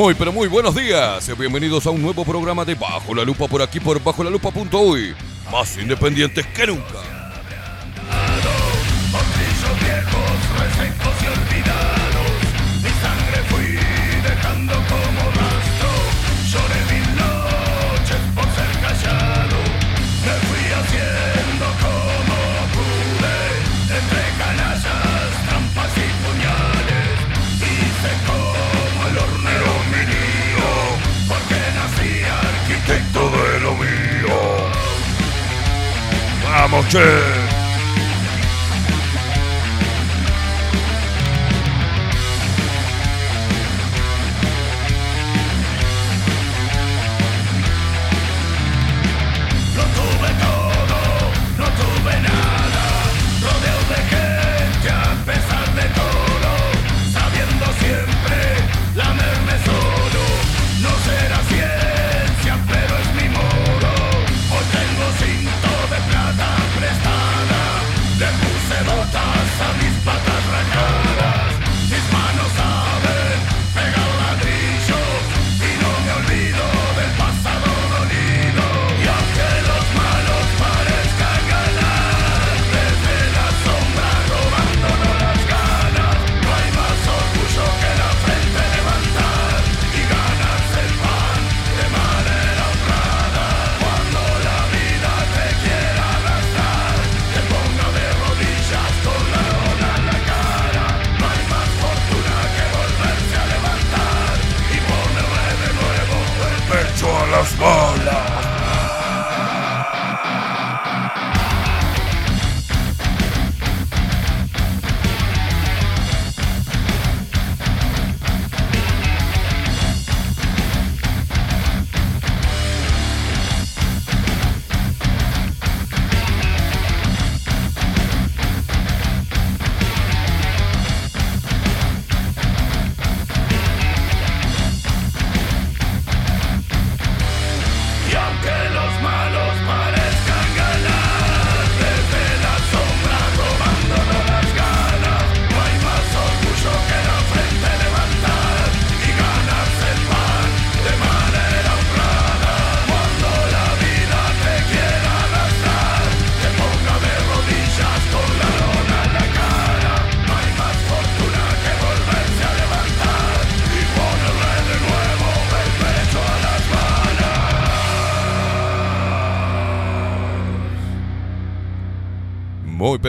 Muy, pero muy buenos días. Bienvenidos a un nuevo programa de Bajo la Lupa por aquí por bajo la lupa.uy. Más independientes que nunca. ¡Vamos,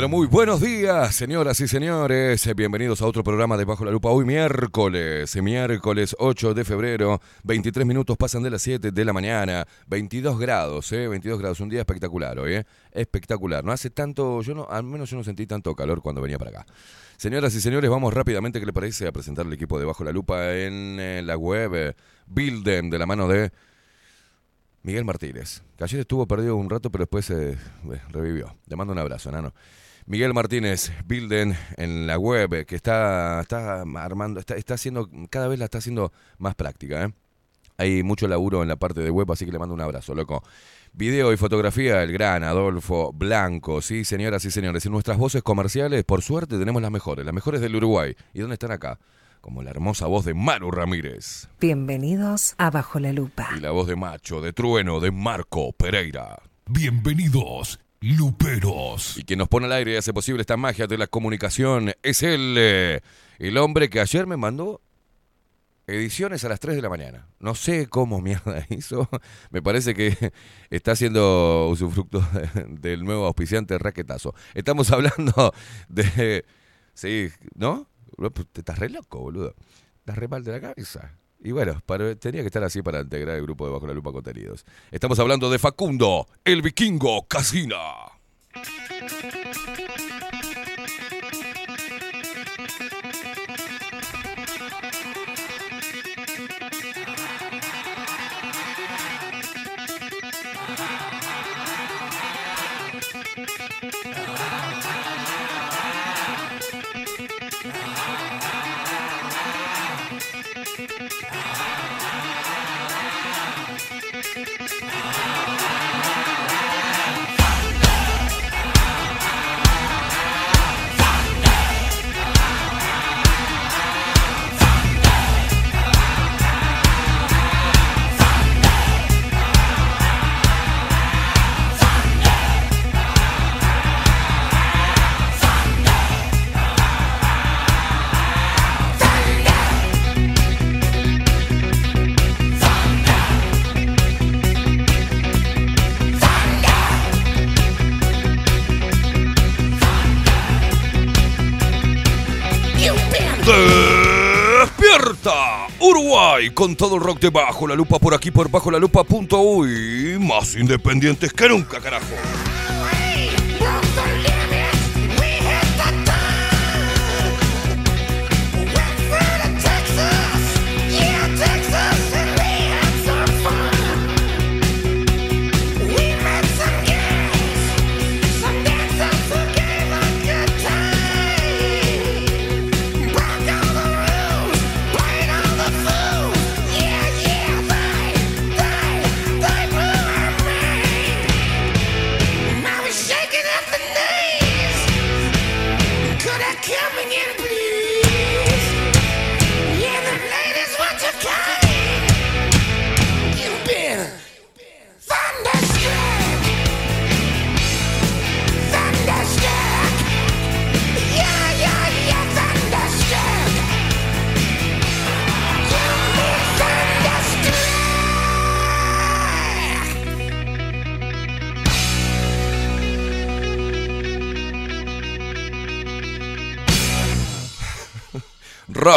muy buenos días, señoras y señores. Bienvenidos a otro programa de Bajo la Lupa. Hoy miércoles, miércoles 8 de febrero, 23 minutos pasan de las 7 de la mañana, 22 grados, ¿eh? 22 grados, un día espectacular hoy, ¿eh? Espectacular. No hace tanto, yo no, al menos yo no sentí tanto calor cuando venía para acá. Señoras y señores, vamos rápidamente, ¿qué le parece? A presentar el equipo de Bajo la Lupa en eh, la web eh, Builden de la mano de Miguel Martínez. Que ayer estuvo perdido un rato, pero después se revivió. Le mando un abrazo, nano. Miguel Martínez, Bilden en la web, que está, está armando, está, está haciendo, cada vez la está haciendo más práctica. ¿eh? Hay mucho laburo en la parte de web, así que le mando un abrazo, loco. Video y fotografía, el gran Adolfo Blanco, sí, señoras y señores. Y nuestras voces comerciales, por suerte, tenemos las mejores, las mejores del Uruguay. ¿Y dónde están acá? Como la hermosa voz de Maru Ramírez. Bienvenidos a Bajo la Lupa. Y la voz de Macho, de Trueno, de Marco Pereira. Bienvenidos Luperos. Y quien nos pone al aire y hace posible esta magia de la comunicación es el, eh, el hombre que ayer me mandó ediciones a las 3 de la mañana. No sé cómo mierda hizo. Me parece que está haciendo usufructo del nuevo auspiciante Raquetazo. Estamos hablando de... Sí, ¿no? Te estás re loco, boludo. Estás re mal de la cabeza. Y bueno, tenía que estar así para integrar el grupo de Bajo la Lupa Contenidos. Estamos hablando de Facundo, el vikingo Casina. Con todo el rock de Bajo la Lupa por aquí por bajo la lupa.uy. Más independientes que nunca, carajo.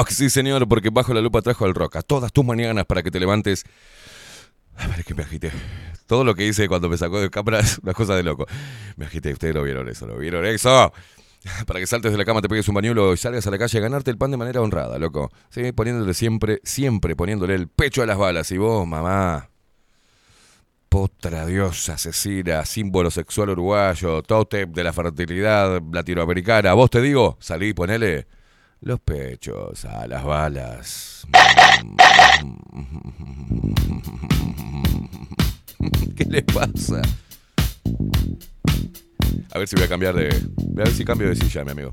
Sí señor, porque bajo la lupa trajo el rock a todas tus mañanas para que te levantes. A ver, es que me agité. Todo lo que hice cuando me sacó de cámara es una cosa de loco. Me agité, ustedes lo vieron eso, lo vieron eso. Para que saltes de la cama, te pegues un bañuelo y salgas a la calle a ganarte el pan de manera honrada, loco. Sí, poniéndole siempre, siempre poniéndole el pecho a las balas. Y vos, mamá, potra diosa asesina, símbolo sexual uruguayo, tótem de la fertilidad latinoamericana. Vos te digo, salí, ponele los pechos a las balas. ¿Qué le pasa? A ver si voy a cambiar de. A ver si cambio de silla, mi amigo.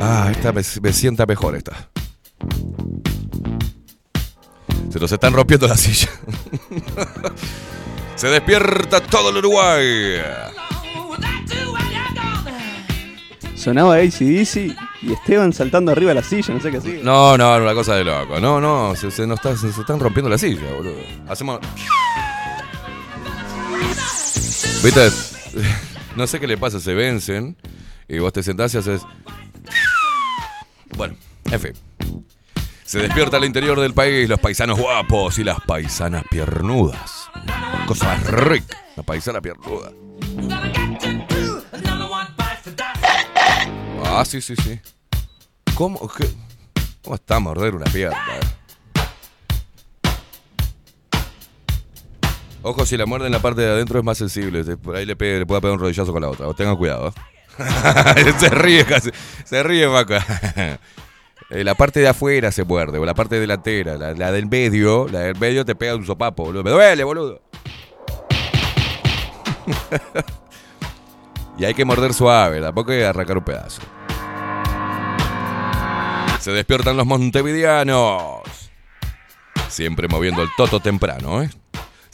Ah, esta me, me, sienta mejor esta. Se nos están rompiendo la silla. Se despierta todo el Uruguay. Sonaba ACDC y Esteban saltando arriba de la silla, no sé qué así. No, no, una cosa de loco. No, no, se, se nos está, se, se están rompiendo la silla, boludo. Hacemos. ¿Viste? No sé qué le pasa, se vencen y vos te sentás y haces. Bueno, en fin. Se despierta al interior del país los paisanos guapos y las paisanas piernudas. Cosa rica, la paisana piernuda. Ah, sí, sí, sí. ¿Cómo, qué? ¿Cómo está morder una pierna? Ojo, si la muerde en la parte de adentro es más sensible. Por ahí le, pegue, puede pegar un rodillazo con la otra. Tengan cuidado. se ríe. Se ríe, Maca. Eh, la parte de afuera se muerde, o la parte delantera. La, la, del medio, la del medio te pega un sopapo, boludo. Me duele, boludo. y hay que morder suave, tampoco hay que arrancar un pedazo. Se despiertan los montevideanos. Siempre moviendo el toto temprano, ¿eh?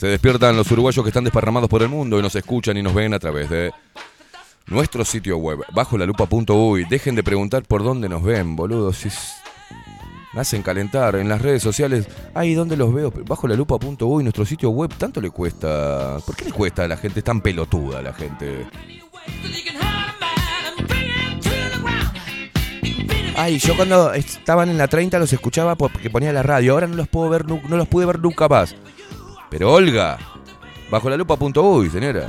Se despiertan los uruguayos que están desparramados por el mundo y nos escuchan y nos ven a través de nuestro sitio web, bajo la lupa.uy. Dejen de preguntar por dónde nos ven, boludos. Si me hacen calentar en las redes sociales. Ay, ¿dónde los veo? Bajo la lupa.uy, nuestro sitio web. ¿Tanto le cuesta? ¿Por qué le cuesta a la gente? Es tan pelotuda la gente. Ay, yo cuando estaban en la 30 los escuchaba porque ponía la radio. Ahora no los puedo ver, no los pude ver nunca más. Pero Olga, bajo la lupa.uy, señora.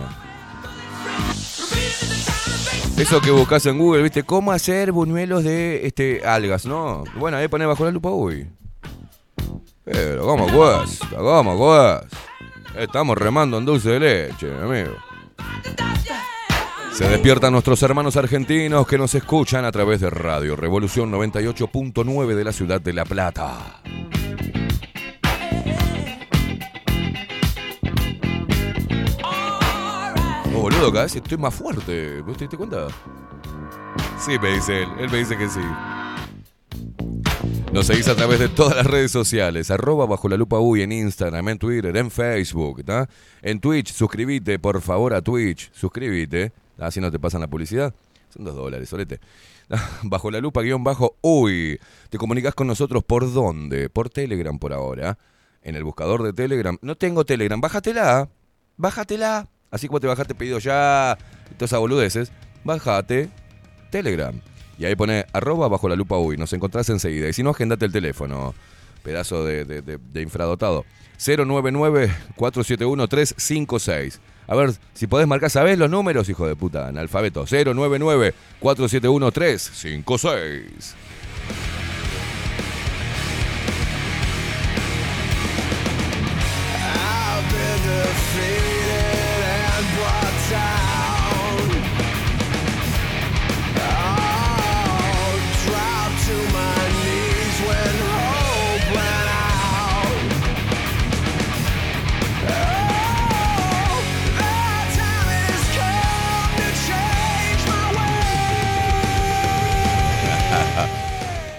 Eso que buscas en Google, ¿viste? ¿Cómo hacer buñuelos de este, algas, no? Bueno, ahí pone bajo la lupa uy. Pero, ¿cómo pues? ¿Cómo pues? Estamos remando en dulce de leche, amigo. Se despiertan nuestros hermanos argentinos que nos escuchan a través de Radio Revolución 98.9 de la ciudad de La Plata. Boludo, cada vez estoy más fuerte. ¿Vos te diste cuenta? Sí, me dice él. Él me dice que sí. Nos seguís a través de todas las redes sociales, arroba bajo la lupa uy en Instagram, en Twitter, en Facebook, ¿está? En Twitch, suscríbete, por favor, a Twitch, suscríbete, así no te pasan la publicidad. Son dos dólares, solete. Bajo la lupa guion bajo uy. Te comunicas con nosotros por dónde? Por Telegram por ahora. En el buscador de Telegram. No tengo Telegram, bájatela. Bájatela. Así como te bajaste pedido ya, todas esas boludeces. Bájate Telegram. Y ahí pone arroba bajo la lupa uy. Nos encontrás enseguida. Y si no, agendate el teléfono. Pedazo de, de, de, de infradotado. 099-471-356. A ver, si podés marcar, ¿sabés los números, hijo de puta? Analfabeto. 099-471-356.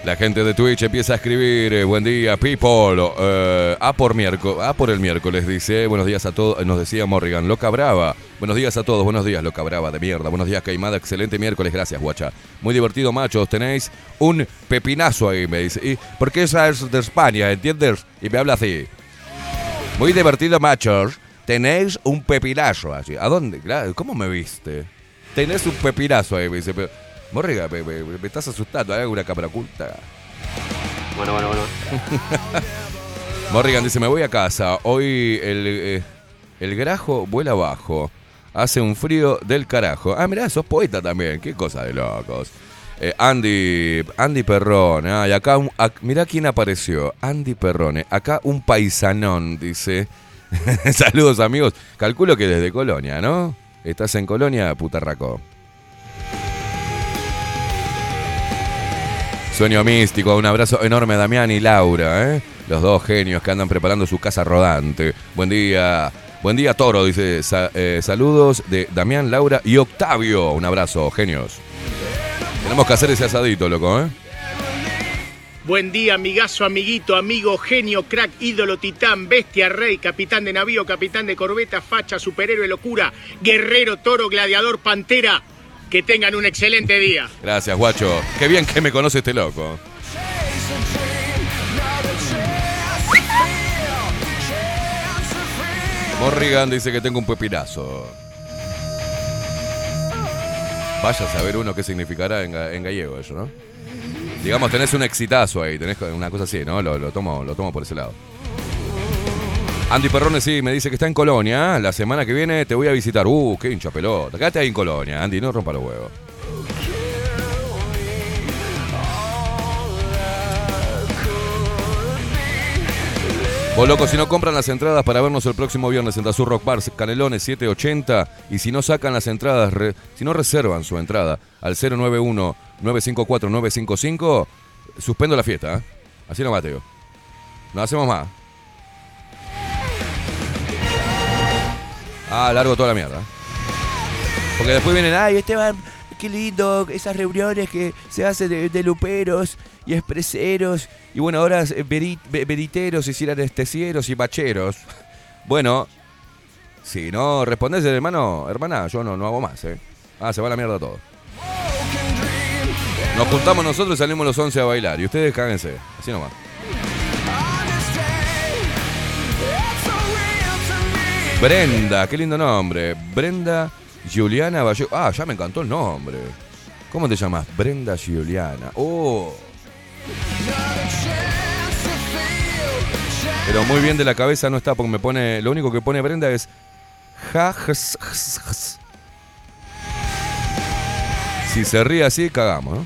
La gente de Twitch empieza a escribir, eh, buen día, people. Eh, a por miércoles, a por el miércoles, dice. Buenos días a todos, nos decía Morrigan, loca brava. Buenos días a todos, buenos días, loca brava de mierda. Buenos días, Caimada, excelente miércoles, gracias, guacha. Muy divertido, machos. Tenéis un pepinazo ahí, me dice. ¿Y por qué esa es de España, entiendes? Y me habla así. Muy divertido, machos. Tenéis un pepinazo así. ¿A dónde? ¿Cómo me viste? Tenés un pepinazo ahí, me dice. Pero, Morrigan, me, me- me estás asustando, ¿hay alguna cámara oculta? Bueno, bueno, bueno. Morrigan dice, me voy a casa. Hoy el, eh, el grajo vuela abajo. Hace un frío del carajo. Ah, mirá, sos poeta también. Qué cosa de locos. Eh, Andy, Andy Perrone. Ah, y acá, un- mirá quién apareció. Andy Perrone. Acá un paisanón, dice. Saludos, amigos. Calculo que desde Colonia, ¿no? Estás en Colonia, putarraco. Sueño místico, un abrazo enorme a Damián y Laura, ¿eh? los dos genios que andan preparando su casa rodante. Buen día, buen día Toro, dice eh, saludos de Damián, Laura y Octavio. Un abrazo, genios. Tenemos que hacer ese asadito, loco, ¿eh? Buen día, amigazo, amiguito, amigo, genio, crack, ídolo, titán, bestia, rey, capitán de navío, capitán de corbeta, facha, superhéroe, locura, guerrero, toro, gladiador, pantera. Que tengan un excelente día. Gracias, guacho. Qué bien que me conoce este loco. Morrigan dice que tengo un pepinazo. Vaya a saber uno qué significará en, ga- en gallego eso, ¿no? Digamos, tenés un exitazo ahí, tenés una cosa así, ¿no? Lo tomo, lo tomo por ese lado. Andy Perrone sí, me dice que está en Colonia. La semana que viene te voy a visitar. Uh, qué hincha pelota. Quédate ahí en Colonia, Andy, no rompa los huevos. Vos loco, si no compran las entradas para vernos el próximo viernes en Tazur Rock Bar, Canelones 780, y si no sacan las entradas, si no reservan su entrada al 091-954-955, suspendo la fiesta, ¿eh? Así no Mateo. No hacemos más. Ah, largo toda la mierda. Porque después vienen, ay, Esteban, qué lindo, esas reuniones que se hacen de, luperos y expreseros. Y bueno, ahora eh, veri- ve- veriteros, hicieran estecieros y bacheros. Bueno, si no respondés, hermano, hermana, yo no, no hago más, ¿eh? Ah, se va la mierda todo. Nos juntamos nosotros y salimos los 11 a bailar. Y ustedes cáguense. Así nomás. Brenda, qué lindo nombre. Brenda Juliana Vallejo. Ah, ya me encantó el nombre. ¿Cómo te llamas? Brenda Juliana. Oh. Pero muy bien de la cabeza no está porque me pone. Lo único que pone Brenda es. Ja. Si se ríe así, cagamos, ¿no?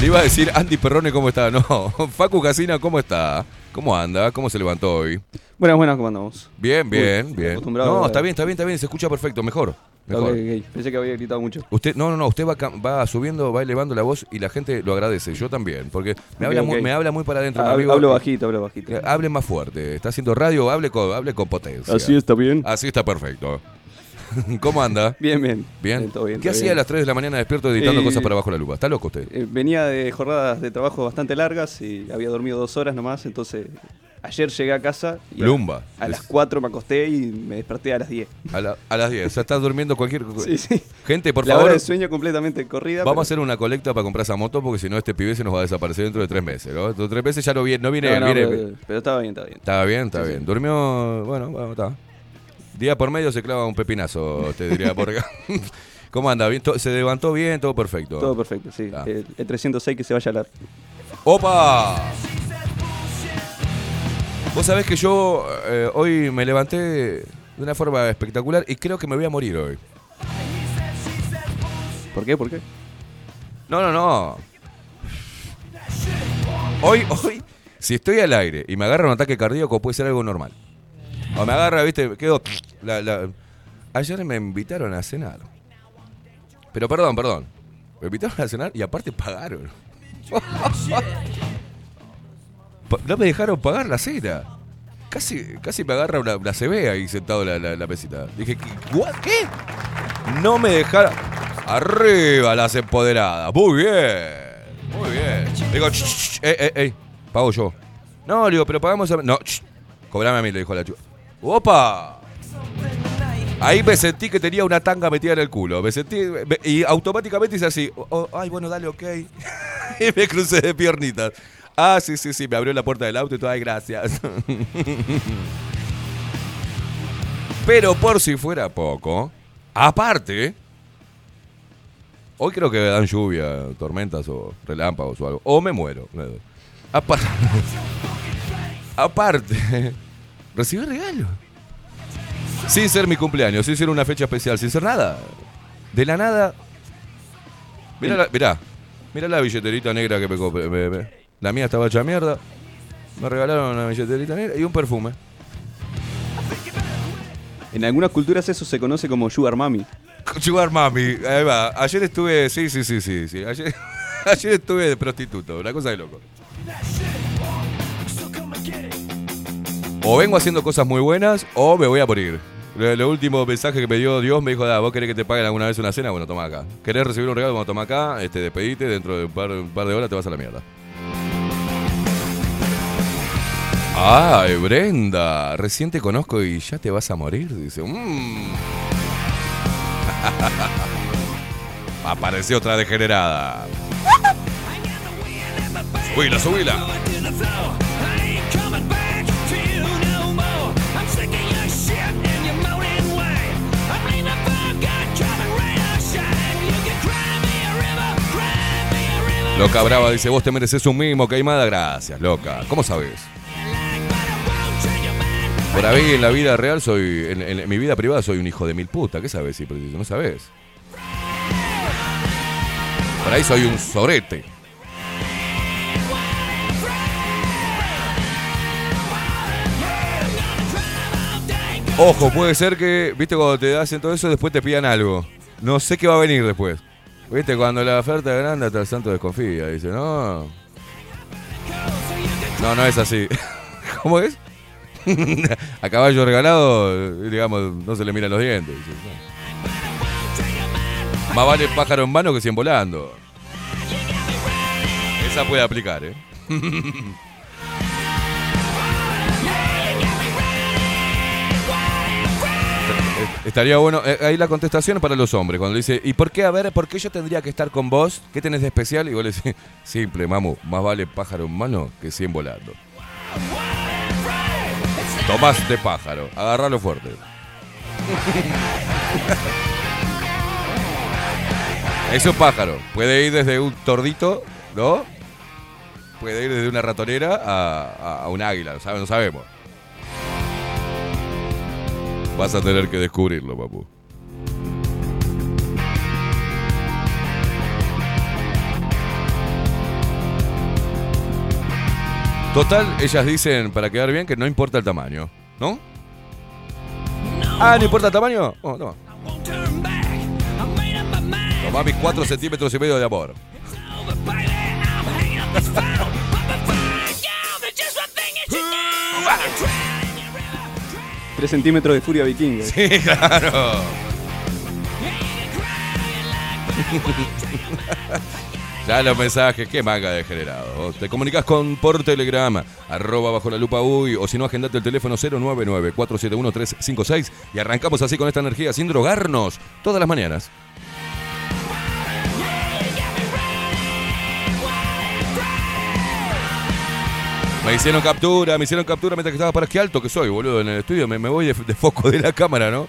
Le iba a decir Andy Perrone cómo está. No, Facu Casina, ¿cómo está? ¿Cómo anda? ¿Cómo se levantó hoy? Buenas, buenas, ¿cómo andamos? Bien, bien, Uy, bien. No, está bien, está bien, está bien. Se escucha perfecto, mejor. Mejor. Ok, ok. Pensé que había gritado mucho. Usted, no, no, no, usted va, subiendo, va elevando la voz y la gente lo agradece. Yo también, porque me, habla. Muy, me habla muy para adentro. Ah, hablo bajito, hablo bajito. Hable más fuerte. Está haciendo radio, hable con, hable con potencia. Así está bien. Así está perfecto. ¿Cómo anda? Bien, bien. Bien. todo bien. ¿Qué todo hacía bien. a las 3 de la mañana despierto editando Eh, cosas para abajo la lupa? ¿Está loco usted? Eh, venía de jornadas de trabajo bastante largas y había dormido dos horas nomás, entonces ayer llegué a casa y a- Lumba. a, las 4 me acosté y me desperté a las 10. A, la- a las 10. O sea, estás durmiendo cualquier. Sí, sí. Gente, por la favor. hora de sueño completamente corrida. Vamos a hacer una colecta para comprar esa moto porque si no este pibe se nos va a desaparecer dentro de tres meses. ¿no? Dentro de tres meses ya no viene, no viene, No, él, no, viene- pero, pero estaba bien, estaba bien. Estaba bien, está Sí, bien. Durmió, bueno, bueno, está. Día por medio se clava un pepinazo, te diría por acá. ¿Cómo anda? ¿Bien? ¿Se levantó bien? Todo perfecto. Todo perfecto, sí. Ah. El, el 306 que se vaya a la... ¡Opa! Vos sabés que yo eh, hoy me levanté de una forma espectacular y creo que me voy a morir hoy. ¿Por qué? ¿Por qué? No, no, no. Hoy, hoy, si estoy al aire y me agarra un ataque cardíaco, puede ser algo normal. O me agarra, viste, quedo. la- la- Ayer me invitaron a cenar. Pero perdón, perdón. Me invitaron a cenar y aparte pagaron. Pa- No me dejaron pagar la cena. Casi, casi me agarra una, una CB ahí sentado en la, la, la. Dije, ¿qué? ¿What? ¿qué? No me dejaron. Arriba las empoderadas. Muy bien. Muy bien. Digo, "Ch, ch, ch, eh, eh, eh, Pago yo. No, le digo, pero pagamos a. No, ch, cobrame a mí, le dijo la chica. ¡Opa! Ahí me sentí que tenía una tanga metida en el culo. Me sentí. me- y automáticamente hice así. "Oh, oh, ay, bueno, dale, ok. y me crucé de piernitas. Ah, sí, sí, sí. Me abrió la puerta del auto y todo. Ay, gracias. Pero por si fuera poco, aparte, hoy creo que dan lluvia, tormentas o relámpagos o algo. O me muero. Apa- aparte, recibí regalo. Sin ser mi cumpleaños, sin ser una fecha especial, sin ser nada. De la nada. Mirá, la, mirá, mirá la billeterita negra que me compré. me- me- La mía estaba hecha mierda. Me regalaron una billeterita negra y un perfume. En algunas culturas eso se conoce como sugar mami. Sugar Mami, ahí va. Ayer estuve, sí, sí, sí, sí, sí. Ayer, ayer estuve de prostituto, una cosa de loco. O vengo haciendo cosas muy buenas o me voy a morir. Lo, lo último mensaje que me dio Dios me dijo, "Da, vos querés que te paguen alguna vez una cena, bueno, toma acá. ¿Querés recibir un regalo? Bueno, toma acá, este, despedite, dentro de un par, un par de horas te vas a la mierda. Ay, Brenda, recién te conozco y ya te vas a morir, dice. "Mm". Apareció otra degenerada. Subila, subila. Loca Brava dice, vos te mereces un mimo, Caimada. Gracias, loca. ¿Cómo sabes? Por ahí en la vida real soy, en, mi vida privada soy un hijo de mil puta. ¿Qué sabes? Sí, pero no sabes. Por ahí soy un sorete. Ojo, puede ser que, viste, cuando te hacen todo eso, después te pidan algo. No sé qué va a venir después. Viste, cuando la oferta es grande, hasta el santo desconfía. Dice, no. No, no es así. ¿Cómo es? a caballo regalado, digamos, no se le miran los dientes. Más vale pájaro en mano que cien volando. Esa puede aplicar, ¿eh? Estaría bueno, eh, ahí la contestación para los hombres, cuando dice, ¿y por qué, a ver, por qué yo tendría que estar con vos? ¿Qué tenés de especial? Y vos le decís, simple, mamu, más vale pájaro en mano que cien volando. Tomás de pájaro, agarralo fuerte. Es un pájaro, puede ir desde un tordito, ¿no? Puede ir desde una ratonera a, a- a un águila, no sabemos. Vas a tener que descubrirlo, papu. Total, ellas dicen, para quedar bien, que no importa el tamaño, ¿no? Ah, ¿no importa el tamaño? Oh, toma. Tomá mis 4 centímetros y medio de amor. Tres centímetros de furia vikinga. Sí, claro. Ya los mensajes, qué manga degenerado. Te comunicas con por Telegram, arroba bajo la lupa uy, o si no, agendate el teléfono 099-471-356 y arrancamos así con esta energía sin drogarnos todas las mañanas. Me hicieron captura, me hicieron captura mientras que estaba para qué alto que soy, boludo, en el estudio. Me, voy de, de foco de la cámara, ¿no?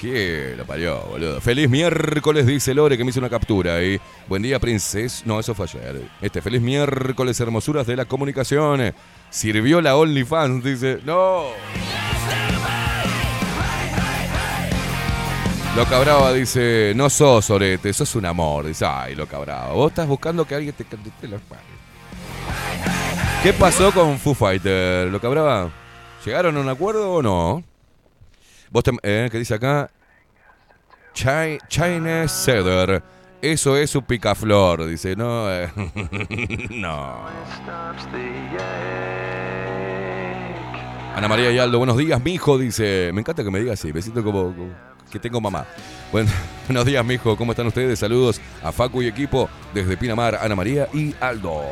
¿Qué la parió, boludo? Feliz miércoles, dice Lore, que me hizo una captura ahí. Buen día, princesa. No, eso fue ayer. Este, feliz miércoles, hermosuras de la comunicación. Sirvió la OnlyFans, dice. ¡No! Loca Brava dice, no sos orete, sos un amor. Dice, ay, Loca Brava, vos estás buscando que alguien te cante la espalda. ¿Qué pasó con Foo Fighter, Loca Brava? ¿Llegaron a un acuerdo o no? Vos te, eh, ¿qué dice acá? China Cedar. Eso es su picaflor. Dice, no. eh, no. Ana María y Aldo, buenos días, mijo. Dice, me encanta que me diga así. Me siento como, como que tengo mamá. Bueno, buenos días, mijo. ¿Cómo están ustedes? Saludos a Facu y equipo desde Pinamar, Ana María y Aldo.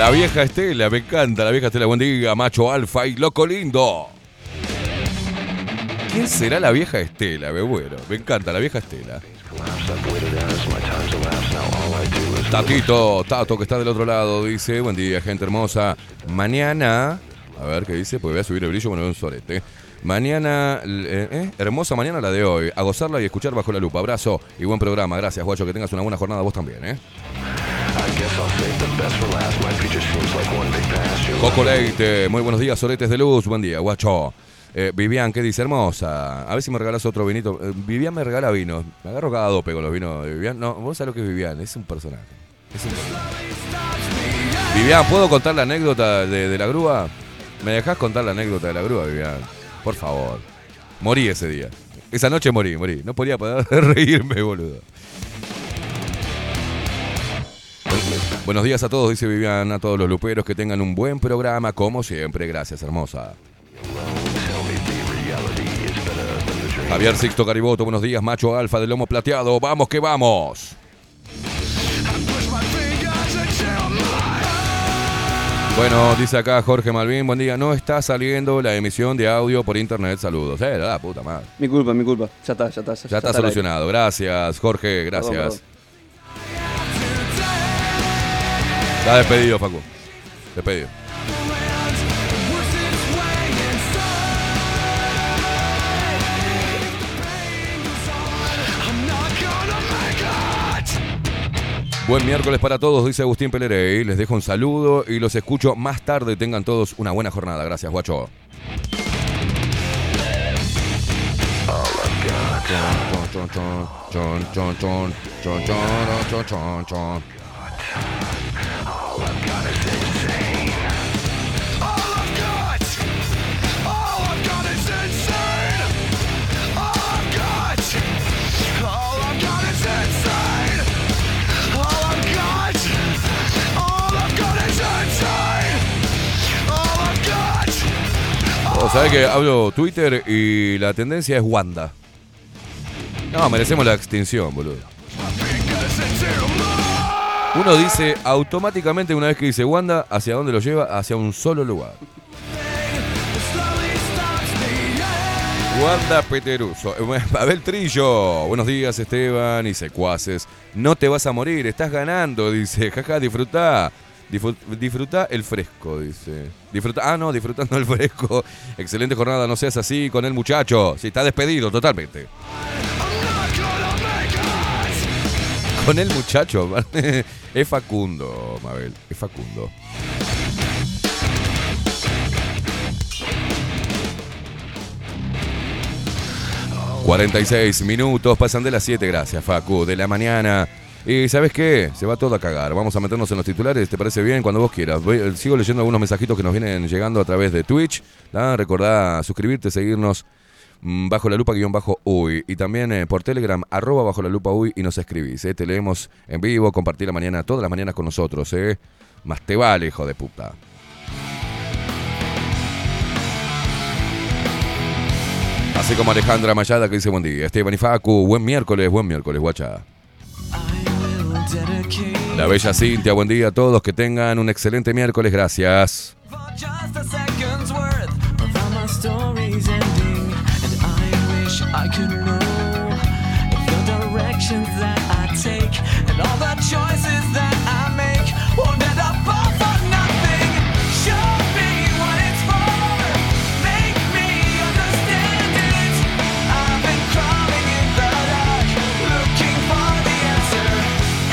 La vieja Estela, me encanta la vieja Estela. Buen día, macho alfa y loco lindo. ¿Quién será la vieja Estela? Me bueno, me encanta la vieja Estela. Tatito, Tato, que está del otro lado, dice, buen día, gente hermosa. Mañana, a ver qué dice, porque voy a subir el brillo, bueno, un sorete. Mañana, eh, eh, hermosa mañana la de hoy. A gozarla y escuchar bajo la lupa. Abrazo y buen programa. Gracias, guacho. Que tengas una buena jornada vos también, ¿eh? Coco Leite, muy buenos días, soletes de luz, buen día, guacho. Eh, Vivian, ¿qué dice? Hermosa. A ver si me regalas otro vinito. Eh, Vivian me regala vino. Me agarro cada dope con los vinos de Vivian. No, vos sabés lo que es Vivian, es un personaje. Vivian, ¿puedo contar la anécdota de la grúa? ¿Me dejás contar la anécdota de la grúa, Vivian? Por favor. Morí ese día. Esa noche morí, morí. No podía poder reírme, boludo. Buenos días a todos, dice Vivian, a todos los luperos que tengan un buen programa, como siempre. Gracias, hermosa. Javier Sixto Cariboto, buenos días, macho alfa del lomo plateado. Vamos que vamos. Bueno, dice acá Jorge Malvin, buen día. No está saliendo la emisión de audio por internet. Saludos. Eh, la puta madre. Mi culpa, mi culpa. Ya está, ya está. Ya está al aire. solucionado. Gracias, Jorge. Gracias. Perdón, Está despedido, Facu. Despedido. Buen miércoles para todos, dice Agustín Pelerey. Les dejo un saludo y los escucho más tarde. Tengan todos una buena jornada. Gracias, guacho. Sabés que hablo Twitter y la tendencia es Wanda. No, merecemos la extinción, boludo. Uno dice automáticamente una vez que dice Wanda, ¿hacia dónde lo lleva? Hacia un solo lugar. Wanda Peteruso. Abel Trillo. Buenos días, Esteban y secuaces. No te vas a morir, estás ganando, dice. Jaja, disfrutá. Disfrut- Disfrutá el fresco, dice. Disfruta, ah, no, disfrutando el fresco. Excelente jornada, no seas así con el muchacho. Sí, está despedido totalmente. con el muchacho. es Facundo, Mabel. Es Facundo. ...46 minutos, pasan de las 7, gracias Facu, de la mañana... Y ¿sabes qué? Se va todo a cagar. Vamos a meternos en los titulares, ¿te parece bien? Cuando vos quieras. Voy- eh, sigo leyendo algunos mensajitos que nos vienen llegando a través de Twitch. ¿tá? Recordá suscribirte, seguirnos mm, bajo la lupa guion bajo uy. Y también eh, por Telegram, arroba bajo la lupa uy y nos escribís. ¿eh? Te leemos en vivo, compartir la mañana, todas las mañanas con nosotros. ¿eh? Más te vale, hijo de puta. Así como Alejandra Mayada que dice buen día. Esteban y Facu, buen miércoles, buen miércoles, guacha. La bella Cintia, buen día a todos, que tengan un excelente miércoles, gracias.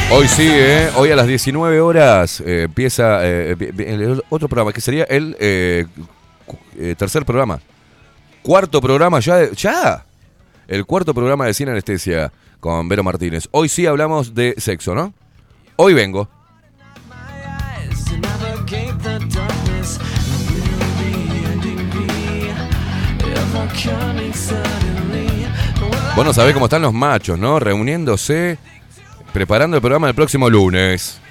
Hoy sí, ¿eh? Hoy a las 19 horas eh, empieza eh, otro programa, que sería el eh, tercer programa. Cuarto programa ya, ya. El cuarto programa de Cine Anestesia con Vero Martínez. Hoy sí hablamos de sexo, ¿no? Hoy vengo. my eyes to navigate the darkness. Will the ending be ever coming suddenly? Will Vos no sabés cómo están los machos, ¿no? Reuniéndose, preparando el programa del próximo lunes.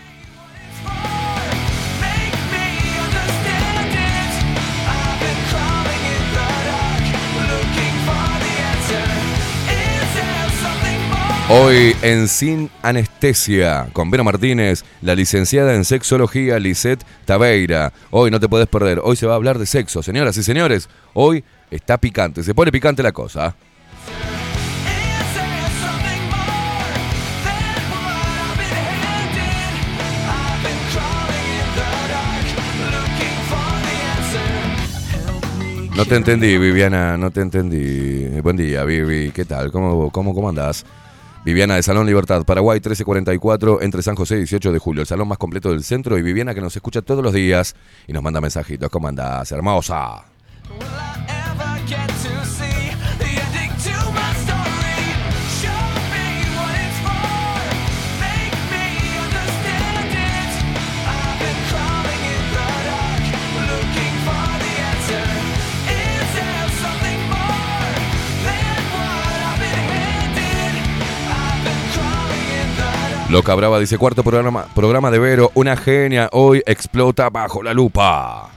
Hoy en Sin Anestesia con Vero Martínez, la licenciada en sexología Lisette Tabeira. Hoy no te podés perder, hoy se va a hablar de sexo, señoras y señores. Hoy está picante, se pone picante la cosa. No te entendí, Viviana, no te entendí. Buen día, Vivi, ¿qué tal? ¿Cómo, cómo, cómo andás? Viviana de Salón Libertad, Paraguay 1344, entre San José y 18 de julio, el salón más completo del centro. Y Viviana que nos escucha todos los días y nos manda mensajitos. ¿Cómo andás, hermosa? Loca Brava dice cuarto programa, programa de Vero, una genia, hoy explota bajo la lupa.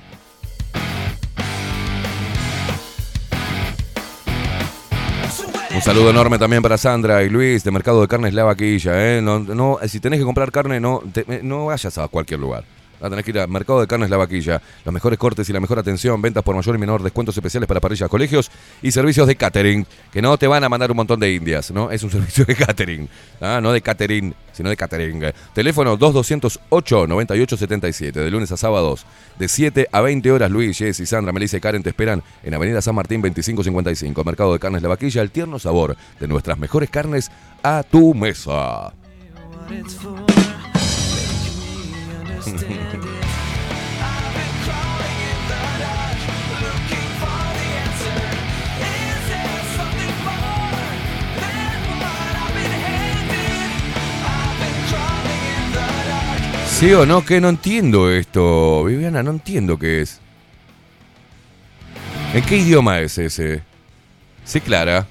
Un saludo enorme también para Sandra y Luis de Mercado de Carnes La Vaquilla. ¿eh? No, no, si tenés que comprar carne, no, te- no vayas a cualquier lugar. A tener que ir al Mercado de Carnes La Vaquilla. Los mejores cortes y la mejor atención, ventas por mayor y menor, descuentos especiales para parrillas, colegios y servicios de catering. Que no te van a mandar un montón de indias, ¿no? Es un servicio de catering. ¿ah? No de catering, sino de catering. Teléfono 2208-9877. De lunes a sábados, de 7 a 20 horas. Luis, Jess y Sandra, Melissa y Karen te esperan en Avenida San Martín 2555. Mercado de Carnes La Vaquilla, el tierno sabor de nuestras mejores carnes a tu mesa. ¿Sí o no? Que no entiendo esto. Viviana, no entiendo qué es. ¿En qué idioma es ese? Sí, Clara.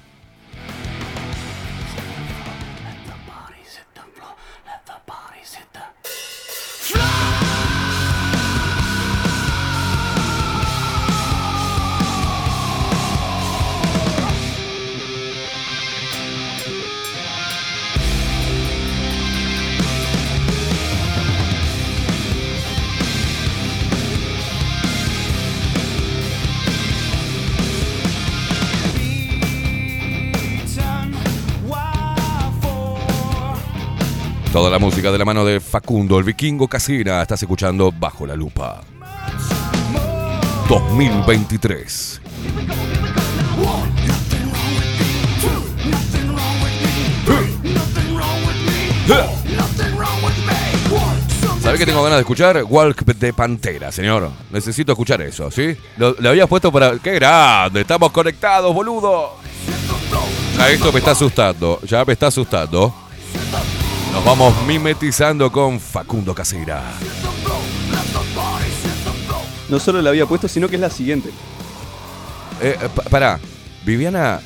Toda la música de la mano de Facundo, el vikingo Casina. Estás escuchando Bajo la Lupa. 2023. Nothing wrong with me. ¿Sabes qué tengo ganas de escuchar? Walk de Pantera, señor. Necesito escuchar eso, ¿sí? Lo, le habías puesto para. ¡Qué grande! Estamos conectados, boludo. Ya esto me está asustando. Ya me está asustando. Nos vamos mimetizando con Facundo Casera. No solo la había puesto, sino que es la siguiente. Eh, eh, pa- pará, Viviana.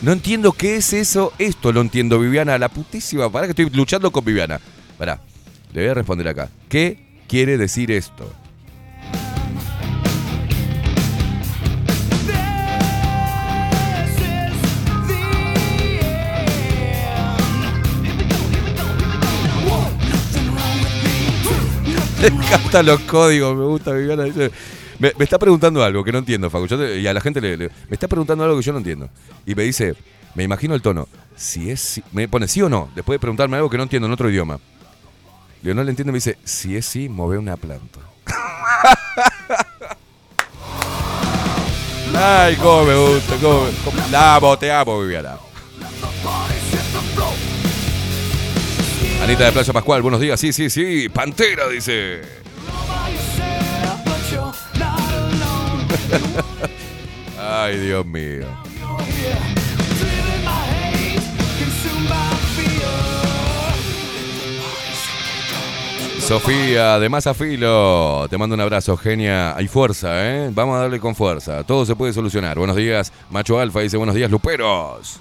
No entiendo qué es eso. Esto lo entiendo, Viviana. La putísima. Pará que estoy luchando con Viviana. Pará, le voy a responder acá. ¿Qué quiere decir esto? Me encantan los códigos, me gusta Viviana. Me, está preguntando algo que no entiendo, Facu. Yo y a la gente le, Me está preguntando algo que yo no entiendo. Y me dice, me imagino el tono. Si es. sí- me pone sí o no. Después de preguntarme algo que no entiendo en otro idioma. Digo, no le entiendo, me dice, si es sí, mueve una planta. Ay, cómo me gusta, cómo, me- cómo- La amo, te amo, Viviana. Anita de Playa Pascual, buenos días. Sí, sí, sí. Pantera, dice. Ay, Dios mío. Sofía, de Masa Filo, te mando un abrazo, genia. Hay fuerza, ¿eh? Vamos a darle con fuerza. Todo se puede solucionar. Buenos días, Macho Alfa dice buenos días, Luperos.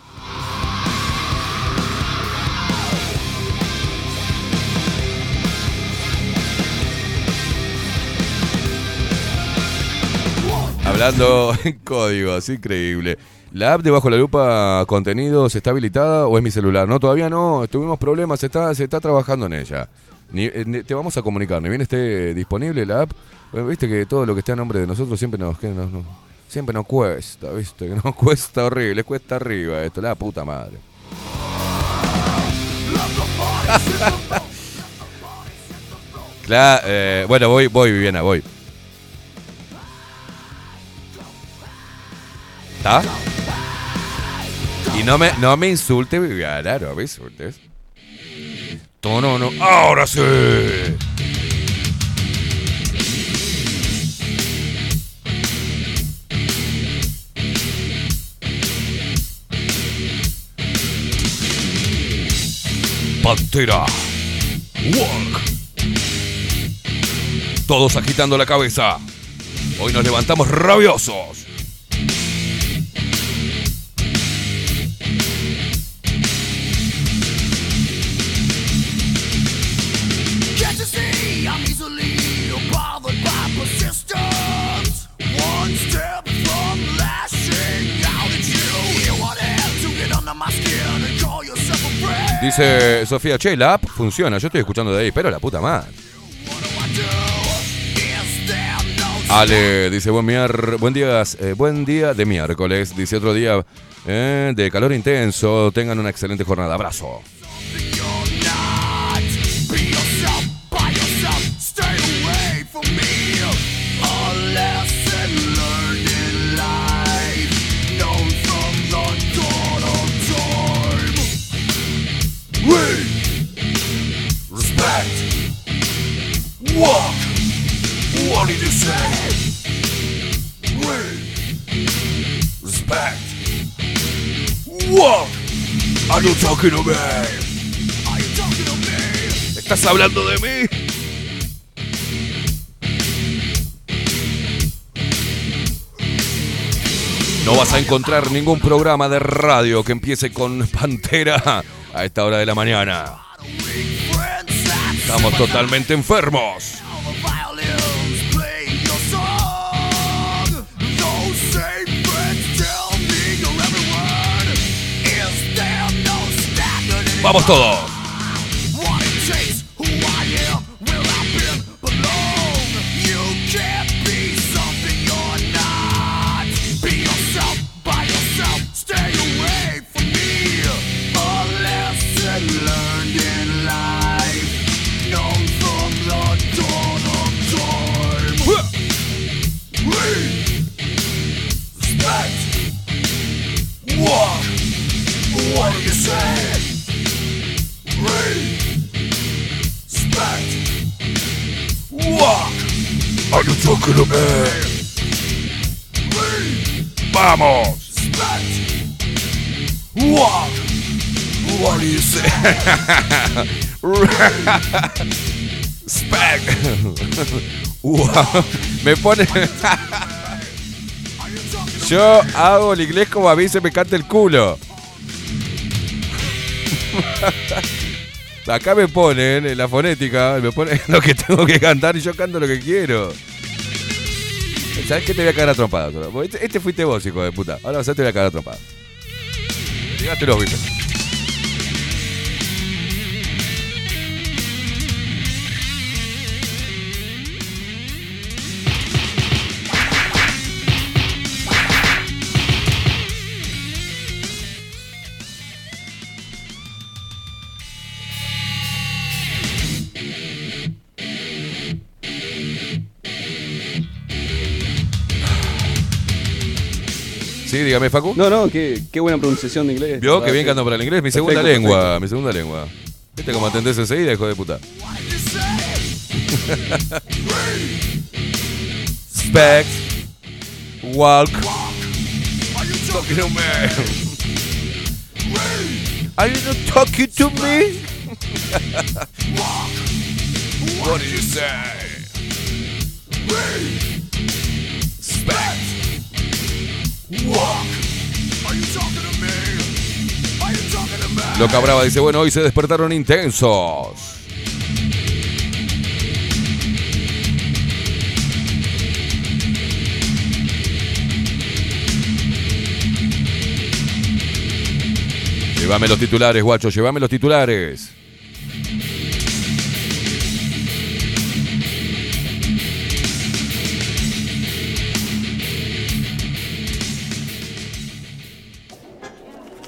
Hablando en código, es increíble. ¿La app de Bajo la Lupa Contenidos está habilitada o es mi celular? No, todavía no. Tuvimos problemas, se está, se está trabajando en ella. Eh, te vamos a comunicar, ni bien esté disponible la app. Bueno, Viste que todo lo que esté a nombre de nosotros siempre nos, que nos- nos- siempre nos cuesta, ¿viste? Que nos cuesta horrible, cuesta arriba esto, la puta madre. Claro, eh, bueno, voy, voy, Viviana, voy. Y no me, no me insulte, Viviana, no me insultes. No, no, no. ¡Ahora sí! Pantera. Walk. Todos agitando la cabeza. Hoy nos levantamos rabiosos. Dice Sofía, che, la app funciona. Yo estoy escuchando de ahí, pero la puta madre. Ale dice buen, buen día, eh, buen día de miércoles. Dice otro día eh, de calor intenso. Tengan una excelente jornada. Abrazo. Walk. What did you say? Respect. Walk. Are you talking to me? Are you talking to me? ¿Estás hablando de mí? No vas a encontrar ningún programa de radio que empiece con Pantera a esta hora de la mañana. Estamos totalmente enfermos. the violins Are you talking to me? ¡Vamos! What? What do you. Wow. Me pone. Yo hago el inglés como a mí se me canta el culo. Acá me ponen en la fonética, me ponen lo que tengo que cantar y yo canto lo que quiero. ¿Sabes qué? Te voy a cagar a trompadas. Este, este fuiste vos, hijo de puta. Ahora vas a te voy a cagar a trompadas. Viste. Sí, dígame, Facu. No, no, qué, qué buena pronunciación de inglés. Vio que bien verdad canto para el inglés, mi segunda Perfecto, lengua, mi segunda lengua. ¿Viste cómo atendés enseguida, hijo de puta? Specs. Walk. Talking to me. Are you not talking to me? What do you say? Loca Brava dice, bueno, hoy se despertaron intensos. Llévame los titulares, guacho, llévame los titulares.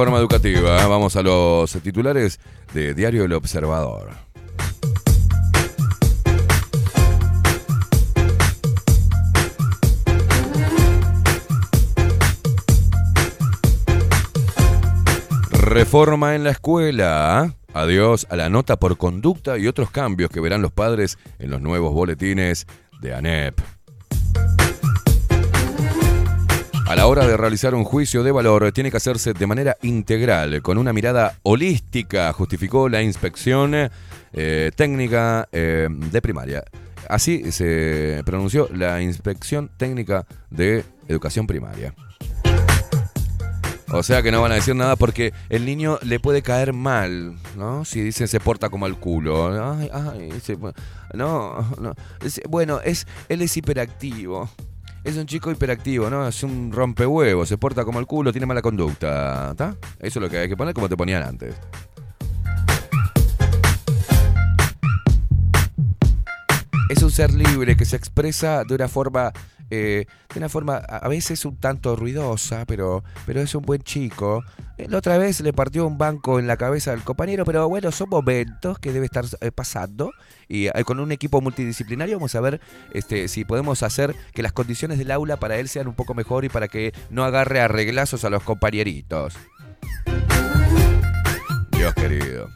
Reforma educativa. ¿eh? Vamos a los titulares de Diario El Observador. Reforma en la escuela. Adiós a la nota por conducta y otros cambios que verán los padres en los nuevos boletines de ANEP. A la hora de realizar un juicio de valor tiene que hacerse de manera integral, con una mirada holística, justificó la inspección eh, técnica eh, de primaria. Así se pronunció la inspección técnica de educación primaria. O sea que no van a decir nada porque el niño le puede caer mal, ¿no? Si dicen se porta como el culo. Ay, ay, se- no, no. Es- bueno, es, él es hiperactivo. Es un chico hiperactivo, ¿no? Es un rompehuevos, se porta como el culo, tiene mala conducta. ¿Está? Eso es lo que hay que poner como te ponían antes. Es un ser libre que se expresa de una forma, eh, de una forma a a veces un tanto ruidosa, pero, pero es un buen chico. Eh, La otra vez le partió un banco en la cabeza al compañero, pero bueno, son momentos que debe estar eh, pasando. Y eh, con un equipo multidisciplinario vamos a ver este, si podemos hacer que las condiciones del aula para él sean un poco mejor y para que no agarre arreglazos a los compañeritos. Dios querido.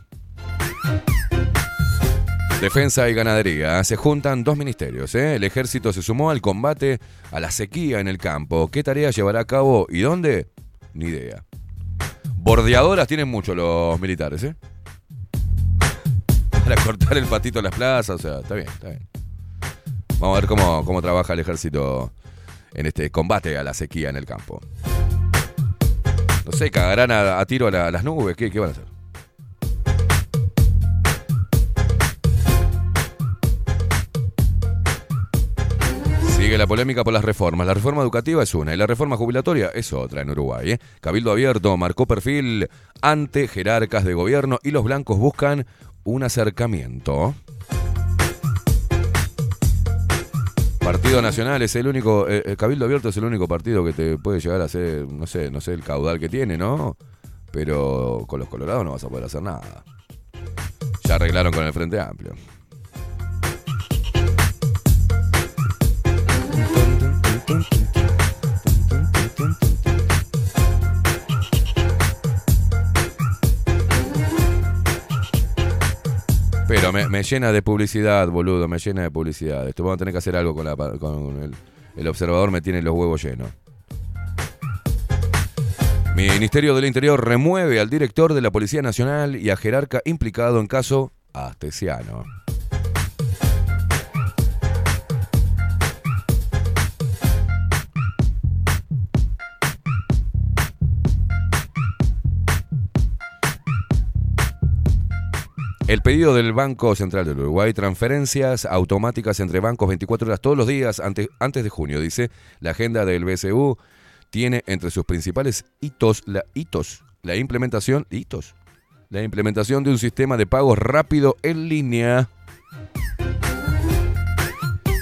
Defensa y ganadería. Se juntan dos ministerios. ¿eh? El ejército se sumó al combate a la sequía en el campo. ¿Qué tarea llevará a cabo y dónde? Ni idea. Bordeadoras tienen mucho los militares, ¿eh? Para cortar el patito en las plazas, o sea, está bien, está bien. Vamos a ver cómo, cómo trabaja el ejército en este combate a la sequía en el campo. No sé, cagarán a, tiro a, la- a las nubes, ¿qué, qué van a hacer? Sigue Sigue la polémica por las reformas. La reforma educativa es una y la reforma jubilatoria es otra en Uruguay. ¿eh? Cabildo Abierto marcó perfil ante jerarcas de gobierno y los blancos buscan un acercamiento. Partido Nacional es el único, eh, eh, Cabildo Abierto es el único partido que te puede llegar a hacer, no sé, no sé el caudal que tiene, ¿no? Pero con los colorados no vas a poder hacer nada. Ya arreglaron con el Frente Amplio. Pero me, llena de publicidad, boludo, me llena de publicidad. Esto vamos a tener que hacer algo con, la, con el, el observador, me tiene los huevos llenos. Ministerio del Interior remueve al director de la Policía Nacional y a jerarca implicado en caso Astesiano. El pedido del Banco Central del Uruguay, transferencias automáticas entre bancos 24 horas todos los días ante- antes de junio, dice. La agenda del BCU tiene entre sus principales hitos la, hitos, la implementación, hitos, la implementación de un sistema de pagos rápido en línea.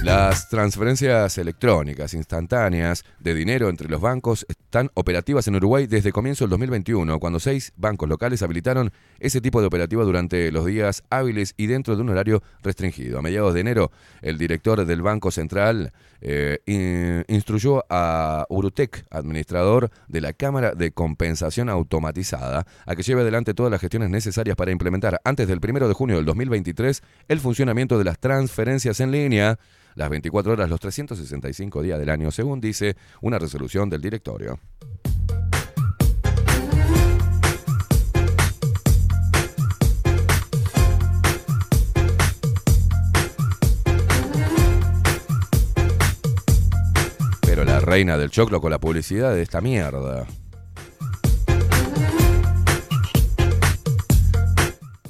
Las transferencias electrónicas instantáneas de dinero entre los bancos están operativas en Uruguay desde comienzo del 2021, cuando seis bancos locales habilitaron ese tipo de operativa durante los días hábiles y dentro de un horario restringido. A mediados de enero, el director del Banco Central eh, in- instruyó a Urutec, administrador de la Cámara de Compensación Automatizada, a que lleve adelante todas las gestiones necesarias para implementar antes del 1 de junio del 2023 el funcionamiento de las transferencias en línea las 24 horas, los 365 días del año, según dice una resolución del directorio. Reina del choclo con la publicidad de esta mierda.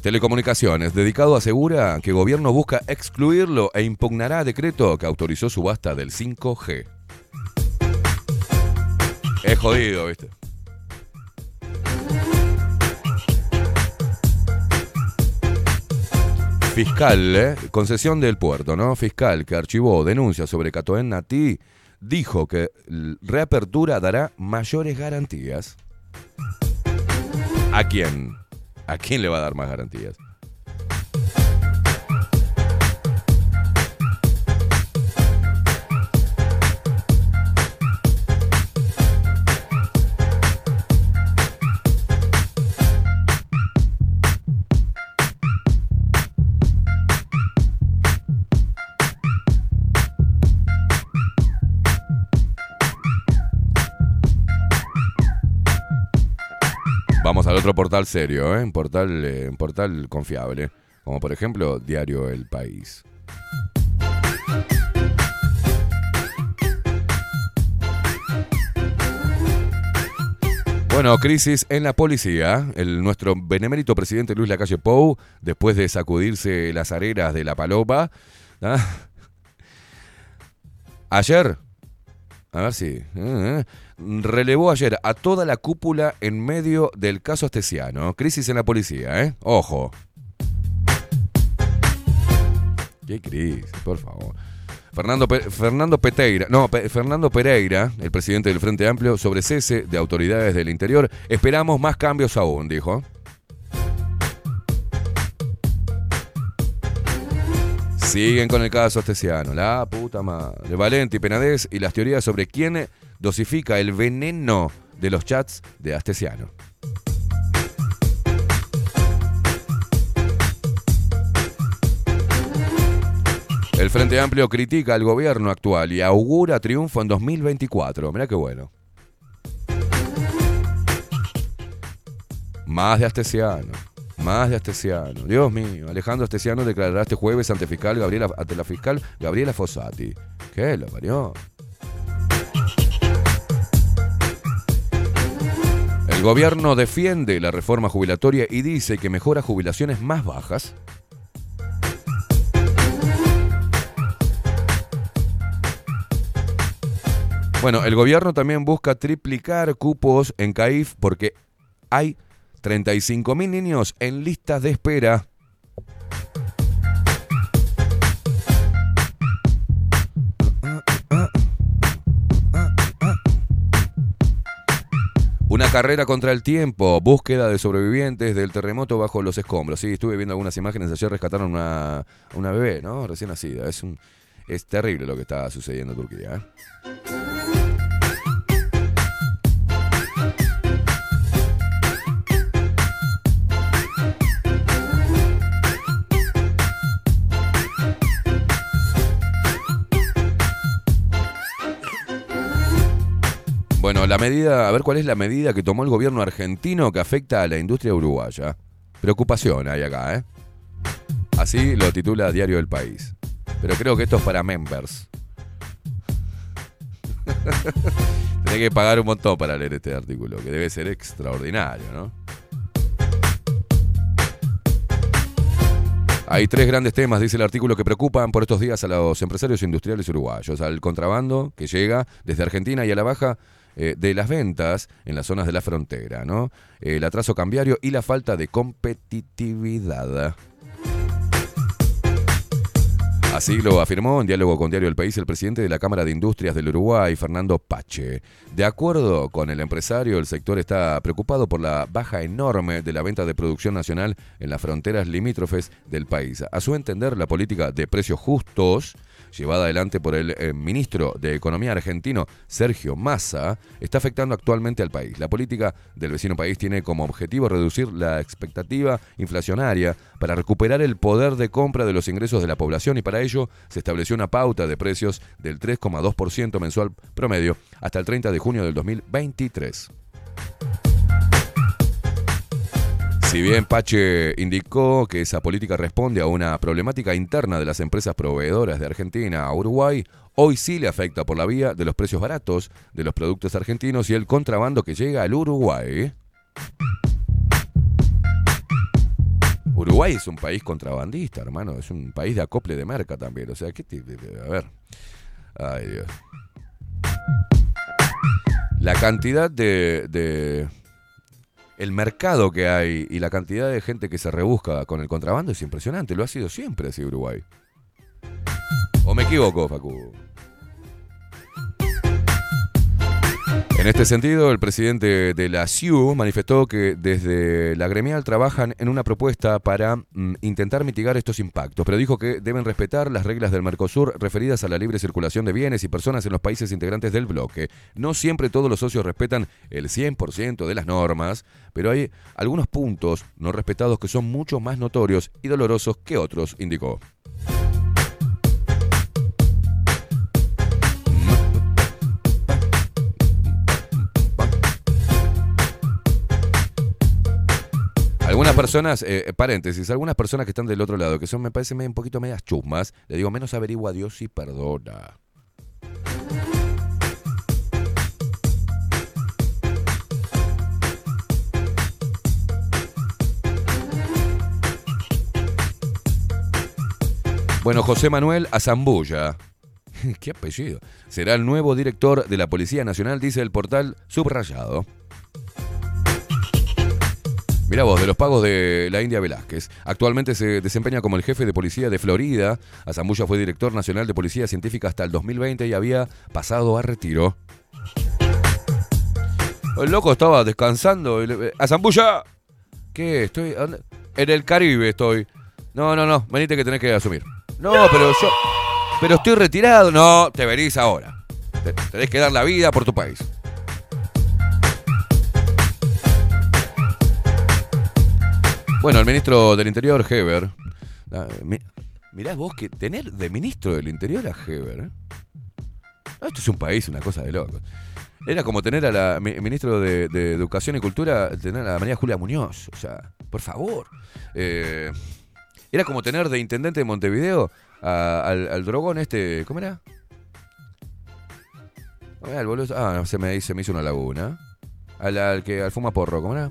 Telecomunicaciones, dedicado asegura que gobierno busca excluirlo e impugnará decreto que autorizó subasta del 5G. Es jodido, ¿viste? Fiscal, ¿eh? concesión del puerto, ¿no? Fiscal que archivó denuncia sobre Catoen Nati dijo que reapertura dará mayores garantías. ¿A quién? ¿A quién le va a dar más garantías? Al otro portal serio, ¿eh? un, portal, eh, un portal confiable, como por ejemplo Diario El País. Bueno, crisis en la policía. El, nuestro benemérito presidente Luis Lacalle Pou, después de sacudirse las areras de la paloma, ¿ah? ayer, a ver si, eh, relevó ayer a toda la cúpula en medio del caso Astesiano. Crisis en la policía, ¿eh? Ojo. ¿Qué crisis? Por favor. Fernando, Fernando Peteira, no, Fernando Pereira, el presidente del Frente Amplio, sobre cese de autoridades del interior. Esperamos más cambios aún, dijo. Siguen con el caso Astesiano, la puta madre. Valenti, Penadez y las teorías sobre quién dosifica el veneno de los chats de Astesiano. El Frente Amplio critica al gobierno actual y augura triunfo en 2024. Mirá qué bueno. Más de Astesiano. Más de Astesiano. Dios mío. Alejandro Astesiano declarará este jueves ante, fiscal Gabriela, ante la fiscal Gabriela Fossati. ¿Qué lo parió? El gobierno defiende la reforma jubilatoria y dice que mejora jubilaciones más bajas. Bueno, el gobierno también busca triplicar cupos en CAIF porque hay 35.000 niños en listas de espera. Una carrera contra el tiempo, búsqueda de sobrevivientes del terremoto bajo los escombros. Sí, estuve viendo algunas imágenes, ayer rescataron una, una bebé, ¿no? Recién nacida. Es, un, es terrible lo que está sucediendo en Turquía. ¿eh? La medida, a ver cuál es la medida que tomó el gobierno argentino que afecta a la industria uruguaya. Preocupación hay acá, ¿eh? Así lo titula Diario del País. Pero creo que esto es para members. Tenés que pagar un montón para leer este artículo, que debe ser extraordinario, ¿no? Hay tres grandes temas, dice el artículo, que preocupan por estos días a los empresarios industriales uruguayos. Al contrabando que llega desde Argentina y a la baja eh, de las ventas en las zonas de la frontera, ¿no? El atraso cambiario y la falta de competitividad. Así lo afirmó en diálogo con Diario del País el presidente de la Cámara de Industrias del Uruguay, Fernando Pache. De acuerdo con el empresario, el sector está preocupado por la baja enorme de la venta de producción nacional en las fronteras limítrofes del país. A su entender, la política de precios justos llevada adelante por el eh, ministro de Economía argentino, Sergio Massa, está afectando actualmente al país. La política del vecino país tiene como objetivo reducir la expectativa inflacionaria para recuperar el poder de compra de los ingresos de la población y para ello se estableció una pauta de precios del 3,2% mensual promedio hasta el 30 de junio del 2023. Si bien Pache indicó que esa política responde a una problemática interna de las empresas proveedoras de Argentina a Uruguay, hoy sí le afecta por la vía de los precios baratos de los productos argentinos y el contrabando que llega al Uruguay. Uruguay es un país contrabandista, hermano, es un país de acople de merca también, o sea, ¿qué a ver. Ay, Dios. La cantidad de- el mercado que hay y la cantidad de gente que se rebusca con el contrabando es impresionante. Lo ha sido siempre así Uruguay. ¿O me equivoco, Facu? En este sentido, el presidente de la CIU manifestó que desde la gremial trabajan en una propuesta para mm, intentar mitigar estos impactos, pero dijo que deben respetar las reglas del Mercosur referidas a la libre circulación de bienes y personas en los países integrantes del bloque. No siempre todos los socios respetan el 100% de las normas, pero hay algunos puntos no respetados que son mucho más notorios y dolorosos que otros, indicó. Algunas personas, eh, paréntesis, algunas personas que están del otro lado, que son, me parece, un poquito medias chusmas, le digo, menos averigua a Dios y perdona. Bueno, José Manuel Azambulla. ¿Qué apellido? Será el nuevo director de la Policía Nacional, dice el portal Subrayado. Mira vos, de los pagos de la India Velázquez. Actualmente se desempeña como el jefe de policía de Florida. Azambulla fue director nacional de Policía Científica hasta el 2020 y había pasado a retiro. El loco estaba descansando. le- Azambulla, ¿qué? Estoy. En el Caribe estoy. No, no, no. Venite que tenés que asumir. No, pero yo. Pero estoy retirado. No, te venís ahora. Te- tenés que dar la vida por tu país. Bueno, el ministro del Interior, Heber. ah, mi- mirá vos que tener de ministro del Interior a Heber. ¿eh? No, esto es un país, una cosa de loco. Era como tener a la mi- ministro de, Educación y Cultura, tener a María Julia Muñoz. O sea, por favor. Eh, era como tener de intendente de Montevideo al, al drogón este. ¿Cómo era? ¿Cómo era el boludo? Ah, se me, se me hizo una laguna. Al que al fuma porro, ¿cómo era?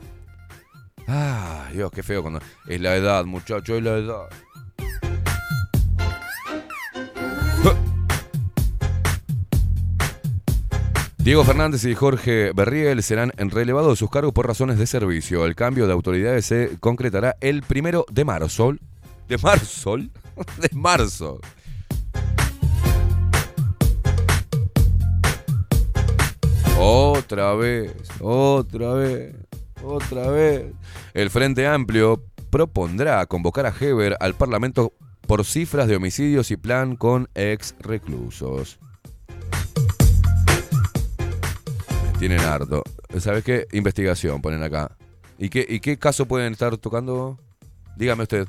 Ah, Dios, qué feo cuando. Es la edad, muchacho, es la edad. Diego Fernández y Jorge Berriel serán relevados de sus cargos por razones de servicio. El cambio de autoridades se concretará el primero de marzo. ¿De marzo? De marzo. Otra vez, otra vez, otra vez. El Frente Amplio propondrá convocar a Heber al Parlamento por cifras de homicidios y plan con ex reclusos. Me tienen harto. ¿Sabes qué? Investigación ponen acá. ¿Y qué, ¿Y qué caso pueden estar tocando? Dígame usted.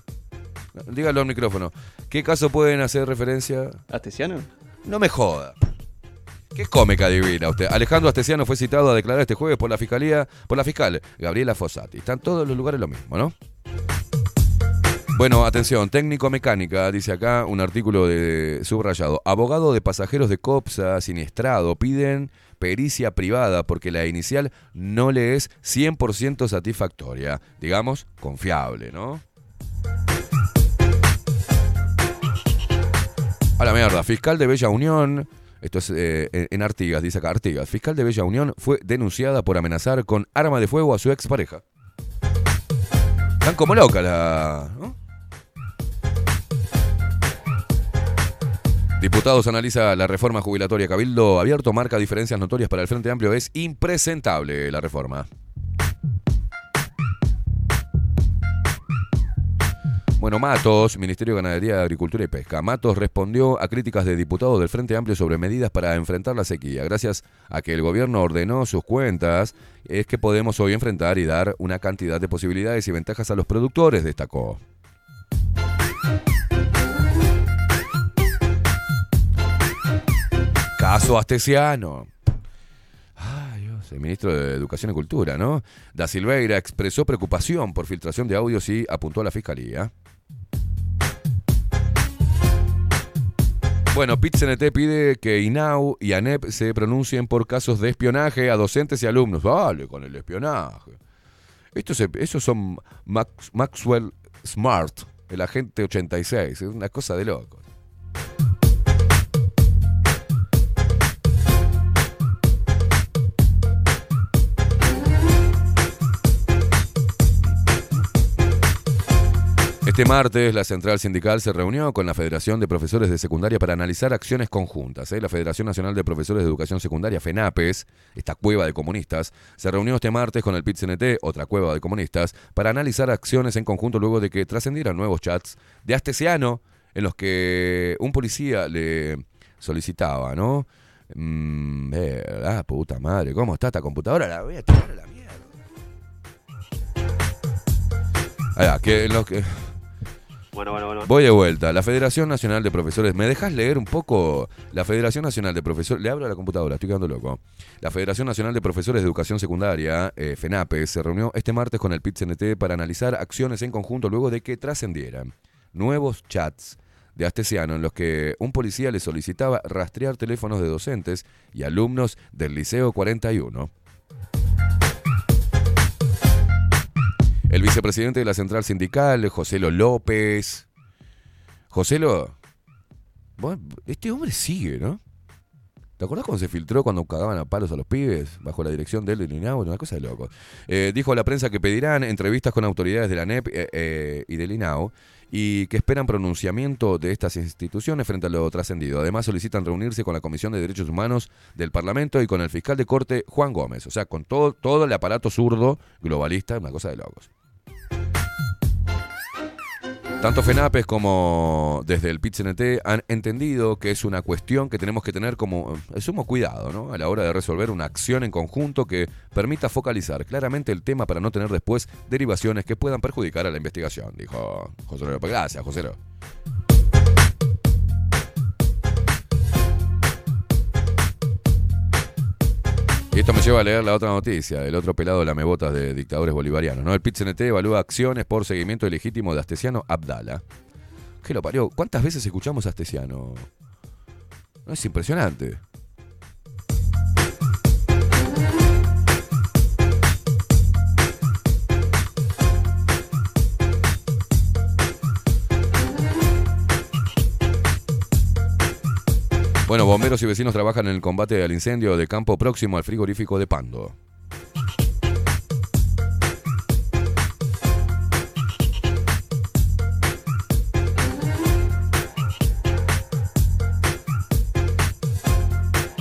Dígalo al micrófono. ¿Qué caso pueden hacer referencia? ¿Astesiano? No me joda. ¿Qué cómica divina usted? Alejandro Astesiano fue citado a declarar este jueves por la fiscalía, por la fiscal Gabriela Fossati. Están todos los lugares lo mismo, ¿no? Bueno, atención, técnico mecánica, dice acá un artículo de subrayado. Abogado de pasajeros de COPSA siniestrado piden pericia privada porque la inicial no le es 100% satisfactoria. Digamos, confiable, ¿no? A la mierda, fiscal de Bella Unión, esto es eh, en Artigas, dice acá Artigas, fiscal de Bella Unión fue denunciada por amenazar con arma de fuego a su expareja. Están como locas la... Diputados analiza la reforma jubilatoria. Cabildo abierto marca diferencias notorias para el Frente Amplio. Es impresentable la reforma. Bueno, Matos, Ministerio de Ganadería, Agricultura y Pesca. Matos respondió a críticas de diputados del Frente Amplio sobre medidas para enfrentar la sequía. Gracias a que el gobierno ordenó sus cuentas, es que podemos hoy enfrentar y dar una cantidad de posibilidades y ventajas a los productores, destacó. Caso Astesiano. Ay, Dios, el ministro de Educación y Cultura, ¿no? Da Silveira expresó preocupación por filtración de audios y apuntó a la fiscalía. Bueno, PIT-CNT pide que INAU y ANEP se pronuncien por casos de espionaje a docentes y alumnos. Vale, con el espionaje. Estos, esos son Max- Maxwell Smart, el agente 86. Es una cosa de loco. Este martes, la central sindical se reunió con la Federación de Profesores de Secundaria para analizar acciones conjuntas. ¿eh? La Federación Nacional de Profesores de Educación Secundaria, FENAPES, esta cueva de comunistas, se reunió este martes con el PIT-CNT, otra cueva de comunistas, para analizar acciones en conjunto luego de que trascendieran nuevos chats de Astesiano en los que un policía le solicitaba, ¿no? Mm, verdad, puta madre, ¿cómo está esta computadora? La voy a tirar a la mierda. Va, que los que... Voy de vuelta. La Federación Nacional de Profesores. ¿Me dejas leer un poco? La Federación Nacional de Profesores. Le hablo a la computadora, estoy quedando loco. La Federación Nacional de Profesores de Educación Secundaria, eh, FENAPE, se reunió este martes con el PIT-CNT para analizar acciones en conjunto luego de que trascendieran nuevos chats de Astesiano en los que un policía le solicitaba rastrear teléfonos de docentes y alumnos del Liceo 41. El vicepresidente de la central sindical, Joselo López. Joselo, vos- este hombre sigue, ¿no? ¿Te acordás cuando se filtró cuando cagaban a palos a los pibes bajo la dirección de él del INAU? Una cosa de loco. Eh, dijo a la prensa que pedirán entrevistas con autoridades de la NEP eh, eh, y del INAU y que esperan pronunciamiento de estas instituciones frente a lo trascendido. Además solicitan reunirse con la Comisión de Derechos Humanos del Parlamento y con el fiscal de corte Juan Gómez. O sea, con todo, todo el aparato zurdo globalista, una cosa de locos. Tanto FENAPES como desde el PIT-CNT han entendido que es una cuestión que tenemos que tener como eh, sumo cuidado ¿no? a la hora de resolver una acción en conjunto que permita focalizar claramente el tema para no tener después derivaciones que puedan perjudicar a la investigación, dijo José López. Gracias, José López. Y esto me lleva a leer la otra noticia, el otro pelado de la mebotas de dictadores bolivarianos. ¿no? El PIT-CNT evalúa acciones por seguimiento ilegítimo de Astesiano Abdala. ¿Qué lo parió? ¿Cuántas veces escuchamos a Astesiano? No, es impresionante. Bueno, bomberos y vecinos trabajan en el combate al incendio de campo próximo al frigorífico de Pando.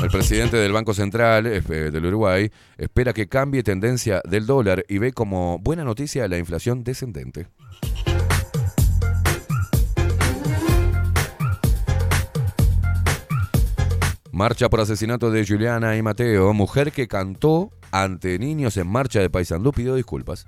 El presidente del Banco Central eh, del Uruguay espera que cambie tendencia del dólar y ve como buena noticia la inflación descendente. Marcha por asesinato de Juliana y Mateo, mujer que cantó ante niños en marcha de Paysandú, pidió disculpas.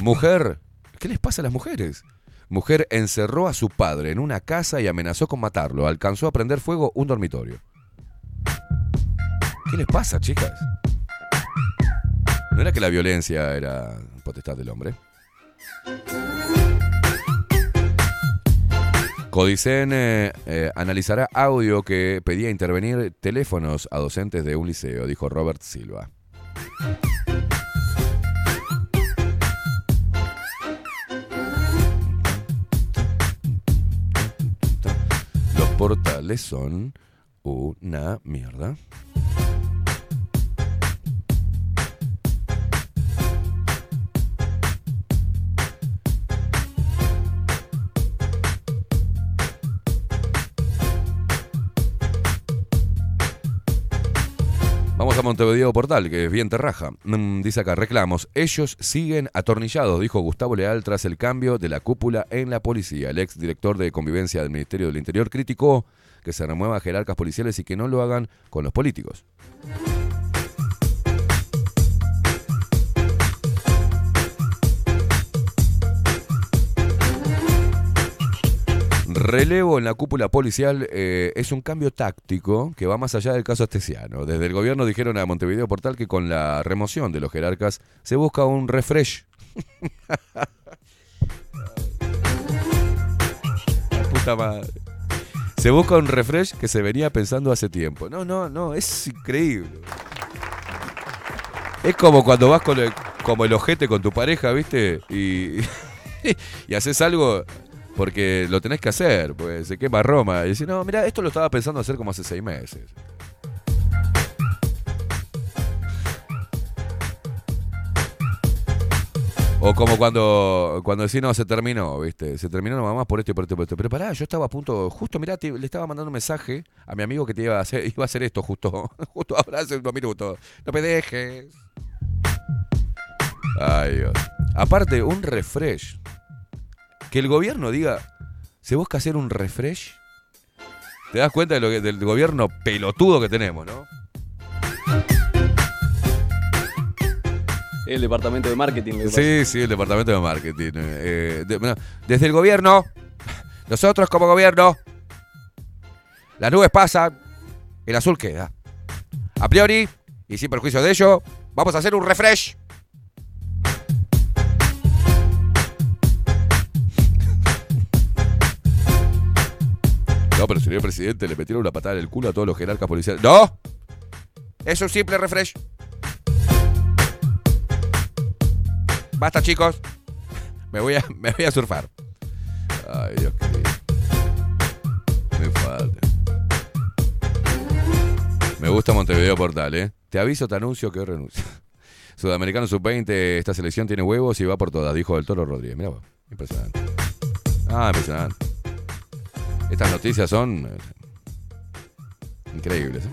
Mujer, ¿qué les pasa a las mujeres? Mujer encerró a su padre en una casa y amenazó con matarlo. Alcanzó a prender fuego un dormitorio. ¿Qué les pasa, chicas? ¿No era que la violencia era potestad del hombre? Codicen eh, eh, analizará audio que pedía intervenir teléfonos a docentes de un liceo, dijo Robert Silva. Los portales son una mierda. Montevideo Portal, que es bien terraja. Mm, dice acá, reclamos. Ellos siguen atornillados, dijo Gustavo Leal tras el cambio de la cúpula en la policía. El ex director de convivencia del Ministerio del Interior criticó que se remuevan jerarcas policiales y que no lo hagan con los políticos. Relevo en la cúpula policial eh, es un cambio táctico que va más allá del caso estesiano. Desde el gobierno dijeron a Montevideo Portal que con la remoción de los jerarcas se busca un refresh. Puta madre. Se busca un refresh que se venía pensando hace tiempo. No, no, no, es increíble. Es como cuando vas con el, como el ojete con tu pareja, ¿viste? Y, y haces algo porque lo tenés que hacer, pues se quema Roma. Y decís, no, mira, esto lo estaba pensando hacer como hace seis meses. O como cuando, cuando decís, no, se terminó, ¿viste? Se terminó nomás más por esto y por esto y por esto. Pero pará, yo estaba a punto, justo, mirá, le estaba mandando un mensaje a mi amigo que te iba a hacer, iba a hacer esto justo, justo ahora hace unos minutos. No me dejes. Ay, Dios. Aparte, un refresh. Que el gobierno diga, se busca hacer un refresh. Te das cuenta de lo que- del gobierno pelotudo que tenemos, ¿no? El departamento de marketing. Sí, sí, el departamento de marketing. eh, de- bueno, desde el gobierno, nosotros como gobierno, las nubes pasan, el azul queda. A priori, y sin perjuicio de ello, vamos a hacer un refresh. No, pero señor presidente, le metieron una patada en el culo a todos los jerarcas policiales. ¡No! Es un simple refresh. Basta, chicos. Me voy a, surfar. Ay, Dios querido. Me falta. Me gusta Montevideo Portal, ¿eh? Te aviso, te anuncio que renuncio. Sudamericano Sub-20, esta selección tiene huevos y va por todas, dijo el Toro Rodríguez. Mira, vos, impresionante. Ah, impresionante. Estas noticias son eh, increíbles. ¿eh?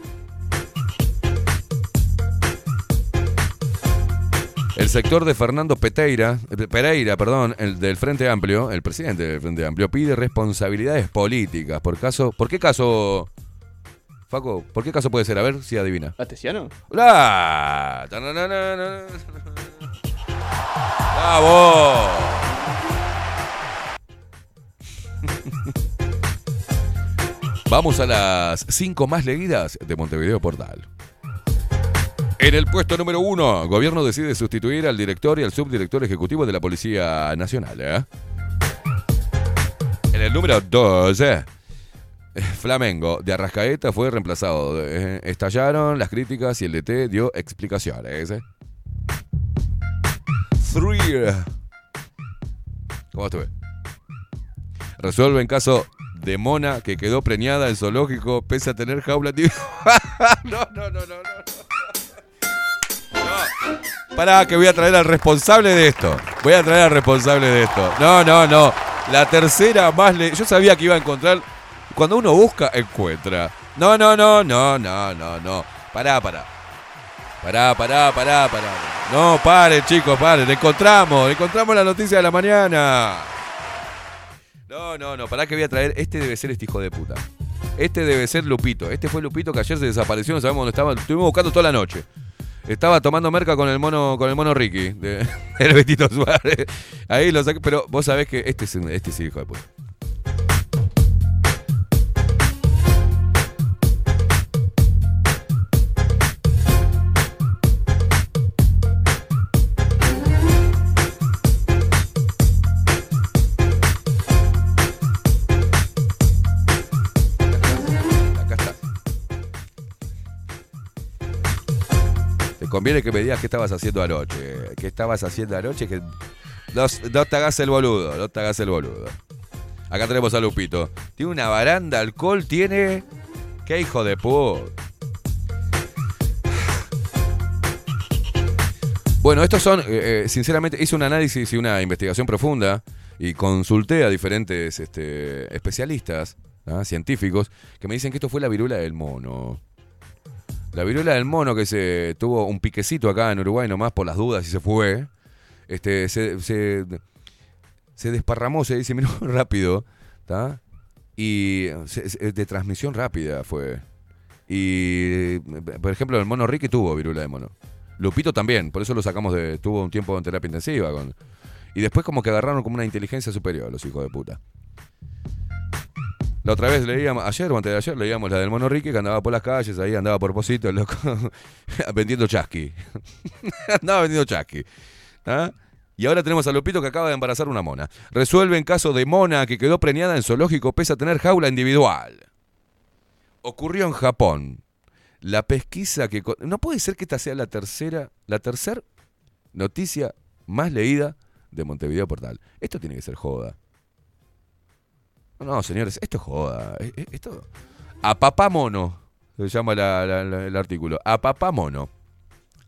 El sector de Fernando Pereira, eh, Pereira, perdón, el del Frente Amplio, el presidente del Frente Amplio, pide responsabilidades políticas. ¿Por caso? ¿Por qué caso? Faco, ¿por qué caso puede ser? A ver si adivina. ¿Astesiano? ¡La! Tananana. ¡Bravo! Vamos a las cinco más leídas de Montevideo Portal. En el puesto número uno, gobierno decide sustituir al director y al subdirector ejecutivo de la Policía Nacional. ¿eh? En el número dos, eh, Flamengo de Arrascaeta fue reemplazado. Eh, Estallaron las críticas y el DT dio explicaciones. Three. ¿Cómo estuve? Resuelve en caso de mona que quedó preñada en zoológico pese a tener jaula no, no, no, no. No. Pará, que voy a traer al responsable de esto. Voy a traer al responsable de esto. No, no, no. La tercera más le... Yo sabía que iba a encontrar... Cuando uno busca, encuentra. No, no, no, no, no, no, no. Pará, pará. Pará, pará, pará, pará. No, paren, chicos, paren. Encontramos, encontramos la noticia de la mañana. No, no, no, pará que voy a traer. Este debe ser este hijo de puta. Este debe ser Lupito. Este fue Lupito que ayer se desapareció, no sabemos dónde estaba. Lo estuvimos buscando toda la noche. Estaba tomando merca con el mono, con el mono Ricky, de, el Betito Suárez. Ahí lo saqué, pero vos sabés que este es, este es el hijo de puta. Conviene que me digas qué estabas haciendo anoche. ¿Qué estabas haciendo anoche? Que no, no te hagas el boludo, no te hagas el boludo. Acá tenemos a Lupito. Tiene una baranda alcohol, tiene. ¡Qué hijo de puta! Bueno, estos son, eh, eh, sinceramente, hice un análisis y una investigación profunda y consulté a diferentes este, especialistas, ¿ah? científicos, que me dicen que esto fue la viruela del mono. La viruela del mono que se tuvo un piquecito acá en Uruguay nomás por las dudas y se fue. Este, se, se, se desparramó, se diseminó rápido, ¿tá? Y de transmisión rápida fue. Y, por ejemplo, el mono Ricky tuvo viruela de mono. Lupito también, por eso lo sacamos de. Tuvo un tiempo en terapia intensiva. Y después, como que agarraron como una inteligencia superior, los hijos de puta. La otra vez leíamos, ayer o antes de ayer, leíamos la del mono Ricky que andaba por las calles, ahí andaba por Posito, loco, vendiendo chasqui. andaba vendiendo chasqui. ¿Ah? Y ahora tenemos a Lupito que acaba de embarazar una mona. Resuelve caso de mona que quedó preñada en zoológico pese a tener jaula individual. Ocurrió en Japón. La pesquisa que... No puede ser que esta sea la tercera, la tercera noticia más leída de Montevideo Portal. Esto tiene que ser joda. No, señores, esto es joda. Eh, eh, Esto... A papá mono, se llama la- la- la- el artículo. A papá mono.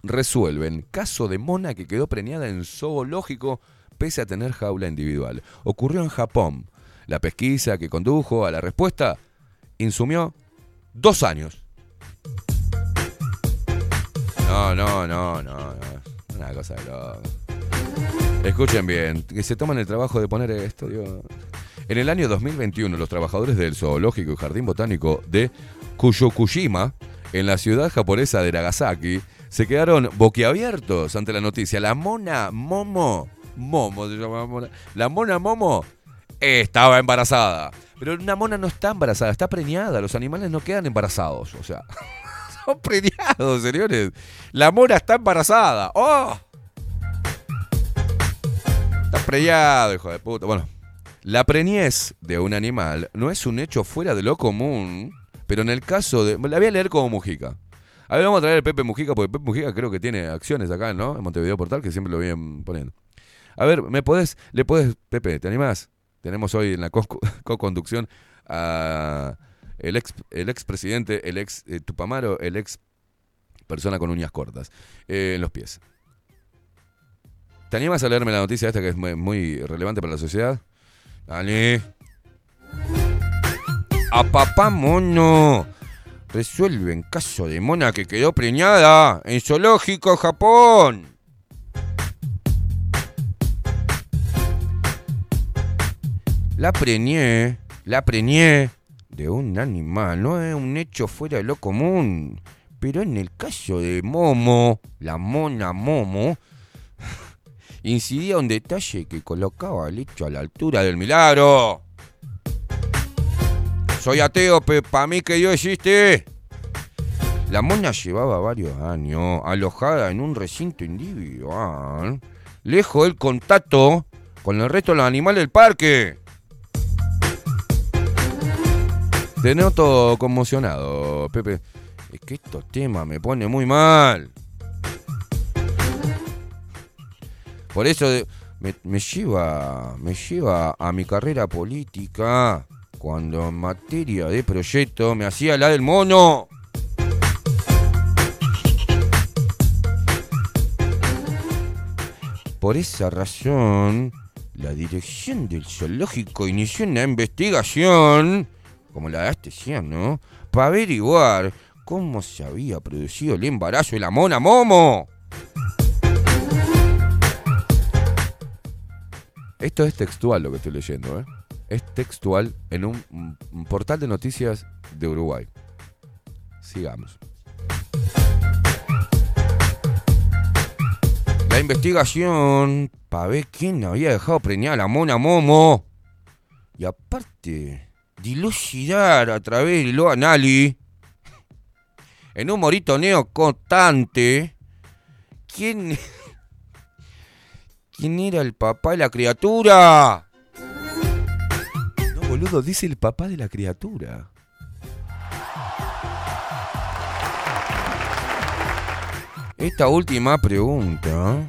Resuelven caso de mona que quedó preñada en zoológico pese a tener jaula individual. Ocurrió en Japón. La pesquisa que condujo a la respuesta insumió dos años. No, no, no, no. Una cosa de loco. Escuchen bien, que se toman el trabajo de poner esto, Dios. En el año 2021, los trabajadores del Zoológico y Jardín Botánico de Kuyokushima, en la ciudad japonesa de Nagasaki, se quedaron boquiabiertos ante la noticia. La mona Momo, Momo se llama mona, la mona Momo estaba embarazada. Pero una mona no está embarazada, está preñada. Los animales no quedan embarazados, o sea, son preñados, señores. La mona está embarazada. ¡Oh! Está preñado, hijo de puta. Bueno, la preñez de un animal no es un hecho fuera de lo común, pero en el caso de... La voy a leer como Mujica. A ver, vamos a traer a Pepe Mujica, porque Pepe Mujica creo que tiene acciones acá, ¿no? En Montevideo Portal, que siempre lo vienen poniendo. A ver, ¿me podés, le podés, Pepe, ¿te animás? Tenemos hoy en la co- co-conducción a el ex, el ex presidente, el ex eh, Tupamaro, el ex persona con uñas cortas eh, en los pies. ¿Te animas a leerme la noticia esta que es muy, muy relevante para la sociedad? Dale. A papá mono. Resuelven caso de mona que quedó preñada en zoológico Japón. La preñé, la preñé de un animal. No es un hecho fuera de lo común. Pero en el caso de Momo, la mona Momo, incidía un detalle que colocaba el hecho a la altura del milagro. Soy ateo, pero para mí que Dios existe. La mona llevaba varios años alojada en un recinto individual, lejos del contacto con el resto de los animales del parque. Te noto conmocionado, Pepe. Es que estos temas me ponen muy mal. Por eso, me, lleva, me lleva a mi carrera política cuando en materia de proyecto me hacía la del mono. Por esa razón, la dirección del zoológico inició una investigación, como la de este ¿no? Para averiguar cómo se había producido el embarazo de la mona Momo. Esto es textual lo que estoy leyendo, ¿eh? Es textual en un, portal de noticias de Uruguay. Sigamos. La investigación para ver quién había dejado preñada a la mona Momo. Y aparte, dilucidar a través de lo anali, en un moritoneo constante, quién, quién era el papá de la criatura. No, boludo, dice el papá de la criatura. Esta última pregunta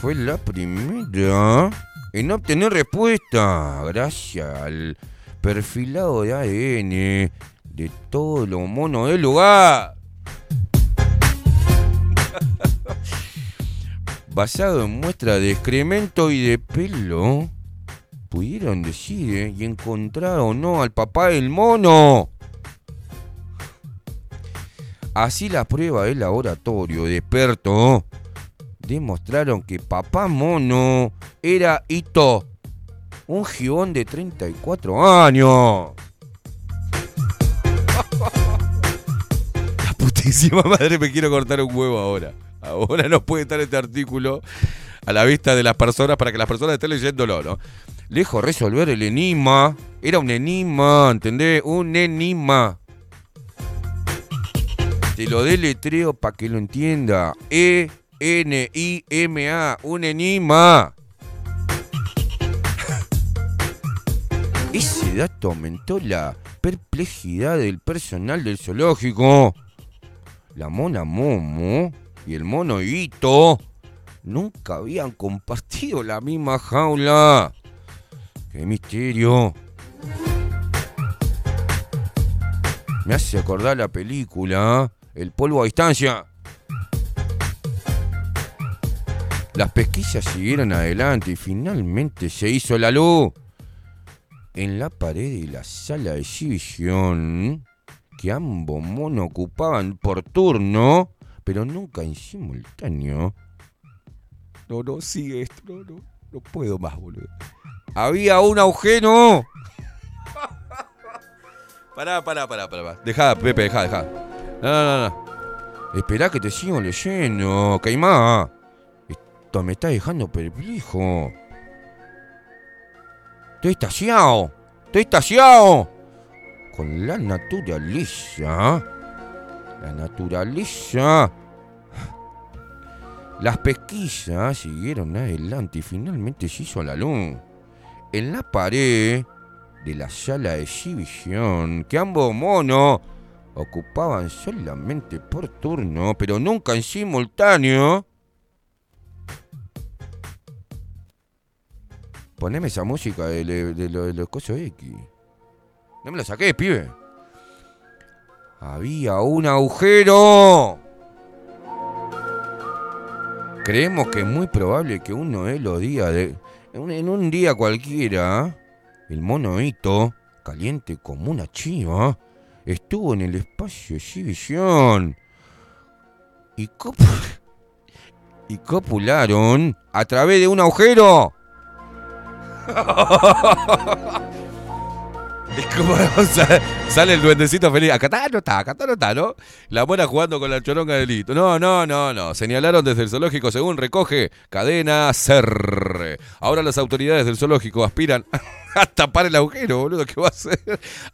fue la primera en obtener respuesta gracias al perfilado de ADN de todos los monos del lugar. Basado en muestras de excremento y de pelo, pudieron decir eh, y encontrar o no al papá del mono. Así la prueba del laboratorio de experto demostraron que papá mono era Ito, un gibón de 34 años. La putísima madre me quiero cortar un huevo ahora. Ahora no puede estar este artículo a la vista de las personas para que las personas estén leyéndolo, ¿no? Lejos resolver el enigma. Era un enigma, ¿entendés? Un enigma. Te lo deletreo para que lo entienda. E-N-I-M-A. Un enigma. Ese dato aumentó la perplejidad del personal del zoológico. La mona Momo y el mono Ito nunca habían compartido la misma jaula. ¡Qué misterio! Me hace acordar la película El polvo a distancia. Las pesquisas siguieron adelante y finalmente se hizo la luz. En la pared de la sala de exhibición, que ambos monos ocupaban por turno, pero nunca en simultáneo. No, no, sigue esto, no, no, no puedo más, boludo. Había un agujero. Pará, pará, pará, pará. Dejá, Pepe, dejá, dejá. No, no, no. Esperá que te sigo leyendo, Caimá. Esto me está dejando perplejo. Estoy estaciado. Estoy estaciado. Con la naturaleza. La naturaleza. Las pesquisas siguieron adelante y finalmente se hizo la luz. En la pared de la sala de exhibición que ambos monos ocupaban solamente por turno, pero nunca en simultáneo. Poneme esa música de, de- de lo- de los cosos X. No me lo saqué, pibe. Había un agujero. Creemos que es muy probable que uno de los días de. En un, día cualquiera, el mono Ito, caliente como una chiva, estuvo en el espacio exhibición. Y, copu- y copularon a través de un agujero. Es como sa- sale el duendecito feliz. Acá está, no está, acá está, no está, ¿no? La mona jugando con la choronga del hito. No, no, no, no. Señalaron desde el zoológico, según recoge cadena SER. Ahora las autoridades del zoológico aspiran a tapar el agujero, boludo. ¿Qué va a hacer?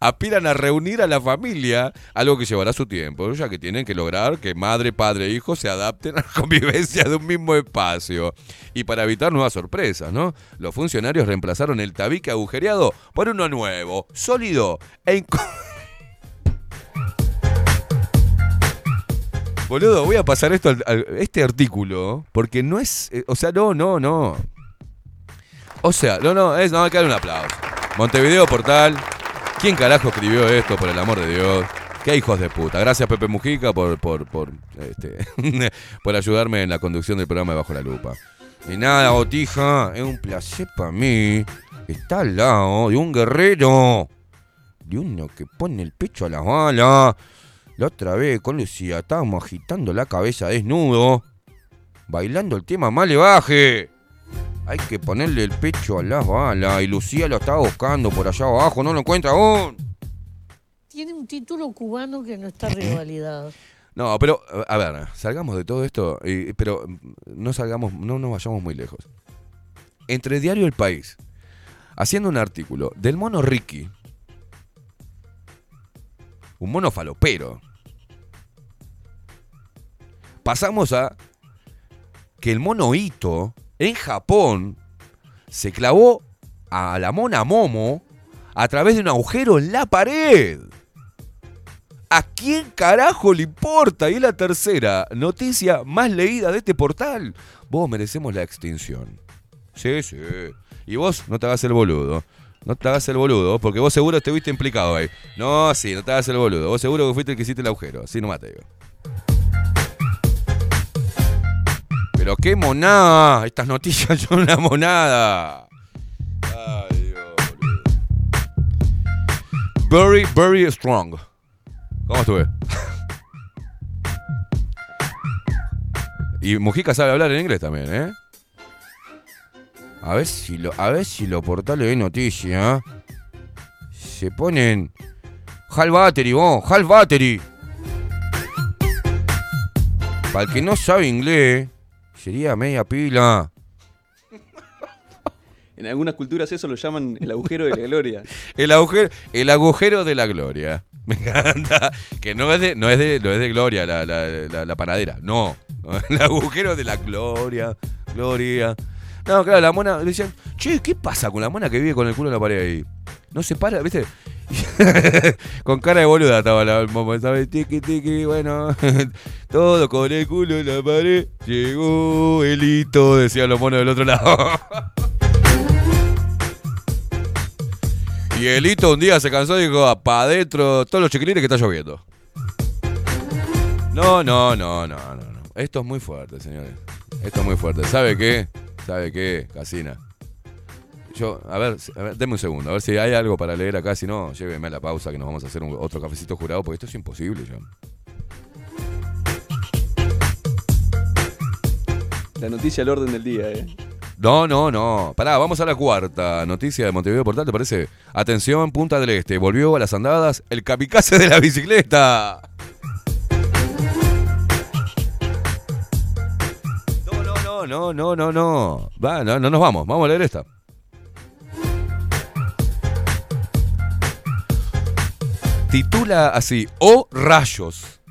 Aspiran a reunir a la familia, algo que llevará su tiempo, ya que tienen que lograr que madre, padre e hijo se adapten a la convivencia de un mismo espacio. Y para evitar nuevas sorpresas, ¿no? Los funcionarios reemplazaron el tabique agujereado por uno nuevo, sólido e Boludo, voy a pasar esto al- este artículo porque no es, eh, o sea, no, no, no. O sea, no, no, es, no, hay que un aplauso. Montevideo Portal. ¿Quién carajo escribió esto, por el amor de Dios? Qué hijos de puta. Gracias Pepe Mujica por, por, por, este, por ayudarme en la conducción del programa de Bajo la Lupa. Y nada, Botija, es un placer para mí estar al lado de un guerrero. De uno que pone el pecho a las balas. La otra vez con Lucía estábamos agitando la cabeza desnudo. Bailando el tema Male Baje. Hay que ponerle el pecho a las balas. Y Lucía lo estaba buscando por allá abajo. No lo encuentra aún. Tiene un título cubano que no está revalidado. No, pero, a ver, salgamos de todo esto, y- pero no salgamos, no nos vayamos muy lejos. Entre Diario El País, haciendo un artículo del mono Ricky, un mono falopero, pasamos a que el mono Ito, en Japón, se clavó a la mona Momo a través de un agujero en la pared. ¿A quién carajo le importa? Y es la tercera noticia más leída de este portal. Vos merecemos la extinción. Sí, sí. Y vos no te hagas el boludo. No te hagas el boludo, porque vos seguro estuviste implicado ahí. No, sí, no te hagas el boludo. Vos seguro que fuiste el que hiciste el agujero. Así nomás te digo. Pero qué monada. Estas noticias son una monada. Ay, Dios. Very, very strong. ¿Cómo estuve? y Mujica sabe hablar en inglés también, ¿eh? A ver si lo, a ver si los portales de noticias se ponen Hal Battery, vos, Hal Battery. Para el que no sabe inglés, sería media pila. En algunas culturas eso lo llaman el agujero de la gloria. El agujero, el agujero de la gloria. Me encanta. Que no es de, no es de, no es de gloria la, la, la- la panadera. No. El agujero de la gloria. Gloria. No, claro, la mona. Le decían, che, ¿qué pasa con la mona que vive con el culo en la pared ahí? No se para, ¿viste? con cara de boluda estaba la momo, estaba tiki tiki, bueno, todo con el culo en la pared. Llegó el hito, decían los monos del otro lado. Y el hito un día se cansó y dijo, para adentro, todos los chiquilines que está lloviendo. No, no, no, no, no, no. Esto es muy fuerte, señores. Esto es muy fuerte. ¿Sabe qué? ¿Sabe qué, Casina? Yo, a ver, a ver, deme un segundo, a ver si hay algo para leer acá. Si no, lléveme a la pausa que nos vamos a hacer un- otro cafecito jurado, porque esto es imposible ya. La noticia al orden del día, ¿eh? No, no, no. Pará, vamos a la cuarta noticia de Montevideo Portal, ¿te parece? Atención, Punta del Este. Volvió a las andadas el kamikaze de la bicicleta. No, no, no, no, no, no, no. Va, no, no nos vamos. Vamos a leer esta. Titula así, O rayos.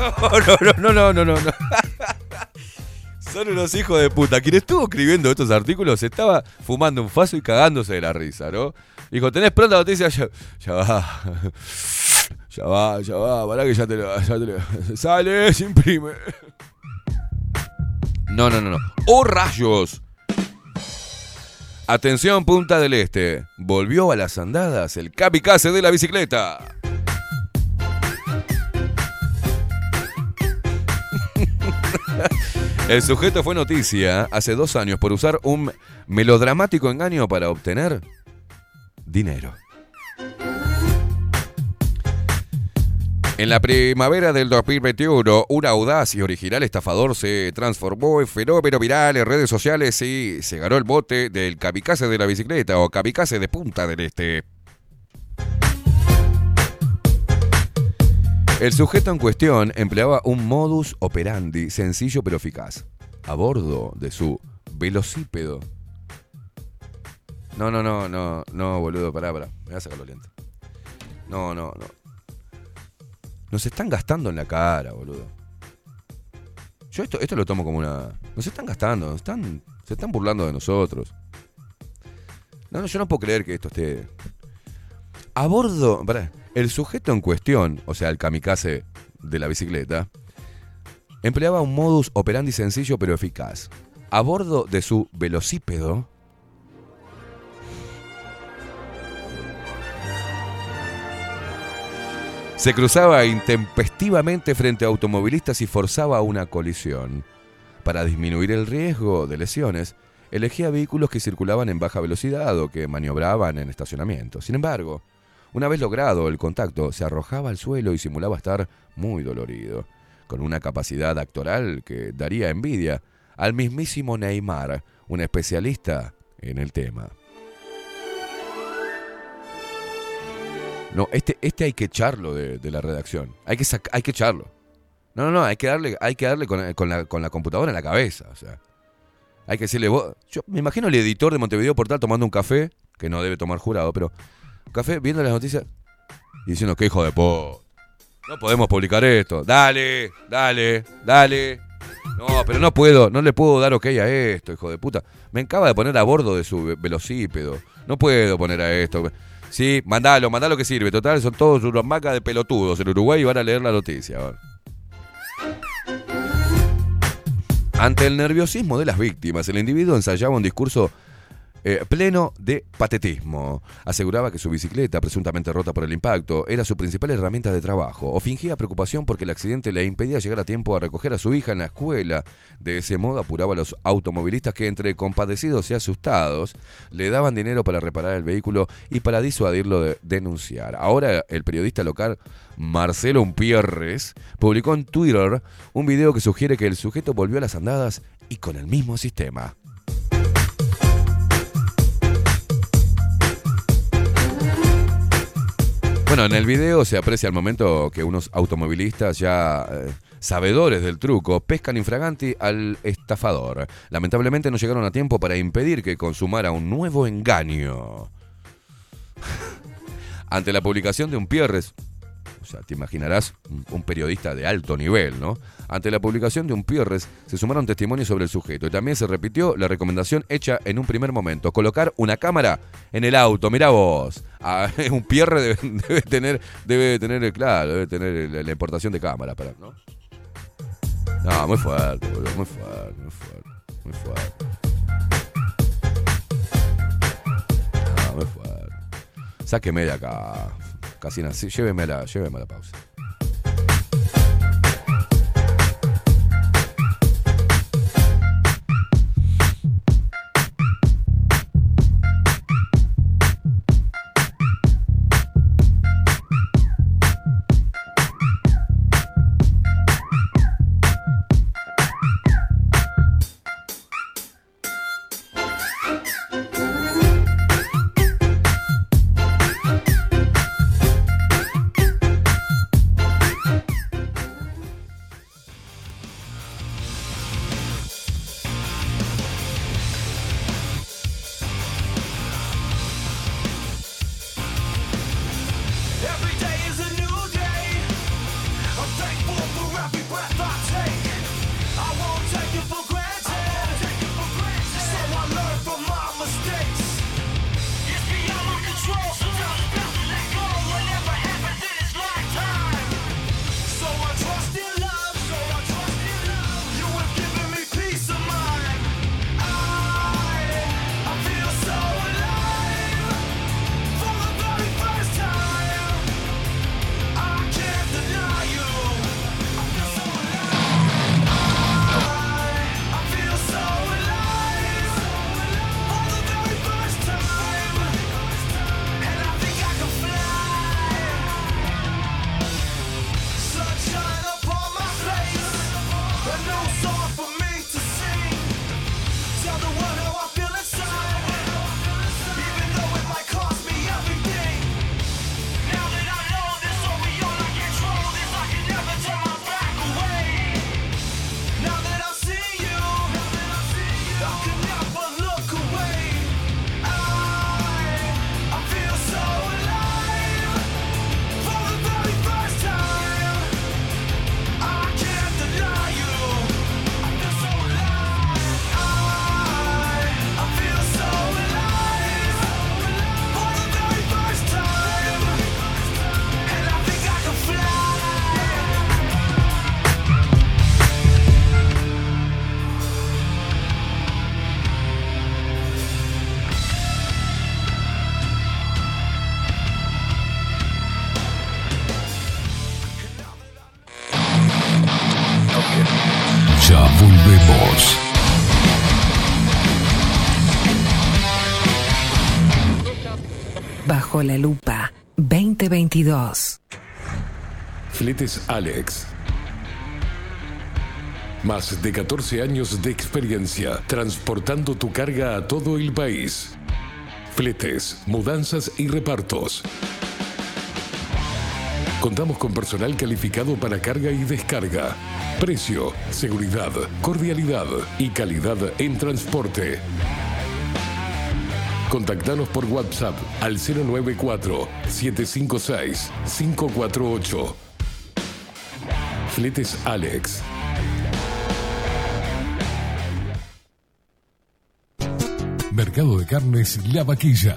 No, no, no, no, no, no, no. Son unos hijos de puta. Quien estuvo escribiendo estos artículos estaba fumando un faso y cagándose de la risa, ¿no? Dijo, ¿tenés pronta noticia? Ya, ya va. Ya va, ya va. Pará que ya te lo... Ya te Sale, se imprime. No, no, no, no. ¡Oh, rayos! Atención, Punta del Este. Volvió a las andadas el kamikaze de la bicicleta. El sujeto fue noticia hace dos años por usar un melodramático engaño para obtener dinero. En la primavera del 2021, un audaz y original estafador se transformó en fenómeno viral en redes sociales y se ganó el bote del kamikaze de la bicicleta o kamikaze de Punta del Este. El sujeto en cuestión empleaba un modus operandi sencillo pero eficaz. A bordo de su velocípedo. No, no, no, no, no, boludo, pará, pará. Me voy a sacarlo lento. No, no, no. Nos están gastando en la cara, boludo. Yo esto, esto lo tomo como una. Nos están gastando, están, se están burlando de nosotros. No, no, yo no puedo creer que esto esté. A bordo. pará, el sujeto en cuestión, o sea, el kamikaze de la bicicleta, empleaba un modus operandi sencillo pero eficaz. a bordo de su velocípedo se cruzaba intempestivamente frente a automovilistas y forzaba una colisión. Para disminuir el riesgo de lesiones, elegía vehículos que circulaban en baja velocidad o que maniobraban en estacionamiento. Sin embargo, una vez logrado el contacto, se arrojaba al suelo y simulaba estar muy dolorido, con una capacidad actoral que daría envidia al mismísimo Neymar, un especialista en el tema. No, este, este hay que echarlo de, de la redacción. Hay que, hay que echarlo. No, no, no, hay que darle, hay que darle con, con la, con la computadora en la cabeza. O sea, hay que decirle, vos, yo me imagino el editor de Montevideo Portal tomando un café, que no debe tomar jurado, pero un café viendo las noticias y diciendo, que hijo de po. No podemos publicar esto. Dale, dale, dale. No, pero no puedo, no le puedo dar ok a esto, hijo de puta. Me acaba de poner a bordo de su ve- velocípedo. No puedo poner a esto. Sí, mandalo, mandalo que sirve. Total, son todos unos macas de pelotudos en Uruguay y van a leer la noticia. Ante el nerviosismo de las víctimas, el individuo ensayaba un discurso eh, pleno de patetismo. Aseguraba que su bicicleta, presuntamente rota por el impacto, era su principal herramienta de trabajo, o fingía preocupación porque el accidente le impedía llegar a tiempo a recoger a su hija en la escuela. De ese modo apuraba a los automovilistas que, entre compadecidos y asustados, le daban dinero para reparar el vehículo y para disuadirlo de denunciar. Ahora el periodista local Marcelo Umpierres publicó en Twitter un video que sugiere que el sujeto volvió a las andadas y con el mismo sistema. Bueno, en el video se aprecia el momento que unos automovilistas ya eh, sabedores del truco pescan infraganti al estafador. Lamentablemente no llegaron a tiempo para impedir que consumara un nuevo engaño. Ante la publicación de un Pierres, o sea, te imaginarás un, periodista de alto nivel, ¿no? Ante la publicación de un Pierres se sumaron testimonios sobre el sujeto y también se repitió la recomendación hecha en un primer momento, colocar una cámara en el auto. Mirá vos, Un Pierre debe, tener, debe tener, claro, debe tener la, importación de cámara para, ¿no? Muy fuerte, boludo, muy fuerte, muy fuerte, muy fuerte. No, muy fuerte. Sáqueme de acá. Casi así. Lléveme la, lléveme a la pausa. La lupa 2022. Fletes Alex. Más de 14 años de experiencia transportando tu carga a todo el país. Fletes, mudanzas y repartos. Contamos con personal calificado para carga y descarga. Precio, seguridad, cordialidad y calidad en transporte. Contactanos por WhatsApp al 094-756-548. Fletes Alex. Mercado de Carnes La Vaquilla.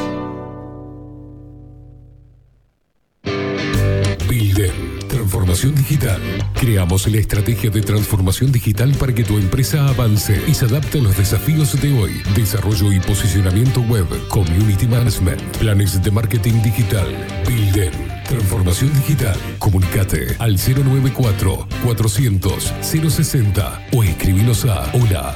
Transformación digital. Creamos la estrategia de transformación digital para que tu empresa avance y se adapte a los desafíos de hoy. Desarrollo y posicionamiento web, community management, planes de marketing digital. Builder. Transformación digital. Comunicate al 094 400 060 o escribinos a hola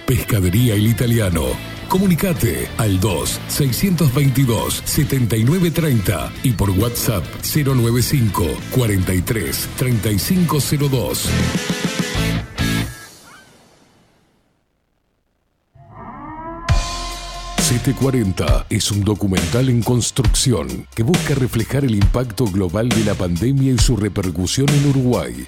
Pescadería El Italiano. Comunicate al 2-622-7930 y por WhatsApp 095 43 3502. CT40 es un documental en construcción que busca reflejar el impacto global de la pandemia y su repercusión en Uruguay.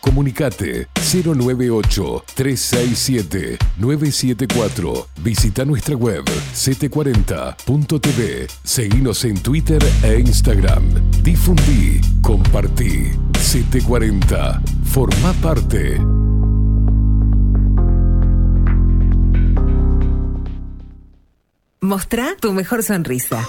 Comunicate 098-367-974. Visita nuestra web ct40.tv. Seguinos en Twitter e Instagram. Difundí, compartí. CT40. Forma parte. Mostrá tu mejor sonrisa.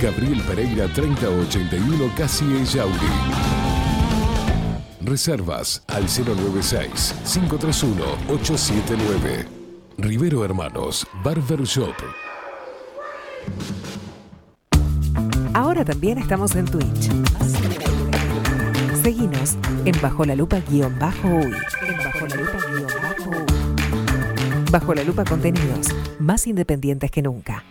Gabriel Pereira 3081 Casi Yauri. Reservas al 096-531-879. Rivero Hermanos, Barber Shop. Ahora también estamos en Twitch. Seguinos en Bajo la Lupa guion bajo uy. Bajo la Lupa contenidos más independientes que nunca.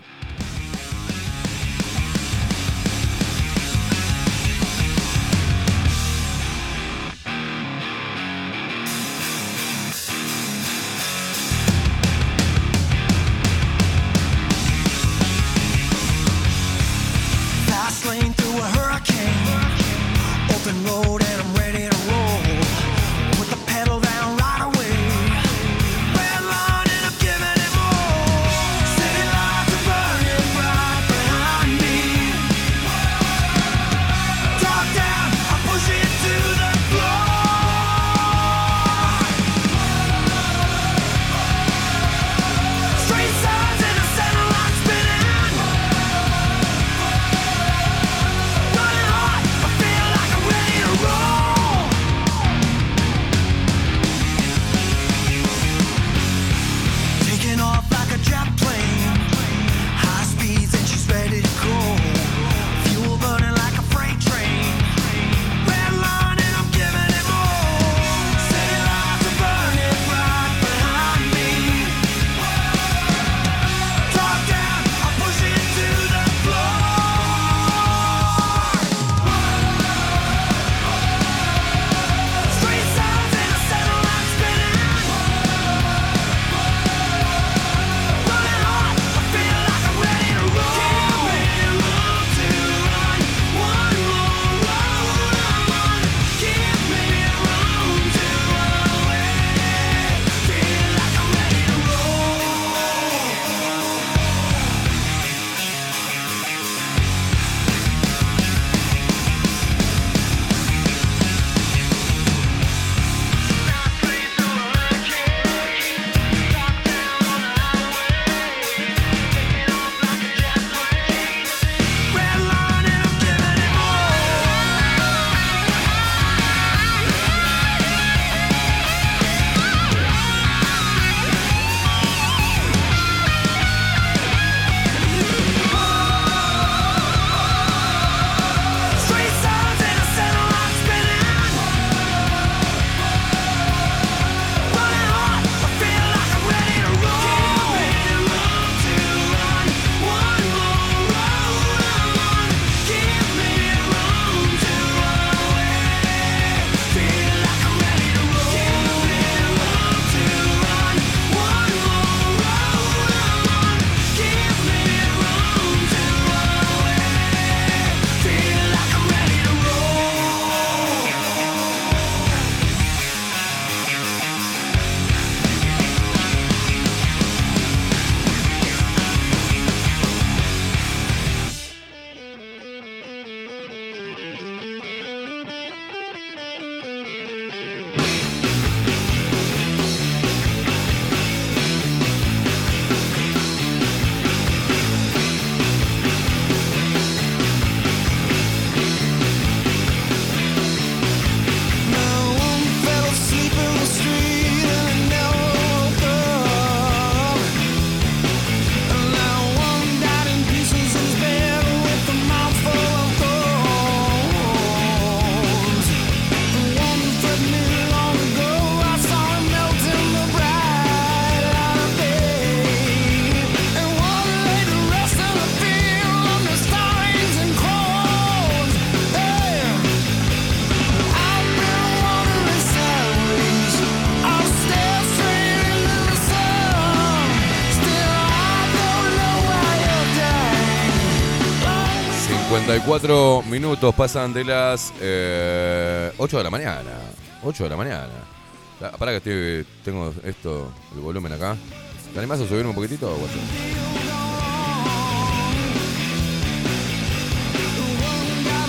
54 minutos pasan de las eh, 8 de la mañana. 8 de la mañana. Pará que tengo esto, el volumen acá. ¿Te animás a subirme un poquitito, guacho?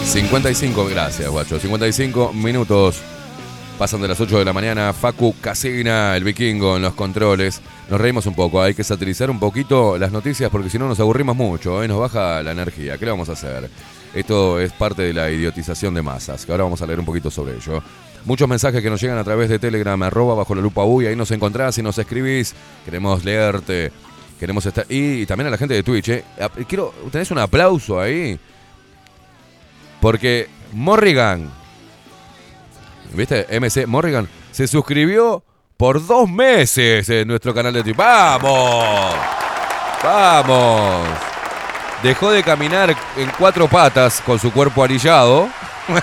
...55, gracias, guacho. 55 minutos. Pasan de las 8 de la mañana. Facu Casina, el vikingo en los controles. Nos reímos un poco. Hay que satirizar un poquito las noticias porque si no nos aburrimos mucho. ¿eh? Nos baja la energía. ¿Qué le vamos a hacer? Esto es parte de la idiotización de masas. Que ahora vamos a leer un poquito sobre ello. Muchos mensajes que nos llegan a través de Telegram, arroba bajo la lupa uy. Ahí nos encontrás y nos escribís. Queremos leerte. Queremos estar. Y, también a la gente de Twitch. ¿eh? Quiero. ¿Tenés un aplauso ahí? Porque Morrigan, ¿viste? MC Morrigan se suscribió por dos meses en nuestro canal de Twitch. ¡Vamos! ¡Vamos! Dejó de caminar en cuatro patas con su cuerpo anillado.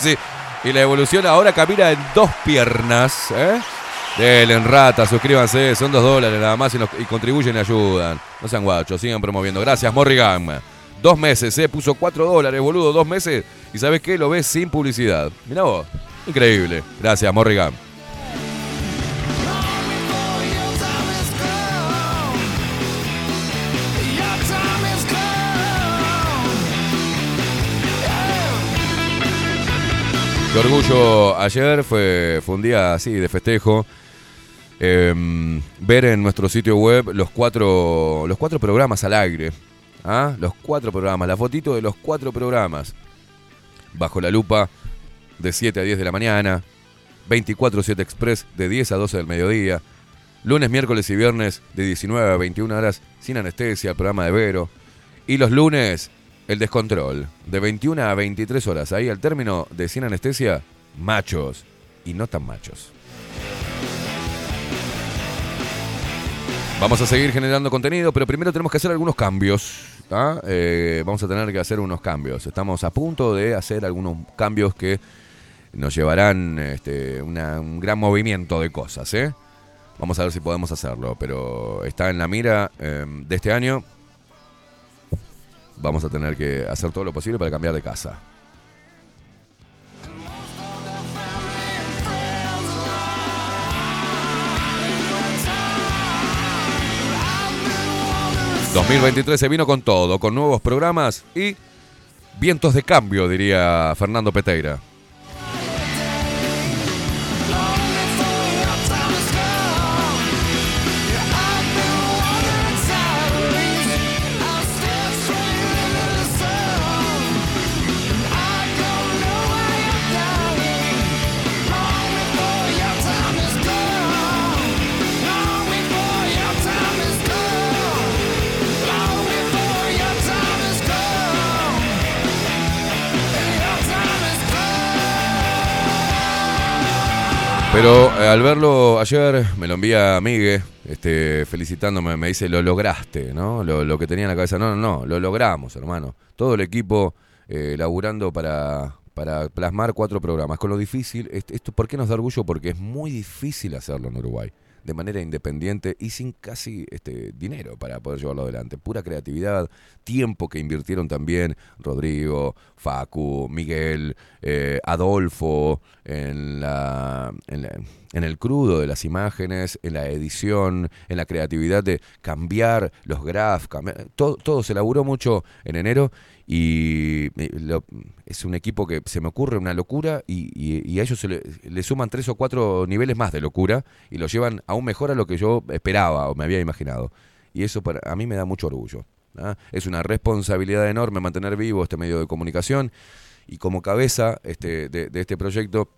Sí. Y la evolución ahora camina en dos piernas. ¿eh? Denle en rata, suscríbanse, son dos dólares nada más y, contribuyen y ayudan. No sean guachos, sigan promoviendo. Gracias, Morrigan. Dos meses, ¿eh? puso cuatro dólares, boludo, dos meses. Y ¿sabes qué? Lo ves sin publicidad. Mirá vos, increíble. Gracias, Morrigan. Orgullo ayer, fue, fue un día así de festejo. Em, ver en nuestro sitio web los cuatro, los cuatro programas al aire. ¿ah? Los cuatro programas, la fotito de los cuatro programas. Bajo la lupa de 7 a 10 de la mañana. 24-7 Express de 10 a 12 del mediodía. Lunes, miércoles y viernes de 19 a 21 horas sin anestesia, programa de Vero. Y los lunes, el descontrol, de 21 a 23 horas. Ahí al término de sin anestesia, machos y no tan machos. Vamos a seguir generando contenido, pero primero tenemos que hacer algunos cambios. ¿tá? Eh, vamos a tener que hacer unos cambios. Estamos a punto de hacer algunos cambios que nos llevarán este, una- un gran movimiento de cosas. ¿eh? Vamos a ver si podemos hacerlo, pero está en la mira eh, de este año. Vamos a tener que hacer todo lo posible para cambiar de casa. ...2023 se vino con todo, con nuevos programas y... ...vientos de cambio, diría Fernando Peteira. Pero eh, al verlo ayer, me lo envía Migue, este, felicitándome, me dice, lo lograste, ¿no? Lo, que tenía en la cabeza. No, no, no, lo logramos, hermano. Todo el equipo eh, laburando para, para plasmar cuatro programas. Con lo difícil, est- esto, ¿por qué nos da orgullo? Porque es muy difícil hacerlo en Uruguay. De manera independiente y sin casi este, dinero para poder llevarlo adelante. Pura creatividad, tiempo que invirtieron también Rodrigo, Facu, Miguel, eh, Adolfo, en, la, en, la- en el crudo de las imágenes, en la edición, en la creatividad de cambiar los graphs, cambiar- todo, todo se laburó mucho en enero y es un equipo que se me ocurre una locura y, a ellos se le, suman tres o cuatro niveles más de locura y lo llevan aún mejor a lo que yo esperaba o me había imaginado. Y eso para, a mí me da mucho orgullo. Es una responsabilidad enorme mantener vivo este medio de comunicación y como cabeza este, de, este proyecto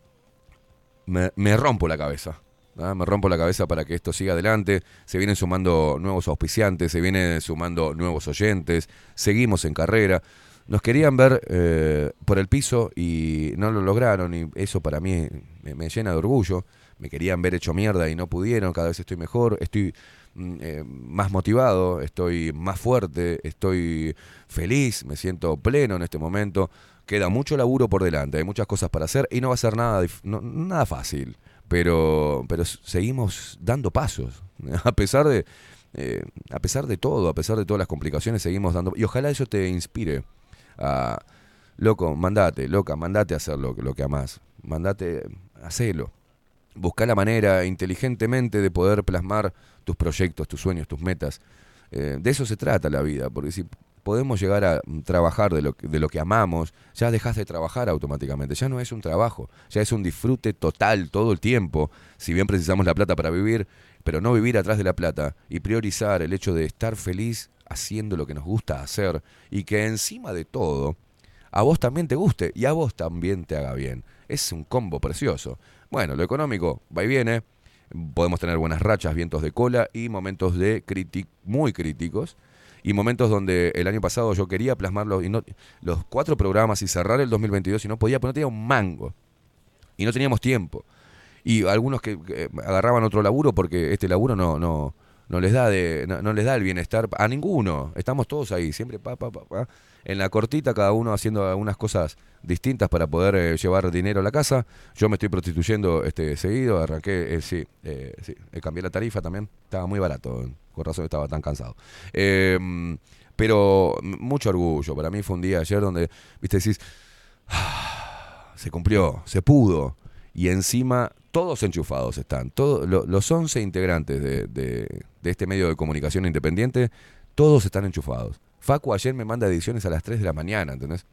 me rompo la cabeza. ¿Ah? Me rompo la cabeza para que esto siga adelante. Se vienen sumando nuevos auspiciantes, se vienen sumando nuevos oyentes, seguimos en carrera. Nos querían ver eh, por el piso y no lo lograron y eso para mí me, llena de orgullo. Me querían ver hecho mierda y no pudieron, cada vez estoy mejor, estoy mm, eh, más motivado, estoy más fuerte, estoy feliz, me siento pleno en este momento. Queda mucho laburo por delante, hay muchas cosas para hacer y no va a ser nada, no- nada fácil, pero, pero seguimos dando pasos, a pesar de, eh, a pesar de todo, a pesar de todas las complicaciones, seguimos dando, y ojalá eso te inspire a, loco, mandate, loca, mandate a hacer lo, lo que amás. Mandate, hacelo. Busca la manera inteligentemente de poder plasmar tus proyectos, tus sueños, tus metas. Eh, de eso se trata la vida, porque si podemos llegar a trabajar de lo, de lo que amamos, ya dejas de trabajar automáticamente. Ya no es un trabajo, ya es un disfrute total todo el tiempo. Si bien precisamos la plata para vivir, pero no vivir atrás de la plata y priorizar el hecho de estar feliz haciendo lo que nos gusta hacer y que encima de todo a vos también te guste y a vos también te haga bien. Es un combo precioso. Bueno, lo económico va y viene. Podemos tener buenas rachas, vientos de cola y momentos de muy críticos. Y momentos donde el año pasado yo quería plasmarlos y no, los cuatro programas y cerrar el 2022 y no podía, porque no tenía un mango. Y no teníamos tiempo. Y algunos que, que agarraban otro laburo porque este laburo no, no, no les da de, no, les da el bienestar a ninguno. Estamos todos ahí, siempre pa, pa, pa, pa. en la cortita, cada uno haciendo algunas cosas distintas para poder eh, llevar dinero a la casa. Yo me estoy prostituyendo este seguido, arranqué, eh, sí, eh, sí, eh, cambié la tarifa también, estaba muy barato, con razón estaba tan cansado. Eh, pero mucho orgullo, para mí fue un día ayer donde, viste, decís, "Ah, se cumplió, se pudo. Y encima todos enchufados están. Todos, lo- los 11 integrantes de, de- de este medio de comunicación independiente, todos están enchufados. Facu ayer me manda ediciones a las 3 de la mañana, ¿entendés?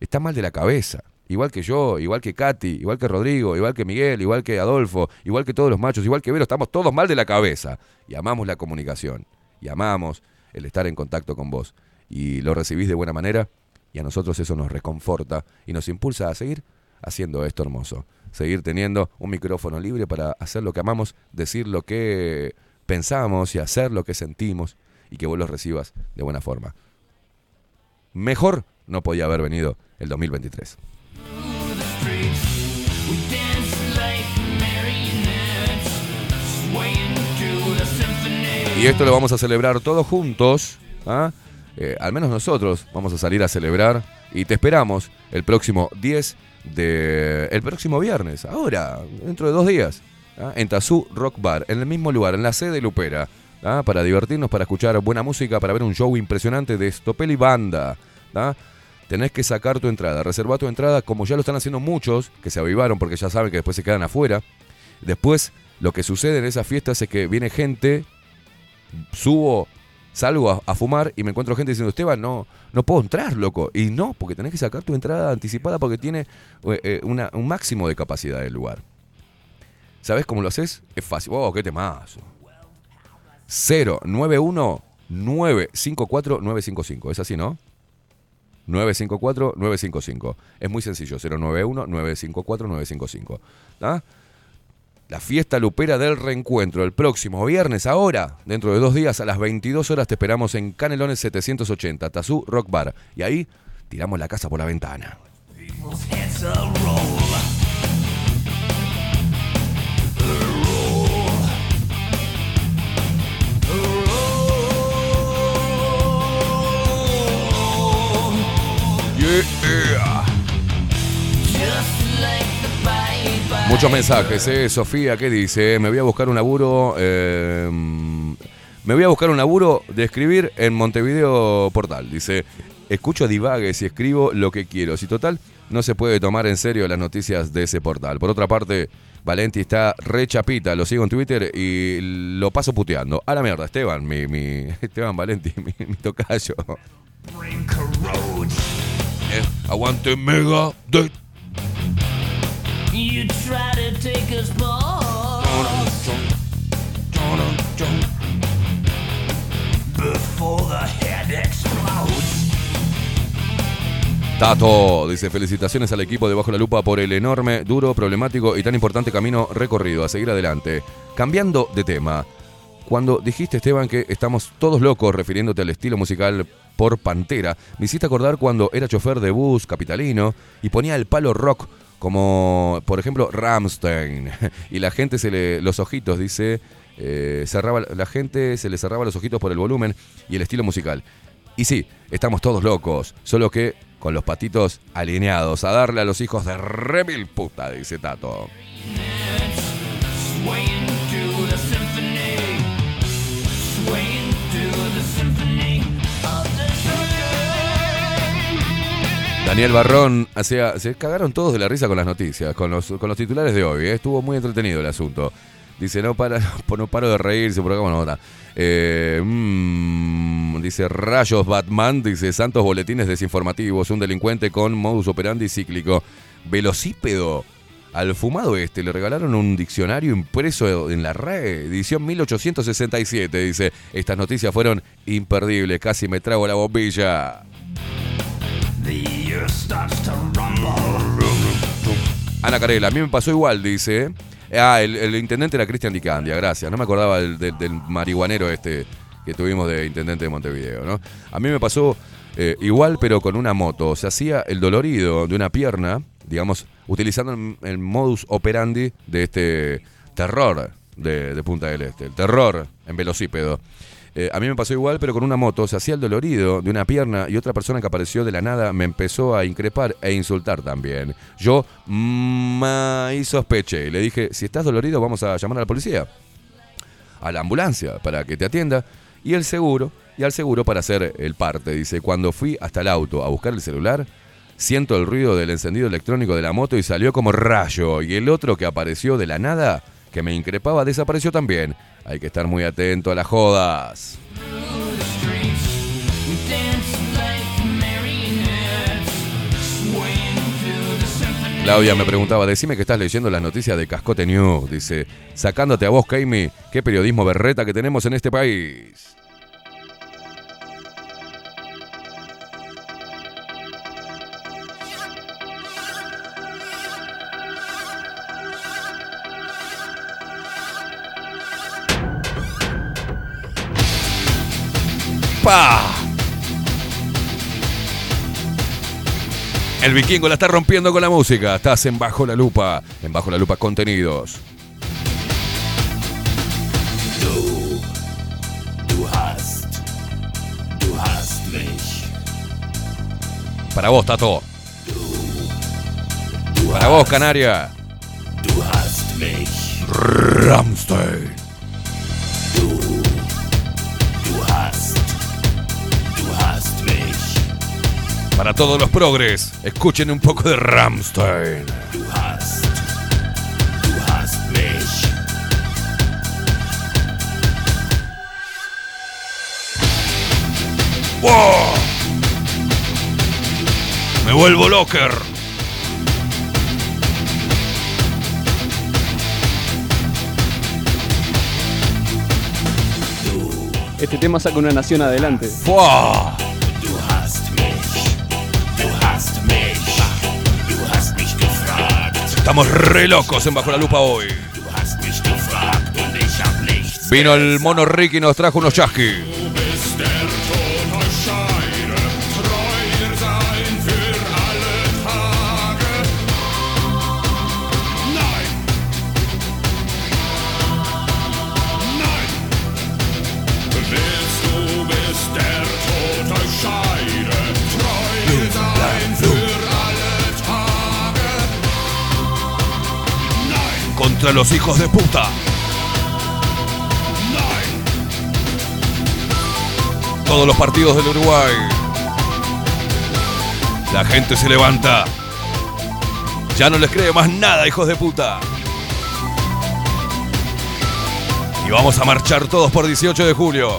Está mal de la cabeza. Igual que yo, igual que Katy, igual que Rodrigo, igual que Miguel, igual que Adolfo, igual que todos los machos, igual que Vero, estamos todos mal de la cabeza. Y amamos la comunicación. Y amamos el estar en contacto con vos. Y lo recibís de buena manera. Y a nosotros eso nos reconforta y nos impulsa a seguir haciendo esto hermoso. Seguir teniendo un micrófono libre para hacer lo que amamos, decir lo que pensamos y hacer lo que sentimos y que vos lo recibas de buena forma. Mejor no podía haber venido el 2023. Y esto lo vamos a celebrar todos juntos. ¿ah? Eh, al menos nosotros vamos a salir a celebrar. Y te esperamos el próximo 10 de. El próximo viernes, ahora, dentro de dos días. ¿ah? En Tazú Rock Bar, en el mismo lugar, en la sede Lupera. ¿ah? Para divertirnos, para escuchar buena música, para ver un show impresionante de Stopel y Banda. Tenés que sacar tu entrada, reservar tu entrada, como ya lo están haciendo muchos, que se avivaron porque ya saben que después se quedan afuera. Después, lo que sucede en esas fiestas es que viene gente subo, salgo a, fumar y me encuentro gente diciendo, Esteban, no, no puedo entrar, loco. Y no, porque tenés que sacar tu entrada anticipada porque tiene eh, eh, una- un máximo de capacidad el lugar. ¿Sabés cómo lo haces? Es fácil. ¡Oh, qué temazo! 091 954 955. ¿Es así, no? 954 955. Es muy sencillo. 091 954 955. ¿Ah? La fiesta lupera del reencuentro el próximo viernes, ahora, dentro de dos días, a las 22 horas, te esperamos en Canelones 780, Tazú Rock Bar. Y ahí tiramos la casa por la ventana. Muchos mensajes, ¿eh? Sofía, ¿qué dice? Me voy a buscar un laburo. eh, me voy a buscar un laburo de escribir en Montevideo Portal. Dice: Escucho divagues y escribo lo que quiero. Si total, no se puede tomar en serio las noticias de ese portal. Por otra parte, Valenti está re chapita. Lo sigo en Twitter y lo paso puteando. A la mierda, Esteban, mi, mi Esteban Valenti, mi, mi tocayo. Eh, aguante mega de You try to take us Before the head explodes. Tato dice felicitaciones al equipo de Bajo la Lupa por el enorme, duro, problemático y tan importante camino recorrido. A seguir adelante. Cambiando de tema. Cuando dijiste, Esteban, que estamos todos locos refiriéndote al estilo musical por Pantera, me hiciste acordar cuando era chofer de bus capitalino y ponía el palo rock como, por ejemplo, Ramstein. Y la gente se le... Los ojitos, dice... eh, cerraba, la gente se le cerraba los ojitos por el volumen y el estilo musical. Y sí, estamos todos locos, solo que con los patitos alineados a darle a los hijos de remil puta, dice Tato. Daniel Barrón hacía. Se cagaron todos de la risa con las noticias, con los, con los titulares de hoy. ¿eh? Estuvo muy entretenido el asunto. Dice, no, para, no paro de reírse por acá, bueno, otra. Eh, mm, dice, rayos Batman, dice, santos boletines desinformativos, un delincuente con modus operandi cíclico. Velocípedo. Al fumado este le regalaron un diccionario impreso en la red, edición 1867. Dice, estas noticias fueron imperdibles, casi me trago la bombilla. Ana Carela, a mí me pasó igual, dice. Ah, el, intendente era Cristian Dicandia, gracias. No me acordaba del, del- del marihuanero este que tuvimos de intendente de Montevideo, ¿no? A mí me pasó eh, igual, pero con una moto. Se hacía el dolorido de una pierna, digamos, utilizando el, el modus operandi de este terror de, de Punta del Este, el terror en velocípedo. Eh, a mí me pasó igual, pero con una moto. Se hacía el dolorido de una pierna y otra persona que apareció de la nada me empezó a increpar e insultar también. Yo mm, y sospeché. Le dije, si estás dolorido vamos a llamar a la policía. A la ambulancia para que te atienda. Y el seguro, y al seguro para hacer el parte. Dice, cuando fui hasta el auto a buscar el celular, siento el ruido del encendido electrónico de la moto y salió como rayo. Y el otro que apareció de la nada, que me increpaba, desapareció también. Hay que estar muy atento a las jodas. Claudia me preguntaba, decime que estás leyendo las noticias de Cascote News. Dice, sacándote a vos, Kaimi, qué periodismo berreta que tenemos en este país. El vikingo la está rompiendo con la música. Estás en Bajo la Lupa. En Bajo la Lupa Contenidos. Du, du hast, du hast mich. Para vos, Tato. Para vos, Canaria. Du hast mich. Ramstein. Du Para todos los progres, escuchen un poco de Ramstein. Du hast, du hast mich. ¡Wow! Me vuelvo locker. Este tema saca una nación adelante. ¡Fua! Estamos re locos en Bajo la Lupa hoy. Vino el mono Ricky y nos trajo unos chasqui. Contra los hijos de puta. Todos los partidos del Uruguay. La gente se levanta. Ya no les cree más nada, hijos de puta. Y vamos a marchar todos por 18 de julio.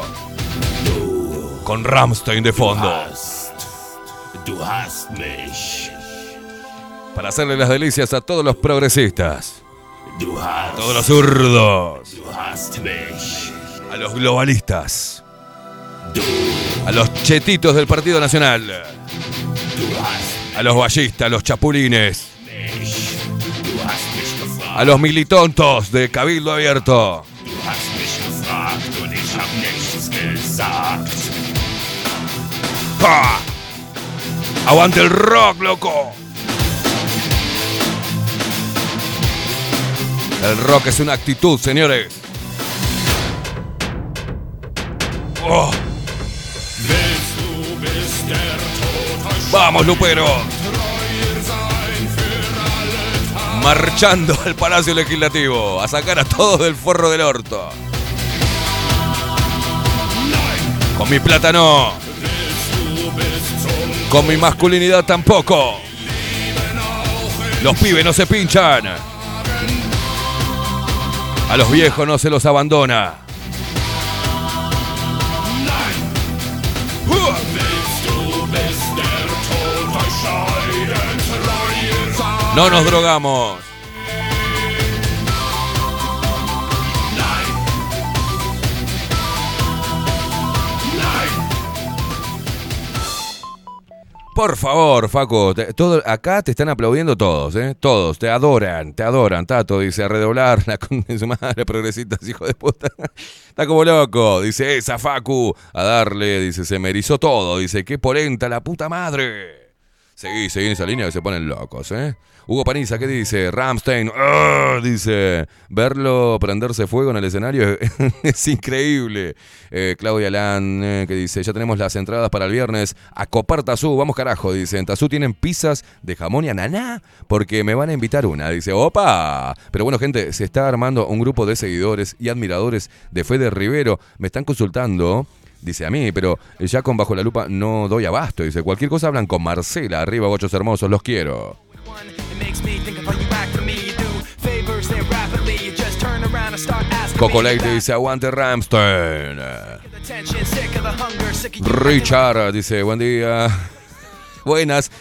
Con Ramstein de fondo. Para hacerle las delicias a todos los progresistas. Todos los zurdos. A los globalistas. A los chetitos del Partido Nacional. A los ballistas, a los chapulines. A los militontos de Cabildo Abierto. ¡Aguante el rock, loco! El rock es una actitud, señores. Oh, ¡Vamos, Lupero! Marchando al Palacio Legislativo a sacar a todos del forro del orto. Con mi bis zum Con mi masculinidad tampoco. Los pibes no se pinchan. A los viejos no se los abandona. No nos drogamos. Por favor, Faco, te- todo, acá te están aplaudiendo todos, ¿eh? Todos, te adoran, te adoran. Tato dice, a redoblar la con su madre, progresistas, hijo de puta. Está como loco, dice, esa Facu, a darle, dice, se me erizó todo, dice, qué polenta la puta madre. Seguí, seguí en esa línea que se ponen locos, ¿eh? Hugo Paniza, ¿qué dice? Ramstein, ¡ah! dice, verlo prenderse fuego en el escenario es increíble. Eh, Claudia Lan, eh, que dice, ya tenemos las entradas para el viernes. A copar Tazú, vamos carajo, dice. En Tazú tienen pizzas de jamón y ananá porque me van a invitar una. Dice, opa. Pero bueno, gente, se está armando un grupo de seguidores y admiradores de Fede Rivero. Me están consultando. Dice a mí, pero ya con Bajo la Lupa no doy abasto. Dice, cualquier cosa hablan con Marcela. Arriba, bochos hermosos, los quiero. Coco Leite dice, aguante Ramstein. Richard dice, buen día. Buenas.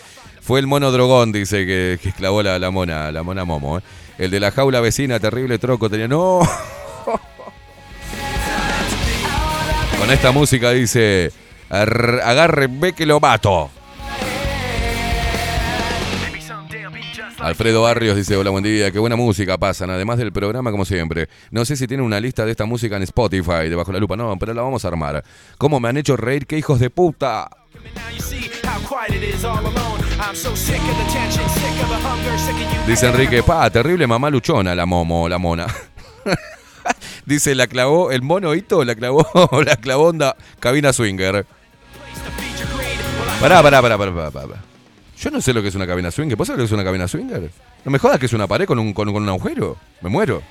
Fue el mono drogón, dice, que, que clavó la, la mona, la mona Momo. ¿eh? El de la jaula vecina, terrible troco, tenía... No. Con esta música dice, "Ar- agarre, ve que lo mato. Alfredo Barrios dice, hola, buen día, qué buena música pasan, además del programa como siempre. No sé si tienen una lista de esta música en Spotify, debajo la lupa, no, pero la vamos a armar. ¿Cómo me han hecho reír? ¡Qué hijos de puta! Dice Enrique, pa, terrible mamá luchona, la momo, la mona. Dice, la clavó, el mono Hito la clavó, la clavó onda cabina swinger. Pará, pará, pará, pará, pará, pará. Yo no sé lo que es una cabina swinger. ¿Vos sabés lo que es una cabina swinger? No me jodas que es una pared con un, con, con un agujero. Me muero.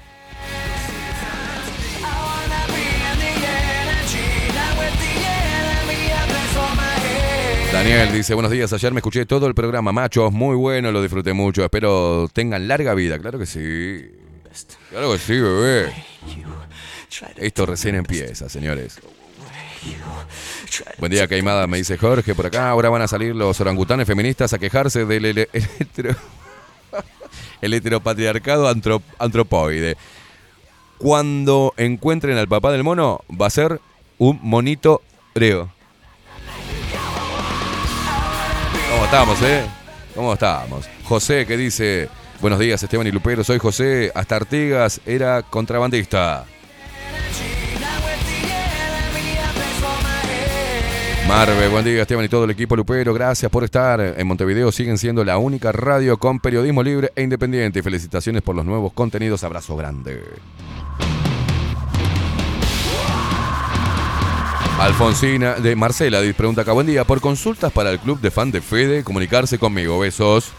Daniel dice, buenos días, ayer me escuché todo el programa, machos, muy bueno, lo disfruté mucho, espero tengan larga vida, claro que sí. Claro que sí, bebé. Esto recién empieza, señores. Buen día, Caimada, me dice Jorge por acá. Ahora van a salir los orangutanes feministas a quejarse del el hetero- el heteropatriarcado antrop- antropoide. Cuando encuentren al papá del mono, va a ser un monito breo. ¿Cómo estamos, eh? ¿Cómo estamos? José que dice, buenos días Esteban y Lupero, soy José, hasta Artigas era contrabandista. Marve, buen día Esteban y todo el equipo Lupero, gracias por estar. En Montevideo siguen siendo la única radio con periodismo libre e independiente. Felicitaciones por los nuevos contenidos, abrazo grande. Alfonsina de Marcela pregunta acá, buen día, por consultas para el club de fan de Fede, comunicarse conmigo, besos.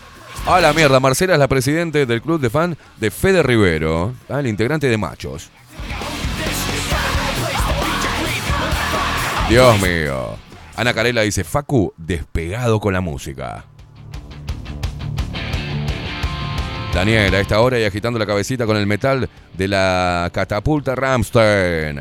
A la mierda, Marcela es la presidente del club de fan de Fede Rivero, ah, el integrante de Machos. Dios mío. Ana Carela dice, Facu, despegado con la música. Daniel, a esta hora y agitando la cabecita con el metal de la catapulta Ramstein.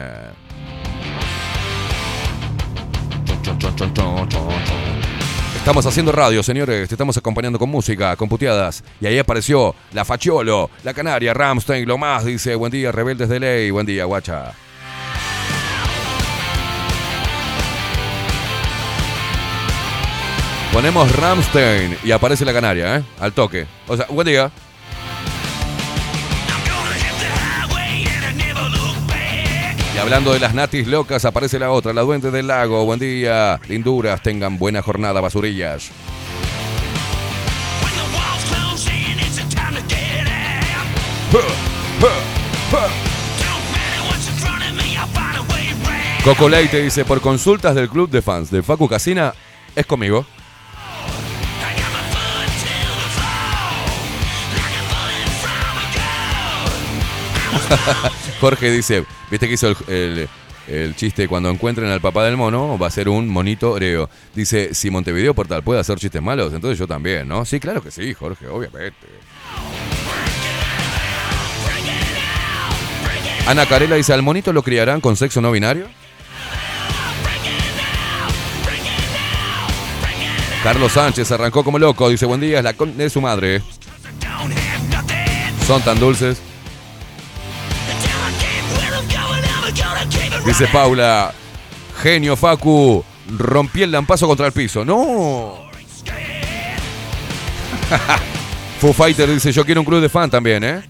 Estamos haciendo radio, señores. Te estamos acompañando con música, con puteadas. Y ahí apareció la Fachiolo, la Canaria, Ramstein, lo más. Dice, buen día, rebeldes de ley. Buen día, guacha. Ponemos Ramstein y aparece la Canaria, ¿eh? Al toque. O sea, buen día. Y hablando de las natis locas, aparece la otra, la Duende del Lago. Buen día, linduras, tengan buena jornada, basurillas. Coco Leite dice, por consultas del club de fans de Facu Casina, es conmigo. Jorge dice, viste que hizo el, el- chiste cuando encuentren al papá del mono va a ser un monito oreo. Dice, si Montevideo Portal puede hacer chistes malos, entonces yo también, ¿no? Sí, claro que sí, Jorge, obviamente. Ana Carela dice, ¿al monito lo criarán con sexo no binario? Carlos Sánchez arrancó como loco, dice, buen día, es la con de su madre. Son tan dulces. Dice Paula, genio Facu, rompí el lampazo contra el piso. No. Foo Fighter dice, yo quiero un club de fan también, ¿eh?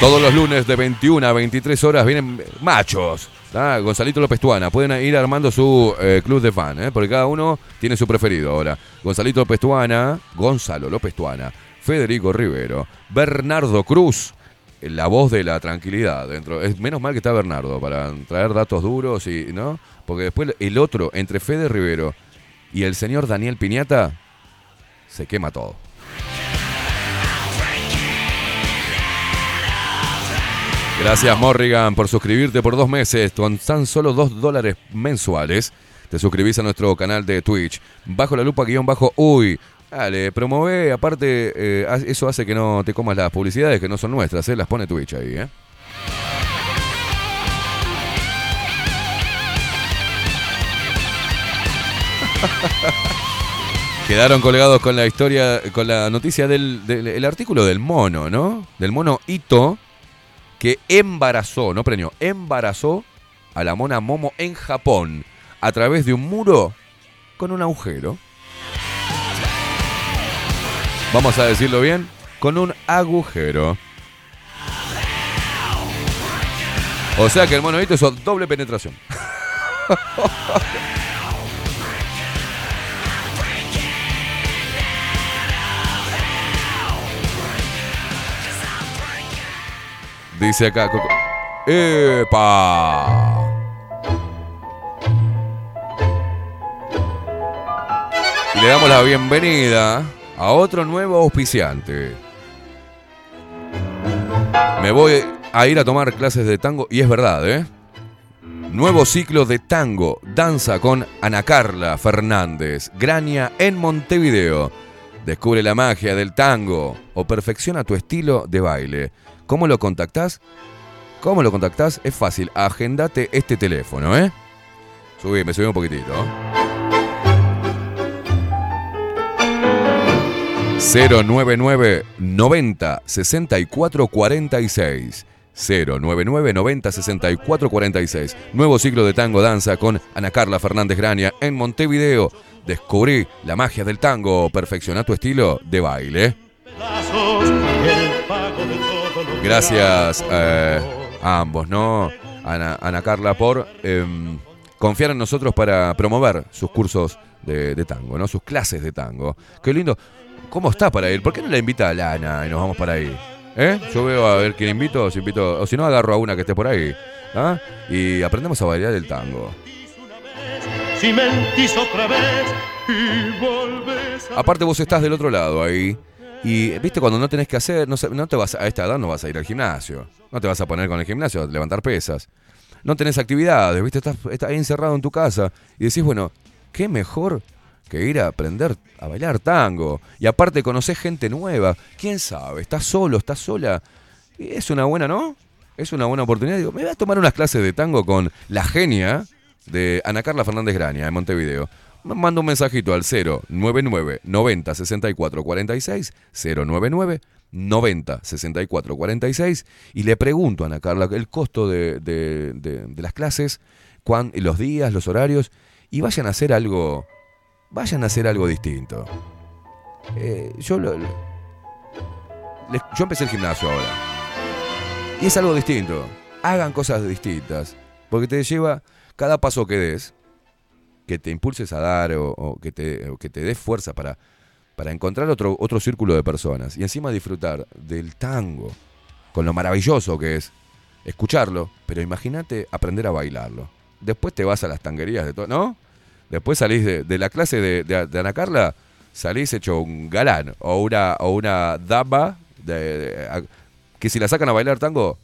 Todos los lunes de 21 a 23 horas vienen machos. ¿tá? Gonzalito López Tuana. Pueden ir armando su eh, club de fan, ¿eh? porque cada uno tiene su preferido ahora. Gonzalito López Tuana, Gonzalo López Tuana, Federico Rivero, Bernardo Cruz, eh, la voz de la tranquilidad. Dentro. Es menos mal que está Bernardo para traer datos duros y, ¿no? Porque después el otro, entre Fede Rivero y el señor Daniel Piñata, se quema todo. Gracias Morrigan por suscribirte por dos meses con tan solo dos dólares mensuales. Te suscribís a nuestro canal de Twitch. Bajo la lupa guion bajo uy. Dale, promueve, aparte eh, eso hace que no te comas las publicidades que no son nuestras, ¿eh? las pone Twitch ahí. ¿eh? Quedaron colgados con la historia, con la noticia del, del- el artículo del mono, ¿no? Del mono Ito, que embarazó, no preñó, embarazó a la mona Momo en Japón a través de un muro con un agujero. Vamos a decirlo bien, con un agujero. O sea que el mono Ito hizo doble penetración. Dice acá. Coco- ¡Epa! Y le damos la bienvenida a otro nuevo auspiciante. Me voy a ir a tomar clases de tango y es verdad, ¿eh? Nuevo ciclo de tango, danza con Ana Carla Fernández, Grania en Montevideo. Descubre la magia del tango o perfecciona tu estilo de baile. ¿Cómo lo contactás? ¿Cómo lo contactás? Es fácil, agendate este teléfono, ¿eh? Subí, me subí un poquitito. 099 90 64 46 099 90 64 46 Nuevo ciclo de tango danza con Ana Carla Fernández Graña en Montevideo. Descubrí la magia del tango, perfecciona tu estilo de baile. Gracias eh, a ambos, ¿no? Ana, Ana Carla por em, confiar en nosotros para promover sus cursos de, de tango, ¿no? Sus clases de tango. Qué lindo. ¿Cómo está para ir? ¿Por qué no la invita a Lana y nos vamos para ahí? ¿Eh? Yo veo a ver quién invito, si invito, o si no agarro a una que esté por ahí. ¿ah? Y aprendemos a bailar el tango. Si mentís otra vez y volvés a... Aparte vos estás del otro lado ahí. Y viste cuando no tenés que hacer, no, no te vas a esta edad no vas a ir al gimnasio. No te vas a poner con el gimnasio a levantar pesas. No tenés actividades, viste, estás, estás ahí encerrado en tu casa y decís, bueno, qué mejor que ir a aprender a bailar tango. Y aparte conocés gente nueva. ¿Quién sabe? ¿Estás solo? ¿Estás sola? Y es una buena, ¿no? Es una buena oportunidad. Digo, me voy a tomar unas clases de tango con la genia de Ana Carla Fernández Graña de Montevideo. Manda un mensajito al 099 90 64 46 099 90 64 46 y le pregunto a Ana Carla el costo de, de- de- de las clases, cuán- los días, los horarios y vayan a hacer algo, vayan a hacer algo distinto. Eh, yo, lo- yo empecé el gimnasio ahora y es algo distinto. Hagan cosas distintas porque te lleva cada paso que des que te impulses a dar o, que te, que te des fuerza para, para encontrar otro, otro círculo de personas y encima disfrutar del tango, con lo maravilloso que es escucharlo, pero imagínate aprender a bailarlo. Después te vas a las tanguerías de todo, ¿no? Después salís de, la clase de, Ana Carla, salís hecho un galán o una, o una dama que si la sacan a bailar tango,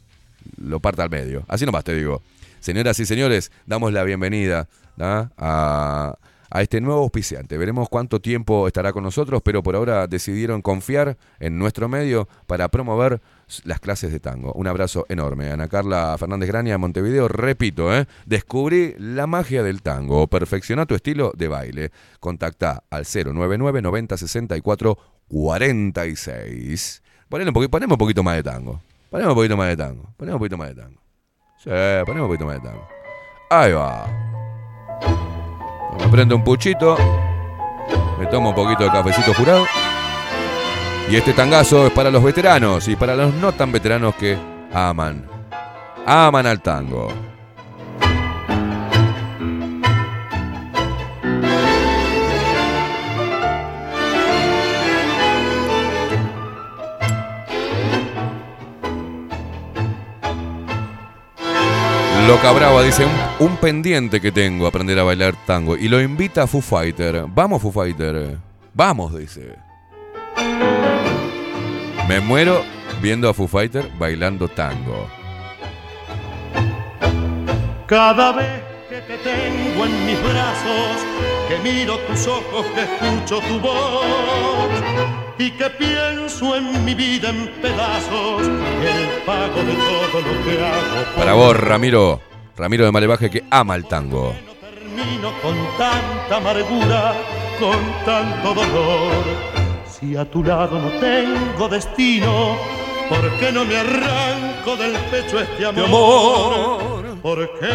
lo parta al medio. Así nomás te digo. Señoras y señores, damos la bienvenida a, a este nuevo auspiciante. Veremos cuánto tiempo estará con nosotros, pero por ahora decidieron confiar en nuestro medio para promover las clases de tango. Un abrazo enorme. Ana Carla Fernández Graña, Montevideo. Repito, ¿eh? descubrí la magia del tango. Perfecciona tu estilo de baile. Contacta al 099 90 64 46. Ponele un poqui- poneme un poquito más de tango. Ponemos un poquito más de tango. Ponemos un poquito más de tango. Sí, ponemos un poquito más de tango. Ahí va. Me prendo un puchito. Me tomo un poquito de cafecito jurado. Y este tangazo es para los veteranos y para los no tan veteranos que aman. Aman al tango. Loca Brava dice, un, pendiente que tengo, aprender a bailar tango. Y lo invita a Foo Fighter. Vamos, Foo Fighter. Vamos, dice. Me muero viendo a Foo Fighter bailando tango. Cada vez que te tengo en mis brazos, que miro tus ojos, que escucho tu voz y que pienso en mi vida en pedazos, el pago de todo lo que hago. Para vos, Ramiro. Ramiro de Malevaje que ama el tango. termino con tanta amargura, con tanto dolor. Si a tu lado no tengo destino, ¿por qué no me arranco del pecho este amor? ¿Por qué?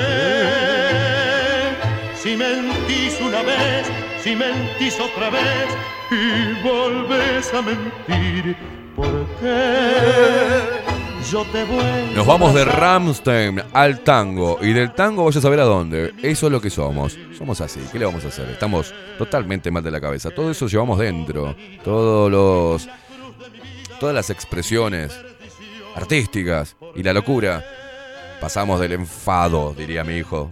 Si mentís una vez, si mentís otra vez y volvés a mentir, ¿por qué? Yo te voy Nos vamos de Ramstein al tango. Y del tango voy a saber a dónde. Eso es lo que somos. Somos así. ¿Qué le vamos a hacer? Estamos totalmente mal de la cabeza. Todo eso llevamos dentro. Todos los. Todas las expresiones artísticas y la locura. Pasamos del enfado, diría mi hijo,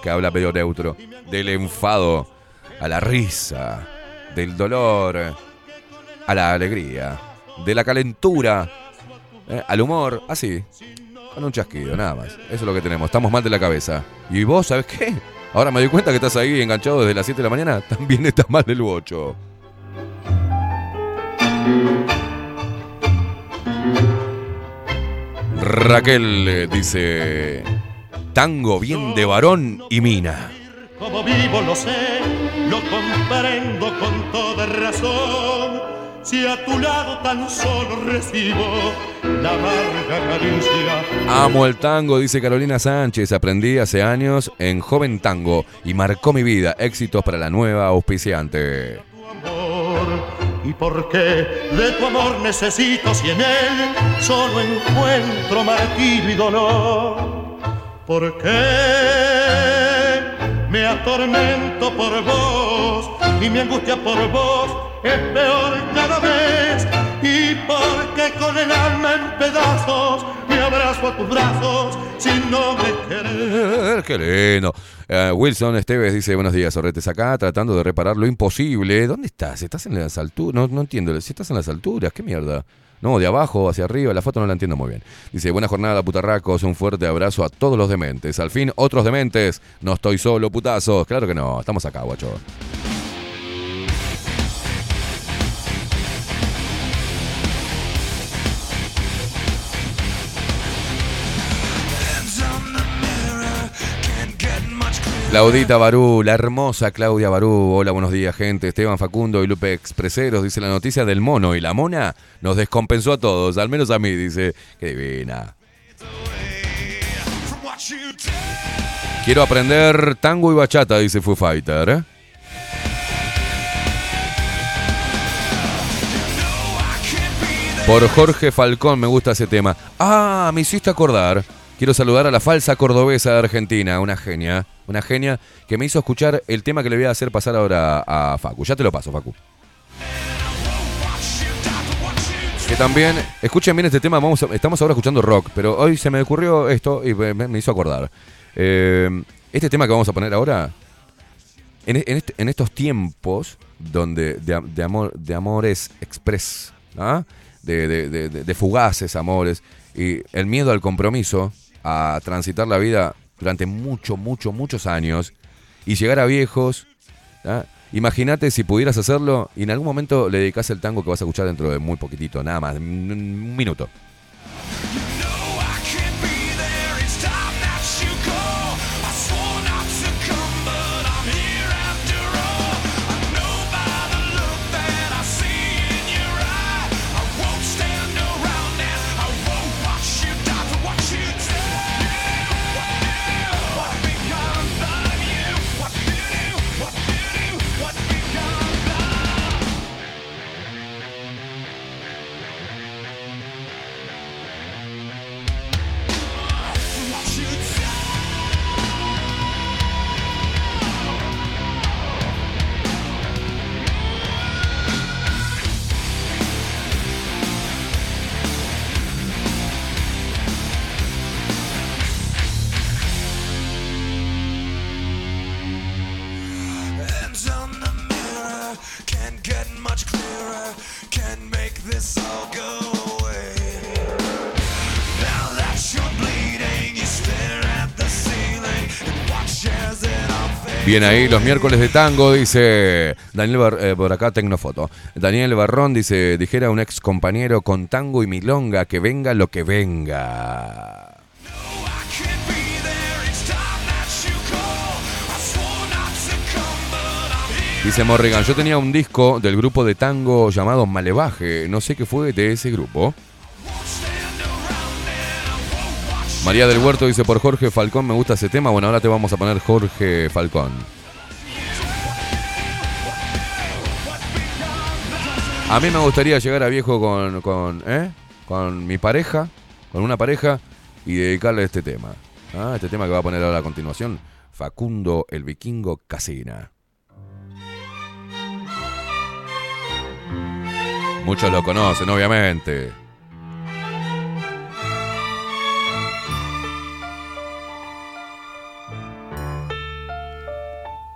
que habla medio neutro. Del enfado a la risa. Del dolor a la alegría. De la calentura eh, al humor, así. Con un chasquido, nada más. Eso es lo que tenemos. Estamos mal de la cabeza. Y vos, ¿sabes qué? Ahora me doy cuenta que estás ahí enganchado desde las 7 de la mañana. También estás mal del bocho. Raquel eh, dice: Tango bien de varón y mina. Como vivo lo sé, lo comprendo con toda razón. Si a tu lado tan solo recibo la amarga caricia. Amo el tango, dice Carolina Sánchez. Aprendí hace años en Joven Tango y marcó mi vida. Éxitos para la nueva auspiciante. ¿Y por qué de tu amor necesito si en él solo encuentro martirio y dolor? ¿Por qué me atormento por vos y mi angustia por vos es peor cada vez? ¿Y por qué con el alma en pedazos me abrazo a tus brazos si no me querés? Qué lindo. Eh, Wilson Esteves dice, buenos días, Sorretes, acá tratando de reparar lo imposible. ¿Dónde estás? ¿Estás en las alturas? No, no entiendo. Si estás en las alturas, ¿qué mierda? No, de abajo hacia arriba, la foto no la entiendo muy bien. Dice, buena jornada, putarracos, un fuerte abrazo a todos los dementes. Al fin, otros dementes. No estoy solo, putazos. Claro que no, estamos acá, guacho. Claudita Barú, la hermosa Claudia Barú. Hola, buenos días, gente. Esteban Facundo y Lupe Expreseros. Dice la noticia del mono y la mona nos descompensó a todos, al menos a mí. Dice, qué divina. Quiero aprender tango y bachata, dice Foo Fighter. ¿eh? Por Jorge Falcón me gusta ese tema. Ah, me hiciste acordar. Quiero saludar a la falsa cordobesa de Argentina, una genia, una genia que me hizo escuchar el tema que le voy a hacer pasar ahora a Facu. Ya te lo paso, Facu. Que también, escuchen bien este tema, vamos a- estamos ahora escuchando rock, pero hoy se me ocurrió esto y me, hizo acordar. Eh, este tema que vamos a poner ahora, en, en en estos tiempos donde de, de amor, de amores express, ¿ah? de- de- de fugaces amores y el miedo al compromiso, a transitar la vida durante mucho, mucho, muchos años y llegar a viejos. ¿ah? Imagínate si pudieras hacerlo y en algún momento le dedicas el tango que vas a escuchar dentro de muy poquitito, nada más, un minuto. Bien ahí, los miércoles de tango, dice Daniel Bar- eh, por acá, Tecnofoto. Daniel Barrón dice, dijera un ex compañero con tango y milonga, que venga lo que venga. Dice Morrigan, yo tenía un disco del grupo de tango llamado Malevaje, no sé qué fue de ese grupo. María del Huerto dice, por Jorge Falcón me gusta ese tema, bueno, ahora te vamos a poner Jorge Falcón. A mí me gustaría llegar a viejo con, con, ¿eh? con mi pareja, con una pareja, y dedicarle este tema. Ah, este tema que va a poner ahora a continuación, Facundo el Vikingo Casina. Muchos lo conocen, obviamente.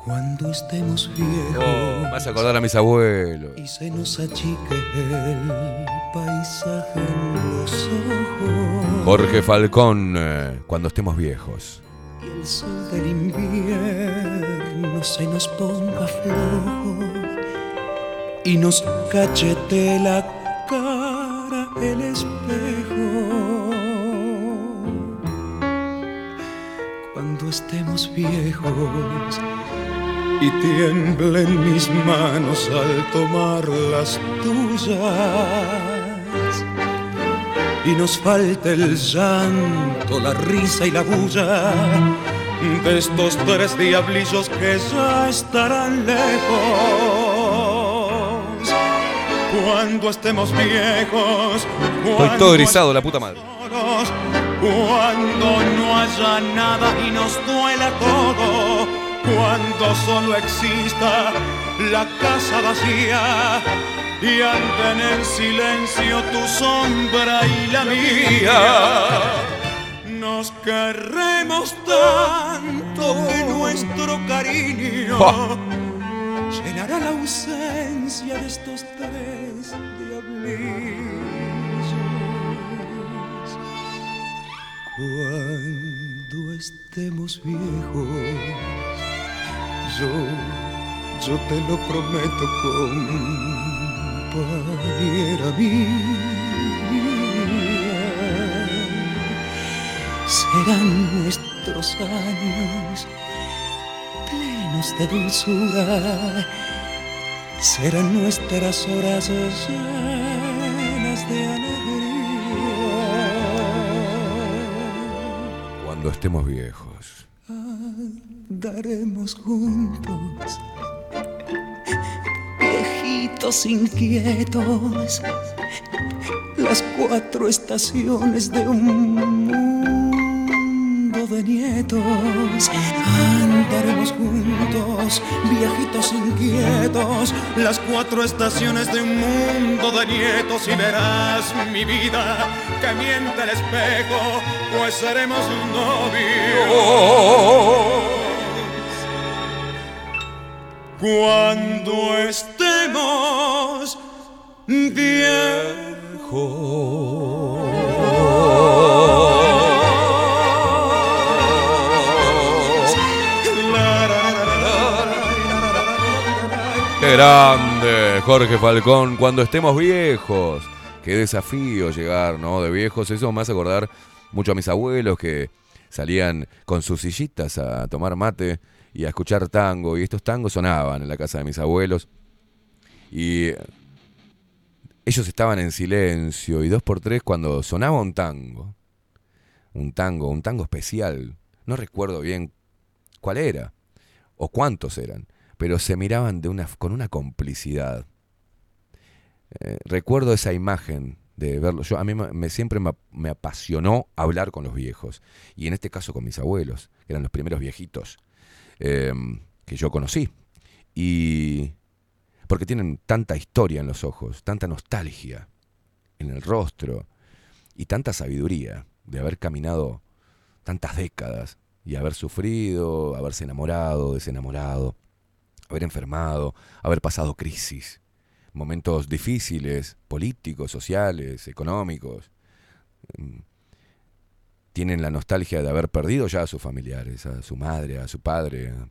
Cuando estemos viejos Oh, me hace acordar a mis abuelos. y se nos achique el paisaje en los ojos Jorge Falcón, eh, cuando estemos viejos. y el sol del invierno se nos ponga flojo y nos cachete la cara el espejo. Cuando estemos viejos y tiemblen mis manos al tomar las tuyas y nos falte el llanto, la risa y la bulla de estos tres diablillos que ya estarán lejos. Cuando estemos viejos, Estoy cuando todo erizado, la puta madre. solos, cuando no haya nada y nos duela todo, cuando solo exista la casa vacía y anden en silencio tu sombra y la mía. Nos querremos tanto que nuestro cariño llenará la ausencia de estos tres diablillos. Cuando estemos viejos, yo, yo te lo prometo, compañera mía. Serán nuestros años plenos de dulzura, serán nuestras horas llenas de alegría. Cuando estemos viejos. Daremos juntos, viejitos inquietos, las cuatro estaciones de un mundo de nietos. Andaremos juntos, viejitos inquietos, las cuatro estaciones de un mundo de nietos y verás mi vida que miente el espejo, pues seremos novios. Cuando estemos viejos. Qué grande, Jorge Falcón, cuando estemos viejos. Qué desafío llegar, ¿no? De viejos. Eso me hace acordar mucho a mis abuelos que salían con sus sillitas a tomar mate y a escuchar tango. Y estos tangos sonaban en la casa de mis abuelos. Y ellos estaban en silencio. Y dos por tres, cuando sonaba un tango, un tango, un tango especial, no recuerdo bien cuál era o cuántos eran, pero se miraban con una complicidad. Eh, recuerdo esa imagen de verlo. Yo, a mí me- siempre me, me apasionó hablar con los viejos. Y en este caso con mis abuelos, que eran los primeros viejitos eh, que yo conocí. Y porque tienen tanta historia en los ojos, tanta nostalgia en el rostro y tanta sabiduría de haber caminado tantas décadas y haber sufrido, haberse enamorado, desenamorado, haber enfermado, haber pasado crisis, momentos difíciles, políticos, sociales, económicos. Tienen la nostalgia de haber perdido ya a sus familiares, a su madre, a su padre, a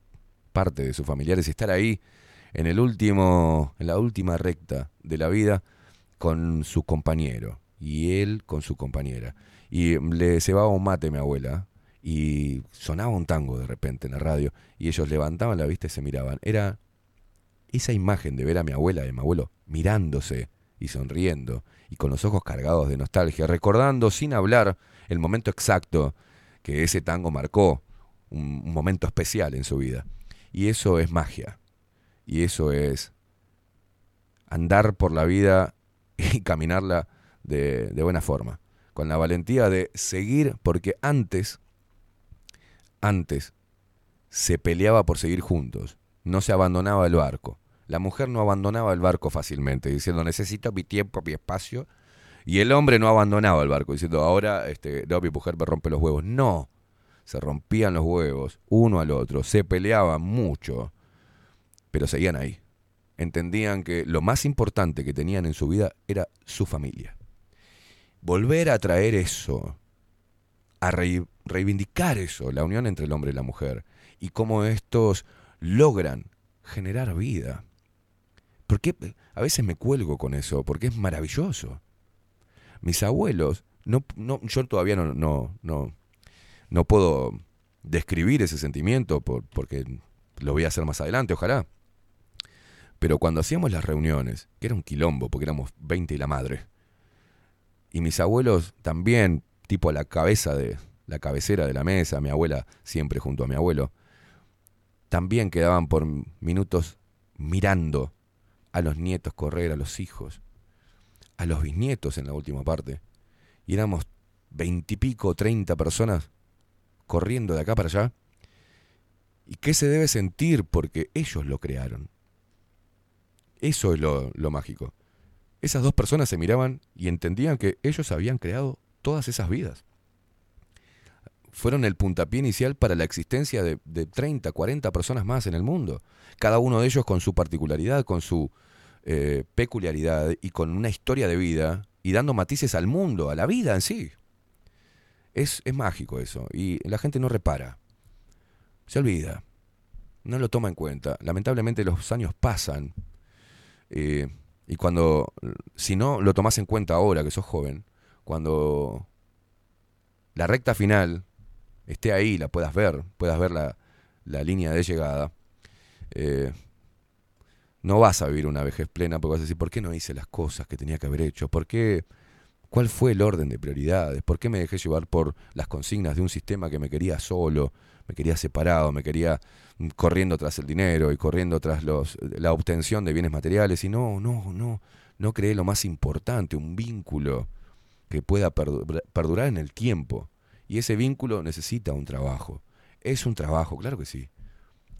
parte de sus familiares y estar ahí en el último, en la última recta de la vida con su compañero y él con su compañera. Y le cebaba un mate mi abuela y sonaba un tango de repente en la radio y ellos levantaban la vista y se miraban. Era esa imagen de ver a mi abuela y a mi abuelo mirándose y sonriendo y con los ojos cargados de nostalgia, recordando sin hablar el momento exacto que ese tango marcó, un, momento especial en su vida. Y eso es magia. Y eso es andar por la vida y caminarla de, de buena forma. Con la valentía de seguir, porque antes, antes, se peleaba por seguir juntos. No se abandonaba el barco. La mujer no abandonaba el barco fácilmente, diciendo necesito mi tiempo, mi espacio. Y el hombre no abandonaba el barco, diciendo ahora este, no, mi mujer me rompe los huevos. No, se rompían los huevos uno al otro, se peleaban mucho, pero seguían ahí. Entendían que lo más importante que tenían en su vida era su familia. Volver a traer eso, a rei- reivindicar eso, la unión entre el hombre y la mujer, y cómo estos logran generar vida. Porque a veces me cuelgo con eso, porque es maravilloso. Mis abuelos, no, no, yo todavía no, no, no, no puedo describir ese sentimiento por- porque lo voy a hacer más adelante, ojalá. Pero cuando hacíamos las reuniones, que era un quilombo, porque éramos 20 y la madre, y mis abuelos también, tipo a la cabeza de la cabecera de la mesa, mi abuela siempre junto a mi abuelo, también quedaban por minutos mirando a los nietos correr, a los hijos, a los bisnietos en la última parte. Y éramos veintipico, treinta personas corriendo de acá para allá. ¿Y qué se debe sentir? Porque ellos lo crearon. Eso es lo, mágico. Esas dos personas se miraban y entendían que ellos habían creado todas esas vidas. Fueron el puntapié inicial para la existencia de, de 30, 40 personas más en el mundo. Cada uno de ellos con su particularidad, con su eh, peculiaridad y con una historia de vida y dando matices al mundo, a la vida en sí. Es, es mágico eso y la gente no repara. Se olvida. No lo toma en cuenta. Lamentablemente los años pasan eh, y cuando, si no lo tomás en cuenta ahora que sos joven, cuando la recta final esté ahí, la puedas ver, puedas ver la, la línea de llegada, eh, no vas a vivir una vejez plena porque vas a decir, ¿por qué no hice las cosas que tenía que haber hecho? ¿Por qué? ¿Cuál fue el orden de prioridades? ¿Por qué me dejé llevar por las consignas de un sistema que me quería solo, me quería separado, me quería mm, corriendo tras el dinero y corriendo tras los, la obtención de bienes materiales? Y no, no, no, no creé lo más importante, un vínculo que pueda perdu- perdurar en el tiempo. Y ese vínculo necesita un trabajo. Es un trabajo, claro que sí.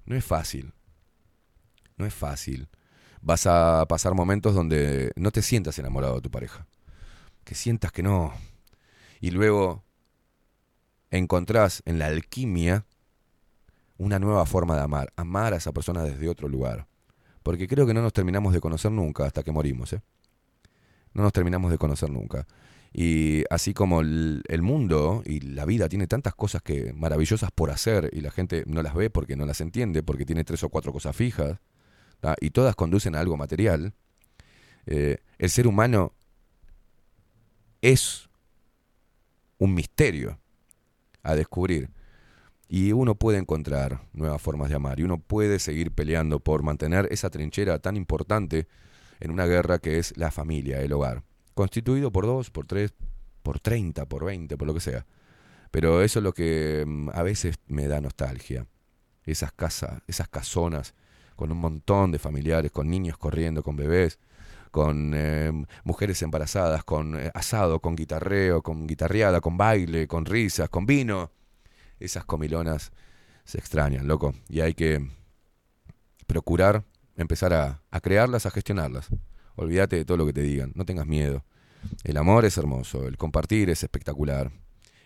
No es fácil. No es fácil. Vas a pasar momentos donde no te sientas enamorado de tu pareja. Que sientas que no. Y luego encontrás en la alquimia una nueva forma de amar. Amar a esa persona desde otro lugar. Porque creo que no nos terminamos de conocer nunca hasta que morimos. ¿eh? no nos terminamos de conocer nunca. Y así como el, el mundo y la vida tiene tantas cosas que maravillosas por hacer y la gente no las ve porque no las entiende, porque tiene tres o cuatro cosas fijas, y todas conducen a algo material, eh, el ser humano es un misterio a descubrir. Y uno puede encontrar nuevas formas de amar y uno puede seguir peleando por mantener esa trinchera tan importante en una guerra que es la familia, el hogar. Constituido por dos, por tres, por treinta, por veinte, por lo que sea. Pero eso es lo que mm, a veces me da nostalgia. Esas casas, esas casonas con un montón de familiares, con niños corriendo, con bebés, con eh, mujeres embarazadas, con eh, asado, con guitarreo, con guitarreada, con baile, con risas, con vino. Esas comilonas se extrañan, loco. Y hay que procurar empezar a, a crearlas, a gestionarlas. Olvídate de todo lo que te digan, no tengas miedo. El amor es hermoso, el compartir es espectacular.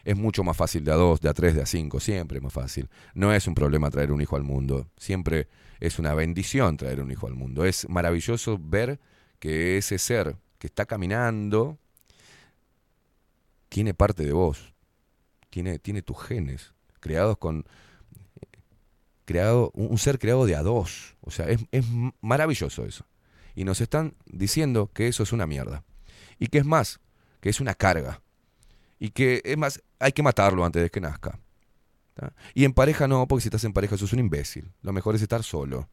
Es mucho más fácil de a dos, de a tres, de a cinco, siempre es más fácil. No es un problema traer un hijo al mundo, siempre es una bendición traer un hijo al mundo. Es maravilloso ver que ese ser que está caminando tiene parte de vos, tiene, tiene tus genes, creados con... Creado, un ser creado de a dos. O sea, es, es maravilloso eso. Y nos están diciendo que eso es una mierda. Y que es más, que es una carga. Y que es más, hay que matarlo antes de que nazca. Y en pareja no, porque si estás en pareja sos un imbécil. Lo mejor es estar solo.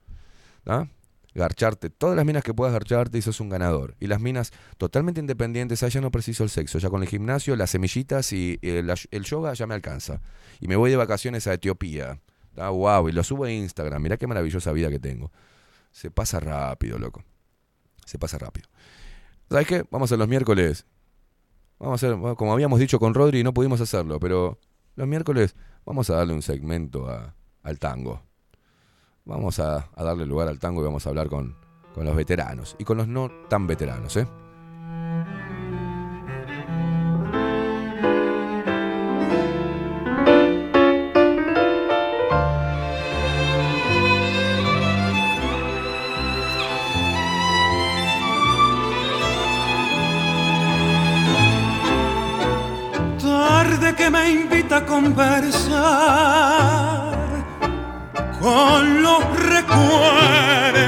¿tá? Garcharte, todas las minas que puedas garcharte y sos un ganador. Y las minas totalmente independientes, ah, ya no preciso el sexo, ya con el gimnasio, las semillitas y eh, la- el yoga ya me alcanza. Y me voy de vacaciones a Etiopía. Wow, y lo subo a Instagram. Mirá qué maravillosa vida que tengo. Se pasa rápido, loco. Se pasa rápido. ¿Sabes qué? Vamos a los miércoles. Vamos a hacer, como habíamos dicho con Rodri, no pudimos hacerlo, pero los miércoles vamos a darle un segmento al tango. Vamos a, a darle lugar al tango y vamos a hablar con, con los veteranos y con los no tan veteranos, ¿eh? Conversar con los recuerdos,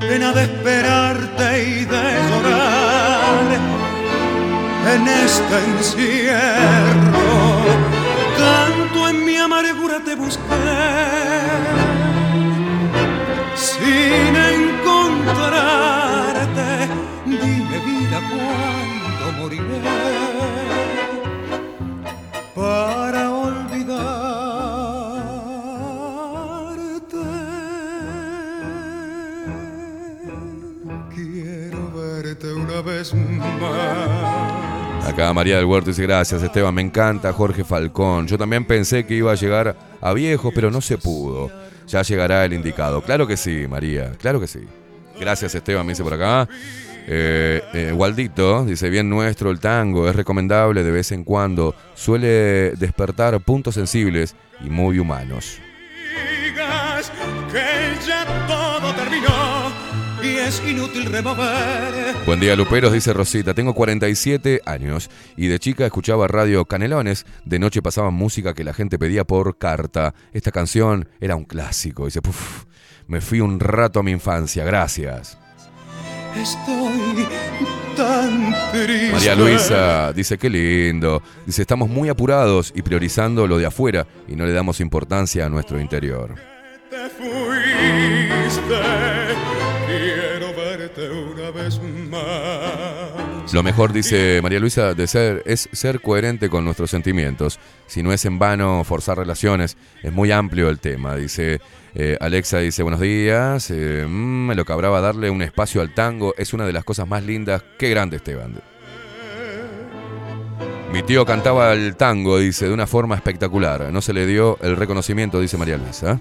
pena de esperarte y de llorar en este encierro. María del Huerto dice gracias Esteban, me encanta Jorge Falcón. Yo también pensé que iba a llegar a viejo, pero no se pudo. Ya llegará el indicado. Claro que sí, María, claro que sí. Gracias Esteban, me dice por acá. Eh, eh, dice, bien nuestro el tango, es recomendable de vez en cuando, suele despertar puntos sensibles y muy humanos. Es inútil remover. Buen día Luperos, dice Rosita, tengo 47 años y de chica escuchaba radio Canelones, de noche pasaban música que la gente pedía por carta. Esta canción era un clásico, dice, "Puf, me fui un rato a mi infancia, gracias. Estoy tan triste. María Luisa dice, qué lindo. Dice, estamos muy apurados y priorizando lo de afuera y no le damos importancia a nuestro interior. Te fuiste. Lo mejor, dice María Luisa, de ser, es ser coherente con nuestros sentimientos. Si no es en vano forzar relaciones, es muy amplio el tema. Dice eh, Alexa, dice buenos días. eh, mm, lo que habrá darle un espacio al tango es una de las cosas más lindas. Qué grande Esteban. Mi tío cantaba el tango, dice, de una forma espectacular. No se le dio el reconocimiento, dice María Luisa.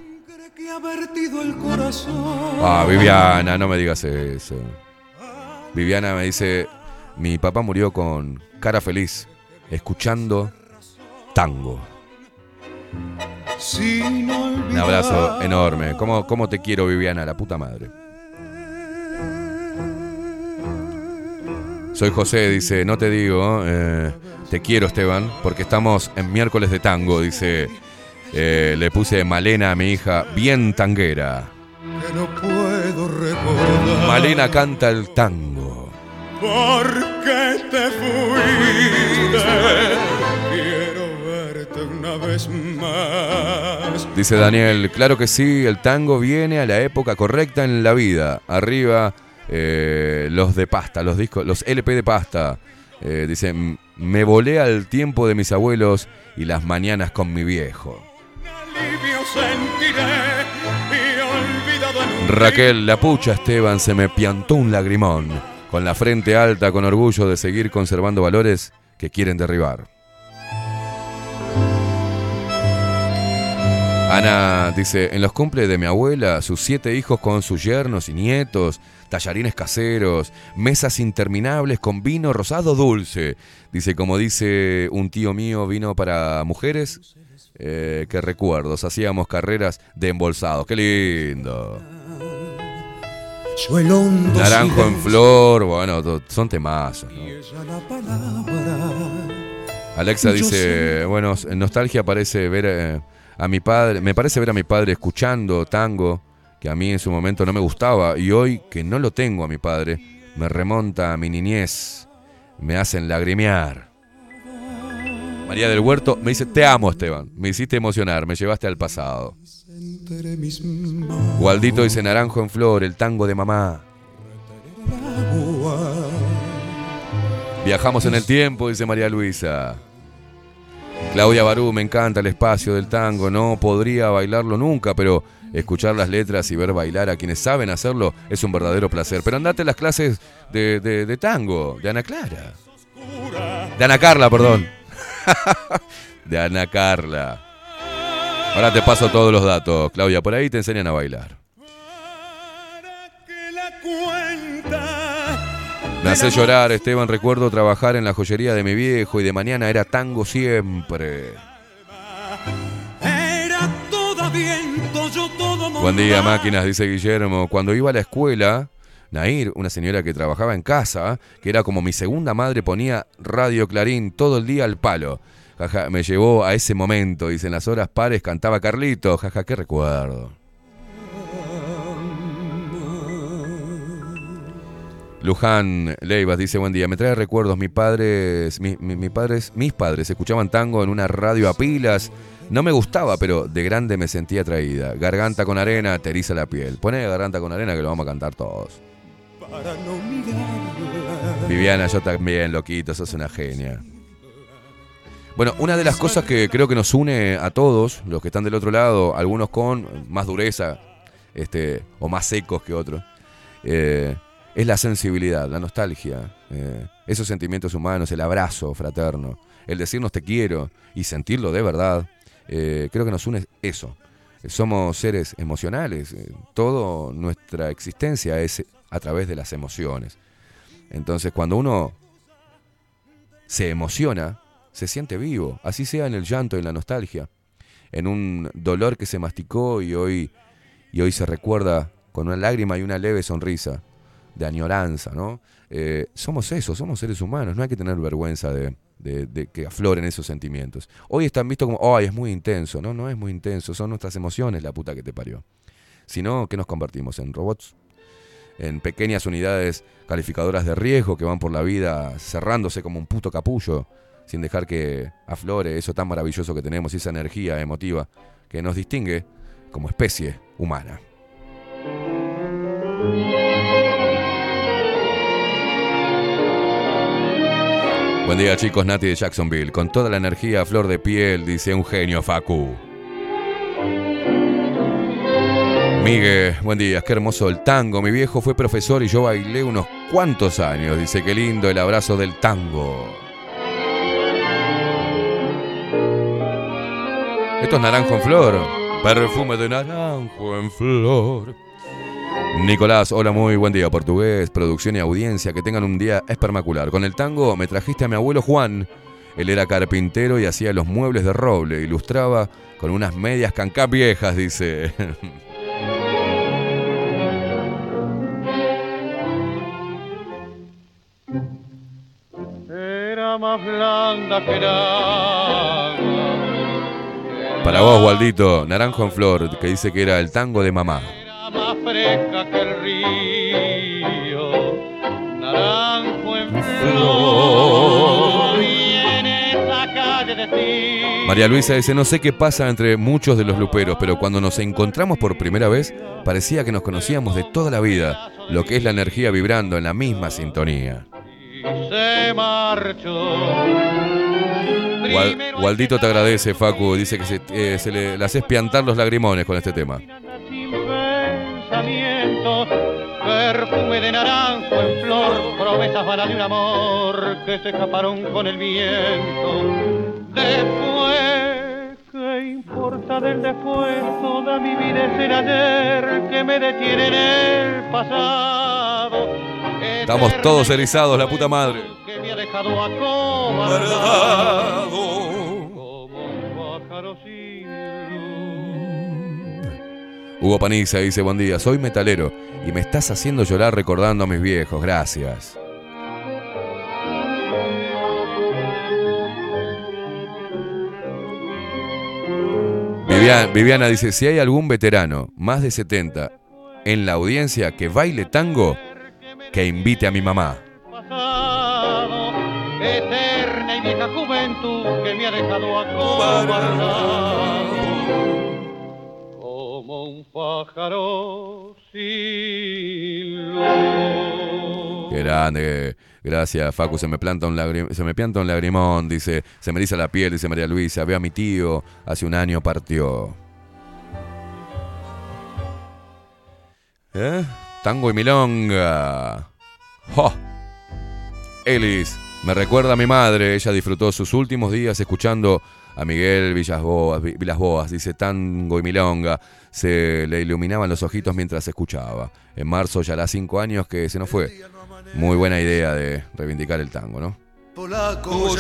Ah, Viviana, no me digas eso. Viviana me dice, mi papá murió con cara feliz, escuchando tango. Un abrazo enorme. ¿Cómo, cómo te quiero, Viviana? La puta madre. Soy José, dice, no te digo, eh, te quiero Esteban, porque estamos en miércoles de tango, dice, eh, le puse Malena a mi hija, bien tanguera. Que no puedo recordar. Malena canta el tango. ¿Por qué te fuiste? Quiero verte una vez más. Dice Daniel, claro que sí, el tango viene a la época correcta en la vida. Arriba eh, los de pasta, los discos, los LP de pasta. Eh, dice, "M- me volé al tiempo de mis abuelos y las mañanas con mi viejo. Alivio Raquel, la pucha Esteban, se me piantó un lagrimón, con la frente alta, con orgullo de seguir conservando valores que quieren derribar. Ana dice, en los cumples de mi abuela, sus siete hijos con sus yernos y nietos, tallarines caseros, mesas interminables con vino rosado dulce. Dice, como dice un tío mío, vino para mujeres. Eh, qué recuerdos, hacíamos carreras de embolsados, qué lindo. Naranjo en flor, bueno, son temazos. ¿no? Alexa dice, bueno, en nostalgia parece ver eh, a mi padre, me parece ver a mi padre escuchando tango, que a mí en su momento no me gustaba, y hoy que no lo tengo a mi padre, me remonta a mi niñez, me hacen lagrimear. María del Huerto me dice, te amo Esteban, me hiciste emocionar, me llevaste al pasado. Entre mis manos Gualdito dice, naranjo en flor, el tango de mamá. Viajamos en el tiempo, dice María Luisa. Claudia Barú, me encanta el espacio del tango. No podría bailarlo nunca, pero escuchar las letras y ver bailar a quienes saben hacerlo es un verdadero placer. Pero andate a las clases de, de- de tango, de Ana Clara. De Ana Carla, perdón. de Ana Carla. Ahora te paso todos los datos, Claudia. Por ahí te enseñan a bailar. Que la cuenta Me hace llorar, Esteban. Recuerdo trabajar en la joyería de mi viejo y de mañana era tango siempre. era todo viento, yo todo Buen día, máquinas, dice Guillermo. Cuando iba a la escuela, Nair, una señora que trabajaba en casa, que era como mi segunda madre, ponía Radio Clarín todo el día al palo. Jaja, me llevó a ese momento, dice, en las horas pares cantaba Carlito. Jaja, qué recuerdo. Luján Leivas dice, buen día, me trae recuerdos, mi padres, mi, mi- mi padres, mis padres escuchaban tango en una radio a pilas, no me gustaba, pero de grande me sentía atraída. Garganta con arena, te eriza la piel. Pone garganta con arena que lo vamos a cantar todos. Para no. Viviana, yo también, loquito, sos una genia. Bueno, una de las cosas que creo que nos une a todos, los que están del otro lado, algunos con más dureza, este, o más secos que otros, eh, es la sensibilidad, la nostalgia, eh, esos sentimientos humanos, el abrazo fraterno, el decirnos te quiero y sentirlo de verdad. eh, creo que nos une eso. Somos seres emocionales, toda nuestra existencia es a través de las emociones. Entonces, cuando uno se emociona, se siente vivo, así sea en el llanto en la nostalgia, en un dolor que se masticó y hoy, y hoy se recuerda con una lágrima y una leve sonrisa de añoranza, ¿no? Eh, somos eso, somos seres humanos, no hay que tener vergüenza de, de- de que afloren esos sentimientos. Hoy están vistos como, ay, es muy intenso, no, no es muy intenso, son nuestras emociones la puta que te parió. Si no, ¿qué nos convertimos? ¿En robots? en pequeñas unidades calificadoras de riesgo que van por la vida cerrándose como un puto capullo, sin dejar que aflore eso tan maravilloso que tenemos esa energía emotiva que nos distingue como especie humana. Buen día chicos, Nati de Jacksonville, con toda la energía a flor de piel, dice un genio Facu. Migue, buen día, qué hermoso el tango. Mi viejo fue profesor y yo bailé unos cuantos años. Dice, qué lindo el abrazo del tango. Esto es naranjo en flor. Perfume de naranjo en flor. Nicolás, hola, muy buen día, portugués, producción y audiencia. Que tengan un día espermacular. Con el tango me trajiste a mi abuelo Juan. Él era carpintero y hacía los muebles de roble. Ilustraba con unas medias cancá viejas, dice. más blanda que agua. Para vos, Waldito, Naranjo en Flor, que dice que era el tango de mamá. Más fresca que el río, naranjo en flor. Y calle de ti. María Luisa dice, no sé qué pasa entre muchos de los luperos, pero cuando nos encontramos por primera vez, parecía que nos conocíamos de toda la vida, lo que es la energía vibrando en la misma sintonía. se marchó. Wal- Waldito te agradece, Facu, dice que se, eh, se le, le haces piantar los lagrimones con este tema. Sin pensamiento, perfume de naranjo en flor, promesas vanas de un amor que se escaparon con el viento. Después, ¿qué importa del después? Toda mi vida es el ayer que me detiene en el pasado. Estamos todos erizados, la puta madre. Dejado acobardado como un pájaro sin Hugo Paniza dice, buen día, soy metalero y me estás haciendo llorar recordando a mis viejos, gracias. Vivian- Viviana dice, si hay algún veterano, más de 70, en la audiencia que baile tango, que invite a mi mamá. Acobardado como un pájaro sin grande. Gracias, Facu. Se me, planta un lagrimón. Dice, se me eriza la piel, dice María Luisa. Veo a mi tío. Hace un año partió. ¿Eh? Tango y milonga. ¡Jo! Elis, me recuerda a mi madre. Ella disfrutó sus últimos días escuchando a Miguel Villas Boas. Vi- Vilas Boas. Dice tango y milonga. Se le iluminaban los ojitos mientras escuchaba. En marzo ya hará cinco años que se nos fue. Muy buena idea de reivindicar el tango, ¿no? Polaco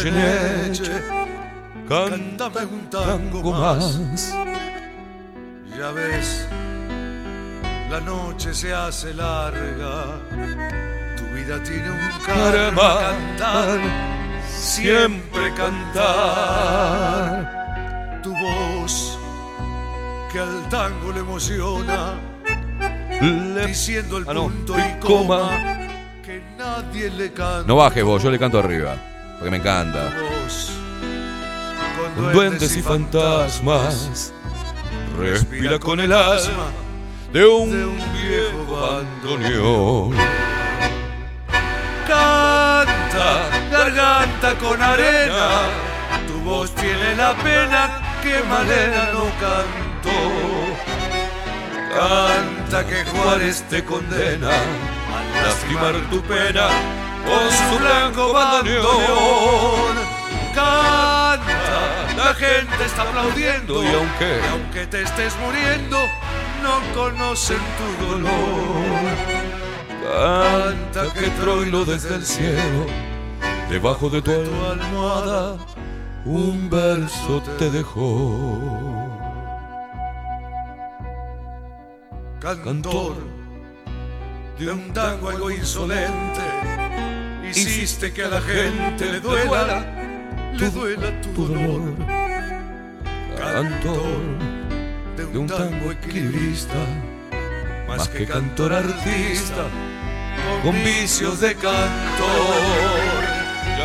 cántame un tango más. Ya ves, la noche se hace larga, tu vida tiene un karma, cantar, siempre cantar. Tu voz que al tango le emociona, diciendo el punto y coma que nadie le canta. No bajes vos, yo le canto arriba. Porque me encanta. Con Duendes y fantasmas, respira con el alma de un viejo bandoneón. Canta, garganta con arena, tu voz tiene la pena que Malena no cantó. Canta que Juárez te condena a lastimar tu pena con su blanco bandoneón. Canta, la gente está aplaudiendo Y aunque- y aunque te estés muriendo, no conocen tu dolor. Canta que Troilo desde el cielo, debajo de tu almohada, un verso te dejó. cantor de un tango algo insolente. Hiciste que a la gente le duela, le duela tu dolor. Cantor de un tango equilibrista, más que cantor artista, con vicios de cantor.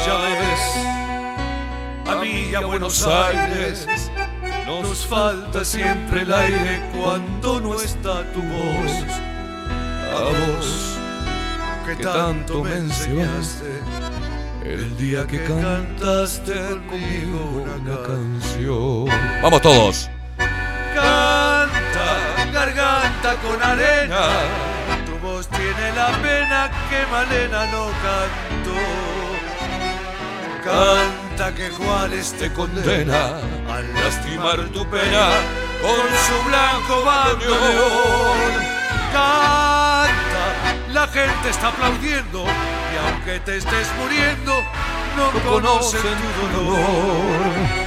Ya ves, a mí y a Buenos Aires nos falta siempre el aire cuando no está tu voz. A vos que tanto me enseñaste el día que cantaste conmigo una canción. Vamos todos. Canta, garganta con arena. Tu voz tiene la pena que Malena no cantó. Canta que Juárez te condena al lastimar tu pena con su blanco bandoneón. Canta, la gente está aplaudiendo y aunque te estés muriendo, no conocen tu dolor.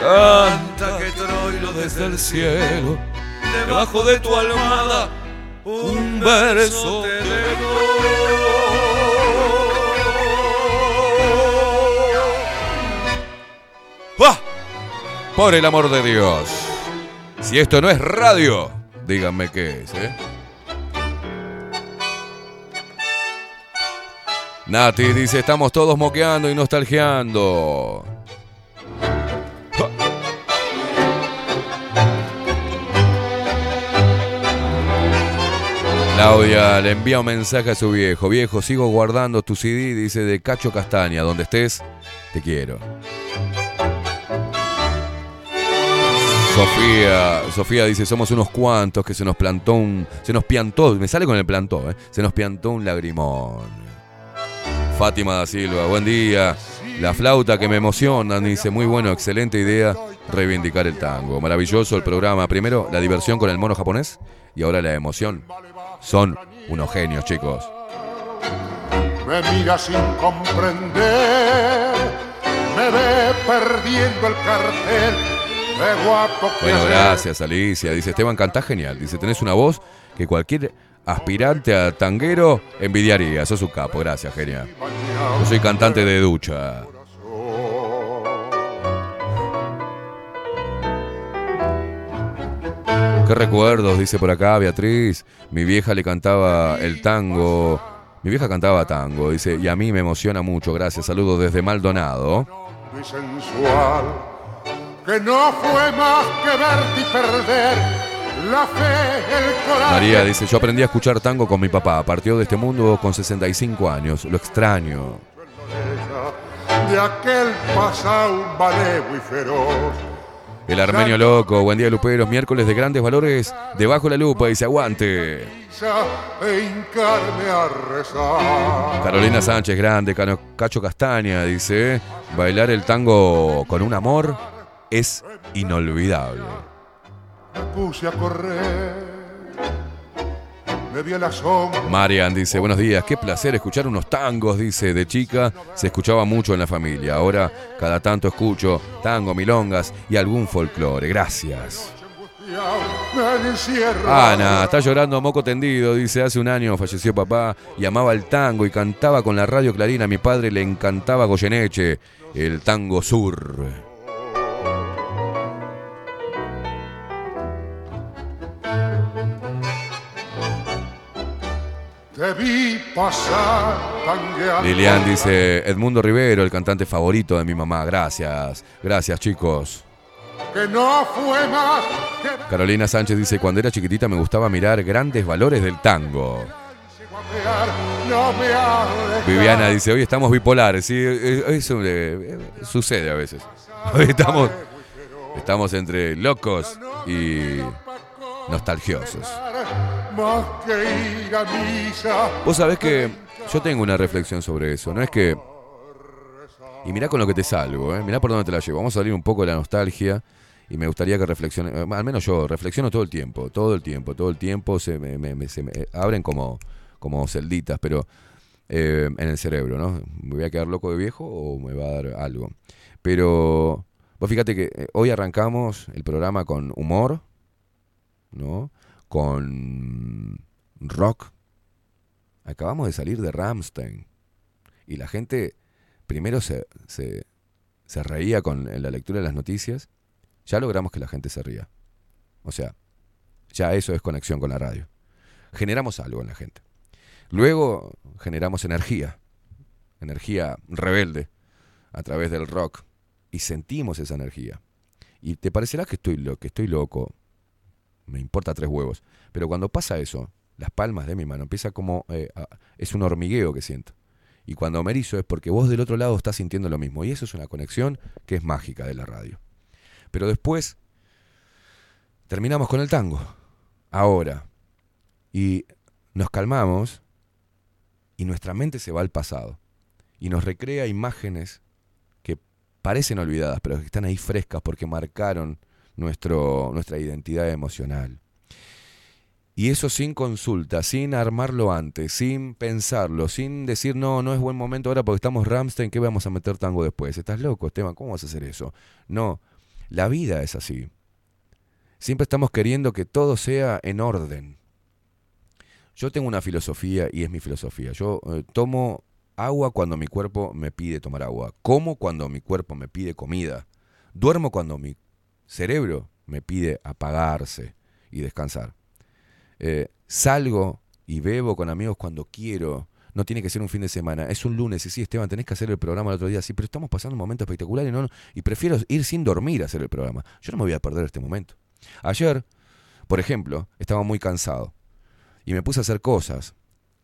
Canta que Troilo desde el cielo, debajo de tu almohada, un verso te Por el amor de Dios. Si esto no es radio, díganme qué es, ¿eh? Nati dice, estamos todos moqueando y nostalgiando. Claudia le envía un mensaje a su viejo. Viejo, sigo guardando tu CD, dice de Cacho Castaña. Donde estés, te quiero. Sofía, Sofía dice, somos unos cuantos que se nos plantó un... Se nos piantó, me sale con el plantó, ¿eh? Se nos piantó un lagrimón. Fátima da Silva, buen día. La flauta que me emociona, dice, muy bueno, excelente idea, reivindicar el tango. Maravilloso el programa. Primero, la diversión con el mono japonés y ahora la emoción. Son unos genios, chicos. Me mira sin comprender, me ve perdiendo el cartel, Bueno, gracias Alicia. Dice Esteban, cantás genial. Dice, tenés una voz que cualquier aspirante a tanguero envidiaría. Sos un capo, gracias, genial. Yo soy cantante de ducha. Qué recuerdos, dice por acá Beatriz. Mi vieja le cantaba el tango. Mi vieja cantaba tango, dice, y a mí me emociona mucho. Gracias, saludos desde Maldonado. sensual, que no fue más que verte y perder la fe, el coraje. María dice, yo aprendí a escuchar tango con mi papá. Partió de este mundo con 65 años. Lo extraño. de aquel pasado y feroz. El armenio loco, buen día Luperos, miércoles de grandes valores, debajo la lupa y se aguante. E. Carolina Sánchez, grande, Cano- Cacho Castaña, dice, bailar el tango con un amor es inolvidable. Me puse a correr, me vi a la sombra. Marian dice, buenos días, qué placer escuchar unos tangos, dice, de chica se escuchaba mucho en la familia, ahora cada tanto escucho tango, milongas y algún folclore, gracias. Ana, está llorando a moco tendido, dice, hace un año falleció papá y amaba el tango y cantaba con la radio Clarina, a mi padre le encantaba Goyeneche, el tango sur. Te vi pasar. Lilian dice, Edmundo Rivero, el cantante favorito de mi mamá, gracias, gracias chicos. Que no fue más que Carolina Sánchez dice, cuando era chiquitita me gustaba mirar grandes valores del tango. no. Viviana dice, hoy estamos bipolares, sí, eso eh, eh, sucede a veces. Hoy estamos, estamos entre locos y nostalgiosos. Más que ir misa. Vos sabés que yo tengo una reflexión sobre eso, no es que... Y mirá con lo que te salgo, ¿eh? mirá por dónde te la llevo. Vamos a salir un poco de la nostalgia y me gustaría que reflexione, eh, al menos yo reflexiono todo el tiempo, todo el tiempo, todo el tiempo se me, me- se me abren como, como celditas, pero eh, en el cerebro, ¿no? ¿Me voy a quedar loco de viejo o me va a dar algo? Pero vos fíjate que eh, hoy arrancamos el programa con humor, ¿no? Con rock. Acabamos de salir de Ramstein. Y la gente primero se, se, se reía con la lectura de las noticias. Ya logramos que la gente se ría. O sea, ya eso es conexión con la radio. Generamos algo en la gente. Luego generamos energía. Energía rebelde a través del rock. Y sentimos esa energía. Y te parecerá que estoy, lo, que estoy loco. Me importa tres huevos. Pero cuando pasa eso, las palmas de mi mano empieza como... eh, es un hormigueo que siento. Y cuando me erizo es porque vos del otro lado estás sintiendo lo mismo. Y eso es una conexión que es mágica de la radio. Pero después terminamos con el tango. Ahora. Y nos calmamos y nuestra mente se va al pasado. Y nos recrea imágenes que parecen olvidadas, pero que están ahí frescas porque marcaron nuestro, nuestra identidad emocional. Y eso sin consulta, sin armarlo antes, sin pensarlo, sin decir, no, no es buen momento ahora porque estamos Ramstein, ¿qué vamos a meter tango después? ¿Estás loco, Esteban? ¿Cómo vas a hacer eso? No, la vida es así. Siempre estamos queriendo que todo sea en orden. Yo tengo una filosofía y es mi filosofía. Yo eh, tomo agua cuando mi cuerpo me pide tomar agua. Como cuando mi cuerpo me pide comida. Duermo cuando mi cerebro me pide apagarse y descansar. Eh, salgo y bebo con amigos cuando quiero. No tiene que ser un fin de semana. Es un lunes. Y sí, Esteban, tenés que hacer el programa el otro día. Sí, pero estamos pasando un momento espectacular y, no, y prefiero ir sin dormir a hacer el programa. Yo no me voy a perder este momento. Ayer, por ejemplo, estaba muy cansado. Y me puse a hacer cosas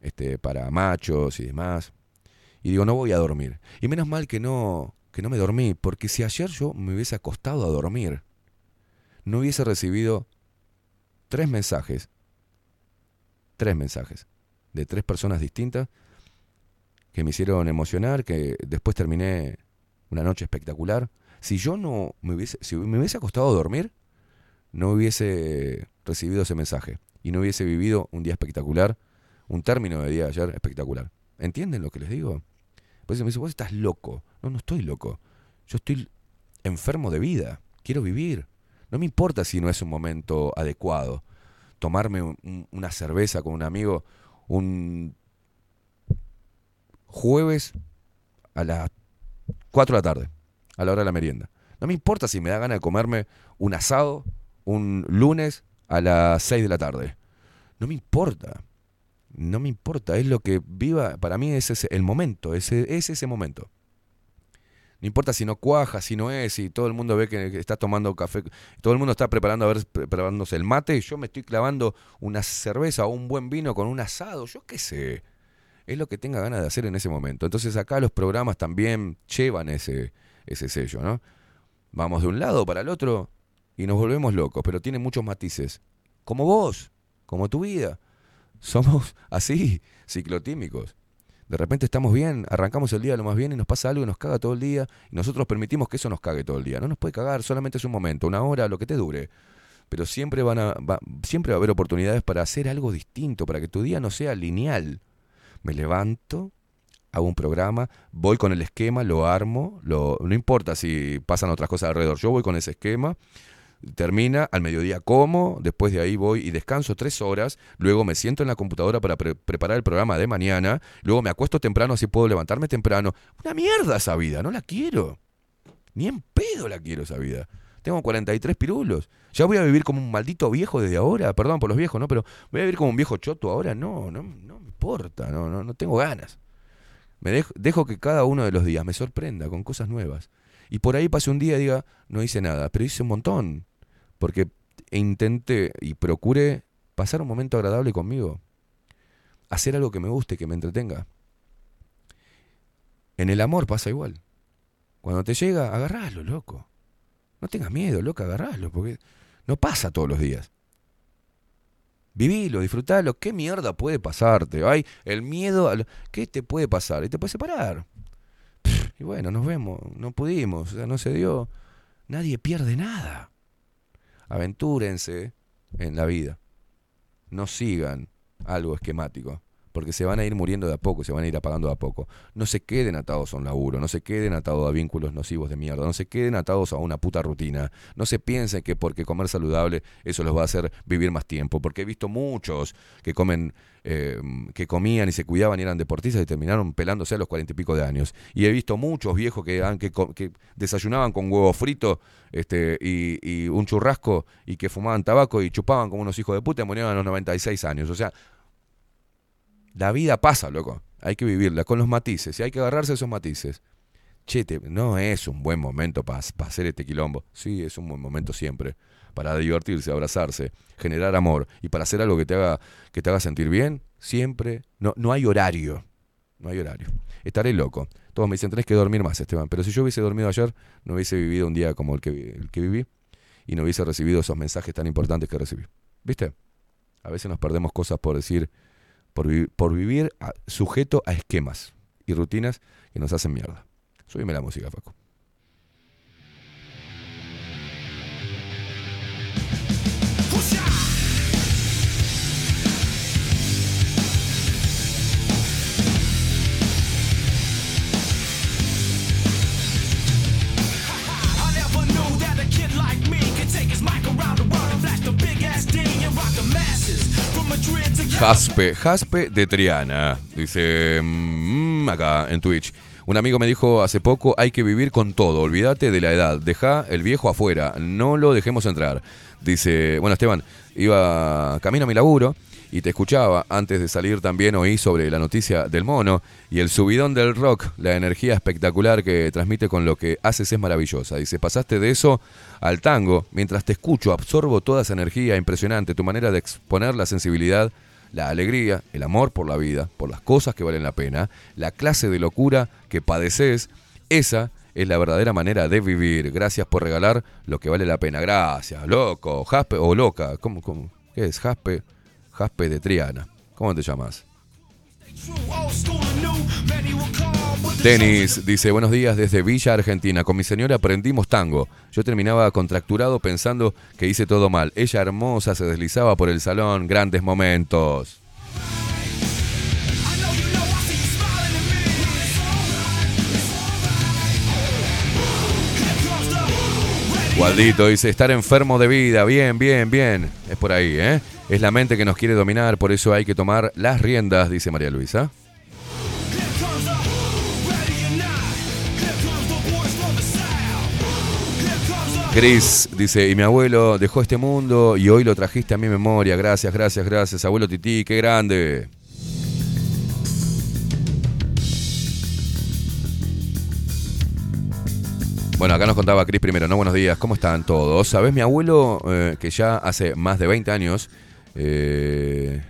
este, para machos y demás. Y digo, no voy a dormir. Y menos mal que no, que no me dormí, porque si ayer yo me hubiese acostado a dormir, no hubiese recibido tres mensajes, tres mensajes, de tres personas distintas que me hicieron emocionar, que después terminé una noche espectacular. Si yo no me hubiese, si me hubiese acostado a dormir, no hubiese recibido ese mensaje y no hubiese vivido un día espectacular, un término de día de ayer espectacular. ¿Entienden lo que les digo? Pues me dice, vos estás loco. No, no estoy loco. Yo estoy enfermo de vida. Quiero vivir. No me importa si no es un momento adecuado. Tomarme un- una cerveza con un amigo un jueves a las 4 de la tarde, a la hora de la merienda. No me importa si me da ganas de comerme un asado un lunes a las 6 de la tarde. No me importa. No me importa. Es lo que viva. Para mí ese es el momento. Ese, es ese momento. No importa si no cuaja, si no es, si todo el mundo ve que está tomando café, todo el mundo está preparando a ver, preparándose el mate, y yo me estoy clavando una cerveza o un buen vino con un asado, yo qué sé. Es lo que tenga ganas de hacer en ese momento. Entonces acá los programas también llevan ese, ese sello, ¿no? Vamos de un lado para el otro y nos volvemos locos, pero tiene muchos matices. Como vos, como tu vida. Somos así, ciclotímicos. De repente estamos bien, arrancamos el día lo más bien y nos pasa algo y nos caga todo el día y nosotros permitimos que eso nos cague todo el día. No nos puede cagar, solamente es un momento, una hora, lo que te dure. Pero siempre, van a, va- siempre va a haber oportunidades para hacer algo distinto, para que tu día no sea lineal. Me levanto, hago un programa, voy con el esquema, lo armo, lo, no importa si pasan otras cosas alrededor, yo voy con ese esquema, termina, al mediodía como, después de ahí voy y descanso tres horas, luego me siento en la computadora para pre- preparar el programa de mañana, luego me acuesto temprano así puedo levantarme temprano. Una mierda esa vida, no la quiero. Ni en pedo la quiero esa vida. Tengo 43 pirulos. Ya voy a vivir como un maldito viejo desde ahora. Perdón por los viejos, ¿no? Pero voy a vivir como un viejo choto ahora. No, no, no me importa. No, no, no tengo ganas. Me dejo, dejo que cada uno de los días me sorprenda con cosas nuevas. Y por ahí pase un día y diga, no hice nada, pero hice un montón. Porque intenté y procuré pasar un momento agradable conmigo. Hacer algo que me guste, que me entretenga. En el amor pasa igual. Cuando te llega, agarralo, loco. No tengas miedo, loco, agarralo, porque no pasa todos los días. Vivilo, disfrutalo. ¿Qué mierda puede pasarte? Ay, el miedo a lo- ¿Qué te puede pasar? Y te puede separar. Y bueno, nos vemos. No pudimos, o sea, no se dio. Nadie pierde nada. Aventúrense en la vida. No sigan algo esquemático. Porque se van a ir muriendo de a poco, se van a ir apagando de a poco. No se queden atados a un laburo, no se queden atados a vínculos nocivos de mierda, no se queden atados a una puta rutina. No se piensen que porque comer saludable eso los va a hacer vivir más tiempo. Porque he visto muchos que comen, eh, que comían y se cuidaban y eran deportistas y terminaron pelándose a los cuarenta y pico de años. Y he visto muchos viejos que, que, que desayunaban con huevo frito este, y, y un churrasco y que fumaban tabaco y chupaban como unos hijos de puta y morían a los 96 años. O sea, la vida pasa, loco. Hay que vivirla con los matices y hay que agarrarse esos matices. Che, te- no es un buen momento para hacer este quilombo. Sí, es un buen momento siempre. Para divertirse, abrazarse, generar amor y para hacer algo que te haga, que te haga sentir bien, siempre. No, no hay horario. No hay horario. Estaré loco. Todos me dicen, tenés que dormir más, Esteban. Pero si yo hubiese dormido ayer, no hubiese vivido un día como el que, el que viví y no hubiese recibido esos mensajes tan importantes que recibí. ¿Viste? A veces nos perdemos cosas por decir, por, vi- por vivir sujeto a esquemas y rutinas que nos hacen mierda. Súbeme la música, Facu. Jaspe, Jaspe de Triana. Dice, mm, stream acá en Twitch. Un amigo me dijo hace poco, hay que vivir con todo, olvídate de la edad, deja el viejo afuera, no lo dejemos entrar. Dice, bueno Esteban, iba camino a mi laburo y te escuchaba, antes de salir también oí sobre la noticia del mono y el subidón del rock, la energía espectacular que transmite con lo que haces es maravillosa. Dice, pasaste de eso al tango, mientras te escucho absorbo toda esa energía impresionante, tu manera de exponer la sensibilidad, la alegría, el amor por la vida, por las cosas que valen la pena, la clase de locura que padeces, esa es la verdadera manera de vivir. Gracias por regalar lo que vale la pena. Gracias, loco, Jaspe o loca. ¿Cómo, cómo? ¿Qué es? Jaspe, Jaspe de Triana. ¿Cómo te llamas? Denis dice, buenos días desde Villa Argentina. Con mi señora aprendimos tango. Yo terminaba contracturado pensando que hice todo mal. Ella hermosa se deslizaba por el salón. Grandes momentos. Gualdito dice, estar enfermo de vida, bien, bien, bien. Es por ahí, ¿eh? Es la mente que nos quiere dominar, por eso hay que tomar las riendas, dice María Luisa. Cris dice, y mi abuelo dejó este mundo y hoy lo trajiste a mi memoria. Gracias, gracias, gracias. Abuelo Tití, qué grande. Bueno, acá nos contaba Cris primero, ¿no? Buenos días, ¿cómo están todos? ¿Sabes? Mi abuelo, eh, que ya hace más de 20 años, eh,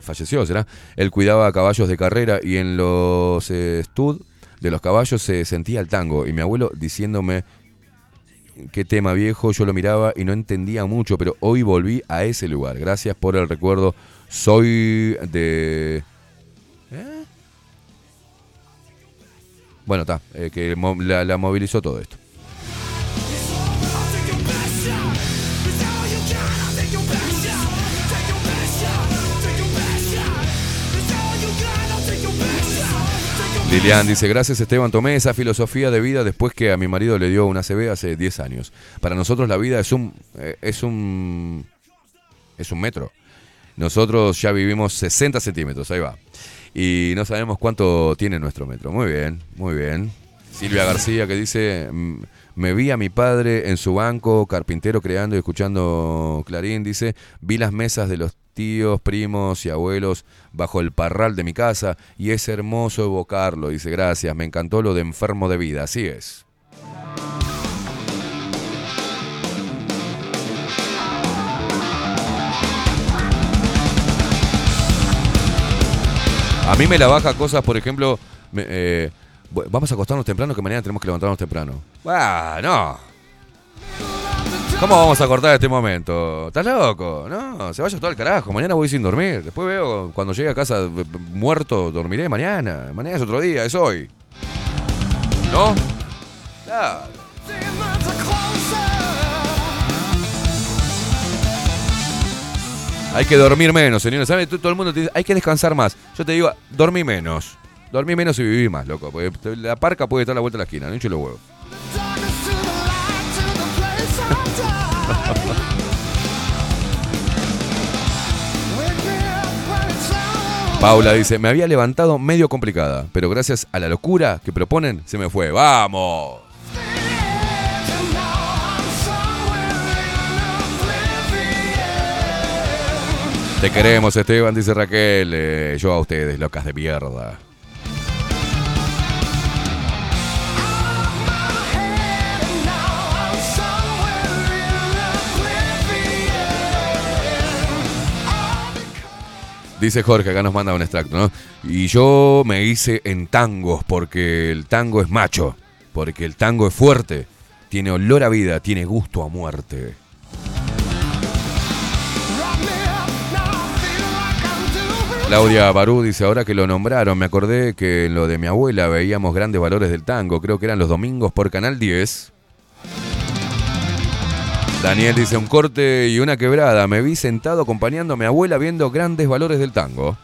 falleció, ¿será? Él cuidaba caballos de carrera y en los eh, de los caballos se sentía el tango. Y mi abuelo diciéndome qué tema viejo, yo lo miraba y no entendía mucho, pero hoy volví a ese lugar. Gracias por el recuerdo. Soy de... ¿Eh? Bueno, está, eh, que la movilizó todo esto. Lilian dice, gracias Esteban, tomé esa filosofía de vida después que a mi marido le dio una CB hace 10 años. Para nosotros la vida es un, eh, es un, es un metro. Nosotros ya vivimos 60 centímetros, ahí va. Y no sabemos cuánto tiene nuestro metro. Muy bien, muy bien. Silvia García que dice, "Mm, me vi a mi padre en su banco, carpintero creando y escuchando Clarín, dice, vi las mesas de los tíos, primos y abuelos bajo el parral de mi casa y es hermoso evocarlo. Dice, gracias, me encantó lo de enfermo de vida, así es. A mí me la baja cosas, por ejemplo, eh, vamos a acostarnos temprano que mañana tenemos que levantarnos temprano. Ah, no. ¿Cómo vamos a cortar este momento? ¿Estás loco? No, se vaya todo al carajo. Mañana voy sin dormir. Después veo cuando llegue a casa eh, muerto, dormiré mañana. Mañana es otro día, es hoy. ¿No? Claro. Hay que dormir menos, señores. ¿Saben? Todo el mundo te dice, hay que descansar más. Yo te digo, dormí menos. Dormí menos y viví más, loco. Porque la parca puede estar a la vuelta de la esquina, no hincho los huevos. Paula dice, me había levantado medio complicada, pero gracias a la locura que proponen, se me fue. ¡Vamos! Te queremos, Esteban, dice Raquel. Eh, yo a ustedes, locas de mierda. Dice Jorge, acá nos manda un extracto, ¿no? Y yo me hice en tangos porque el tango es macho, porque el tango es fuerte, tiene olor a vida, tiene gusto a muerte. Claudia Barú dice, ahora que lo nombraron, me acordé que en lo de mi abuela veíamos grandes valores del tango, creo que eran los domingos por Canal 10. Daniel dice, un corte y una quebrada, me vi sentado acompañando a mi abuela viendo grandes valores del tango.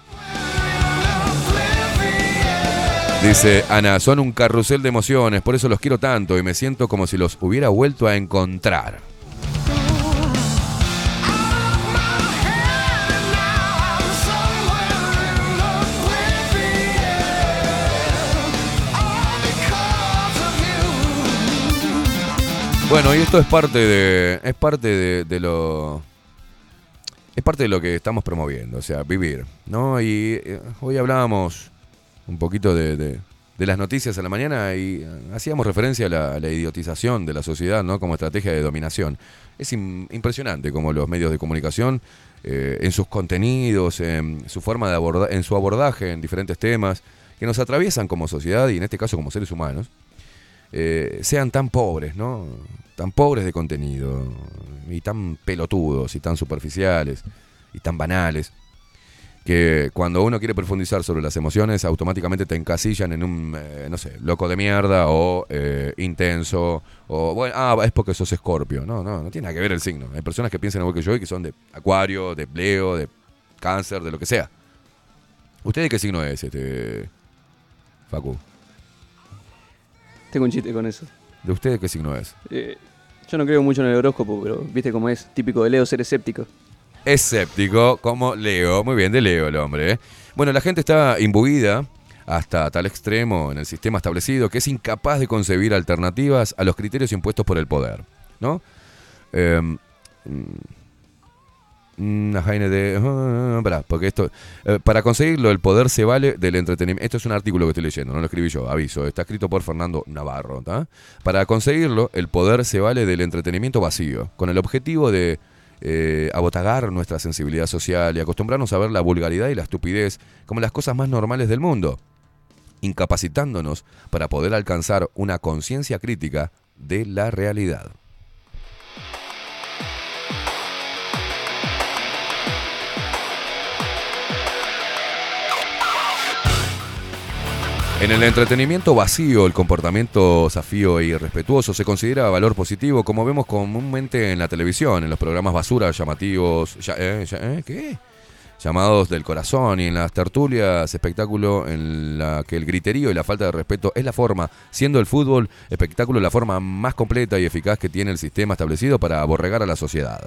Dice Ana, son un carrusel de emociones, por eso los quiero tanto y me siento como si los hubiera vuelto a encontrar. Bueno, y esto es parte de. Es parte de, lo. Es parte de lo que estamos promoviendo, o sea, vivir, ¿no? Y eh, hoy hablábamos un poquito de, de- las noticias a la mañana y eh, hacíamos referencia a la, idiotización de la sociedad, ¿no? Como estrategia de dominación. Es im- impresionante cómo los medios de comunicación, eh, en sus contenidos, en su forma de abordar, en su abordaje en diferentes temas, que nos atraviesan como sociedad y en este caso como seres humanos, eh, sean tan pobres, ¿no? Tan pobres de contenido y tan pelotudos y tan superficiales y tan banales que cuando uno quiere profundizar sobre las emociones automáticamente te encasillan en un, eh, no sé, loco de mierda o eh, intenso o, bueno, ah, es porque sos escorpio. No, no, no tiene nada que ver el signo. Hay personas que piensan igual que yo y que son de acuario, de Leo, de cáncer, de lo que sea. ¿Usted qué signo es, este, Facu? Tengo un chiste con eso. ¿De usted de qué signo es? Eh, yo no creo mucho en el horóscopo, pero viste cómo es típico de Leo ser escéptico. escéptico como Leo. Muy bien, de Leo el hombre. ¿eh? Bueno, la gente está imbuida hasta tal extremo en el sistema establecido que es incapaz de concebir alternativas a los criterios impuestos por el poder. ¿No? Eh, una de. pará, porque esto. eh, para conseguirlo, el poder se vale del entretenimiento. Esto es un artículo que estoy leyendo, no lo escribí yo, aviso. Está escrito por Fernando Navarro. Para conseguirlo, el poder se vale del entretenimiento vacío, con el objetivo de eh, abotagar nuestra sensibilidad social y acostumbrarnos a ver la vulgaridad y la estupidez como las cosas más normales del mundo, incapacitándonos para poder alcanzar una conciencia crítica de la realidad. En el entretenimiento vacío, el comportamiento zafío e irrespetuoso se considera valor positivo, como vemos comúnmente en la televisión, en los programas basura llamativos, eh, eh, llamados del corazón y en las tertulias, espectáculo en la que el griterío y la falta de respeto es la forma, siendo el fútbol espectáculo la forma más completa y eficaz que tiene el sistema establecido para aborregar a la sociedad.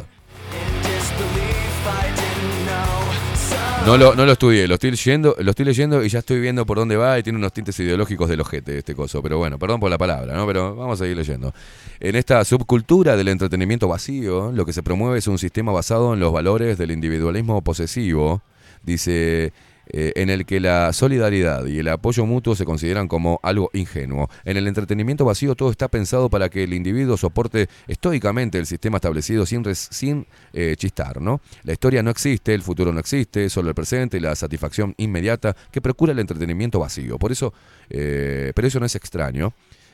No lo, no lo estudié, lo estoy leyendo, lo estoy leyendo y ya estoy viendo por dónde va y tiene unos tintes ideológicos del ojete este coso. Pero bueno, perdón por la palabra, ¿no? Pero vamos a seguir leyendo. En esta subcultura del entretenimiento vacío, lo que se promueve es un sistema basado en los valores del individualismo posesivo, dice, eh, en el que la solidaridad y el apoyo mutuo se consideran como algo ingenuo. En el entretenimiento vacío todo está pensado para que el individuo soporte estoicamente el sistema establecido sin, sin eh, chistar, ¿no? La historia no existe, el futuro no existe, solo el presente y la satisfacción inmediata que procura el entretenimiento vacío. Por eso, eh, pero eso no es extraño.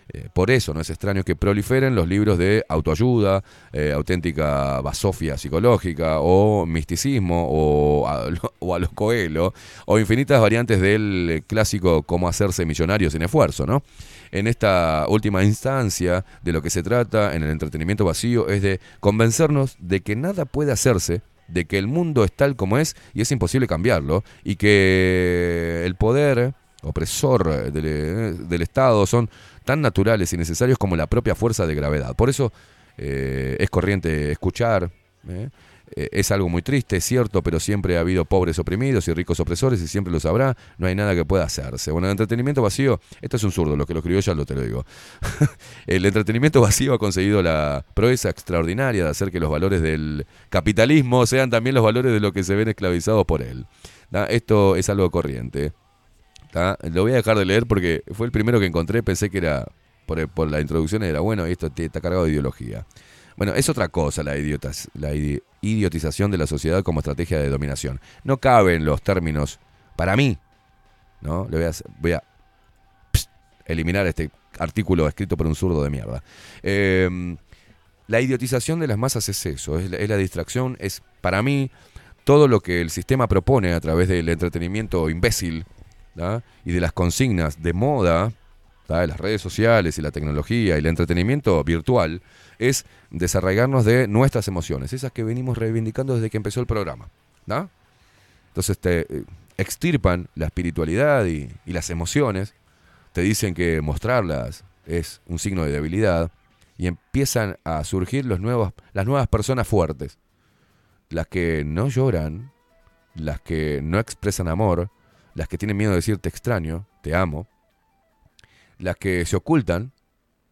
Eh, por eso no es extraño que proliferen los libros de autoayuda, eh, auténtica basofia psicológica o misticismo o a, o a los Coelho o infinitas variantes del eh, clásico cómo hacerse millonario sin esfuerzo, ¿no? En esta última instancia de lo que se trata en el entretenimiento vacío es de convencernos de que nada puede hacerse de que el mundo es tal como es y es imposible cambiarlo y que el poder opresor del, del Estado son tan naturales y necesarios como la propia fuerza de gravedad. Por eso eh, es corriente escuchar, ¿eh? Eh, es algo muy triste, es cierto, pero siempre ha habido pobres oprimidos y ricos opresores y siempre los habrá, no hay nada que pueda hacerse. Bueno, el entretenimiento vacío, esto es un zurdo, lo que lo escribió ya lo te lo digo. el entretenimiento vacío ha conseguido la proeza extraordinaria de hacer que los valores del capitalismo sean también los valores de los que se ven esclavizados por él. Esto es algo corriente. Lo voy a dejar de leer porque fue el primero que encontré, pensé que era, por, por la introducción era bueno, y esto está cargado de ideología. Bueno, es otra cosa la, idiotas, la idi- idiotización de la sociedad como estrategia de dominación. No caben los términos, para mí, ¿no? Le voy a, voy a eliminar este artículo escrito por un zurdo de mierda. Eh, la idiotización de las masas es eso, es la distracción, es para mí todo lo que el sistema propone a través del entretenimiento imbécil y de las consignas de moda, de las redes sociales y la tecnología y el entretenimiento virtual, es desarraigarnos de nuestras emociones, esas que venimos reivindicando desde que empezó el programa. Entonces te eh, extirpan la espiritualidad y, las emociones, te dicen que mostrarlas es un signo de debilidad y empiezan a surgir los las nuevas personas fuertes, las que no lloran, las que no expresan amor, las que tienen miedo de decir te extraño, te amo, las que se ocultan,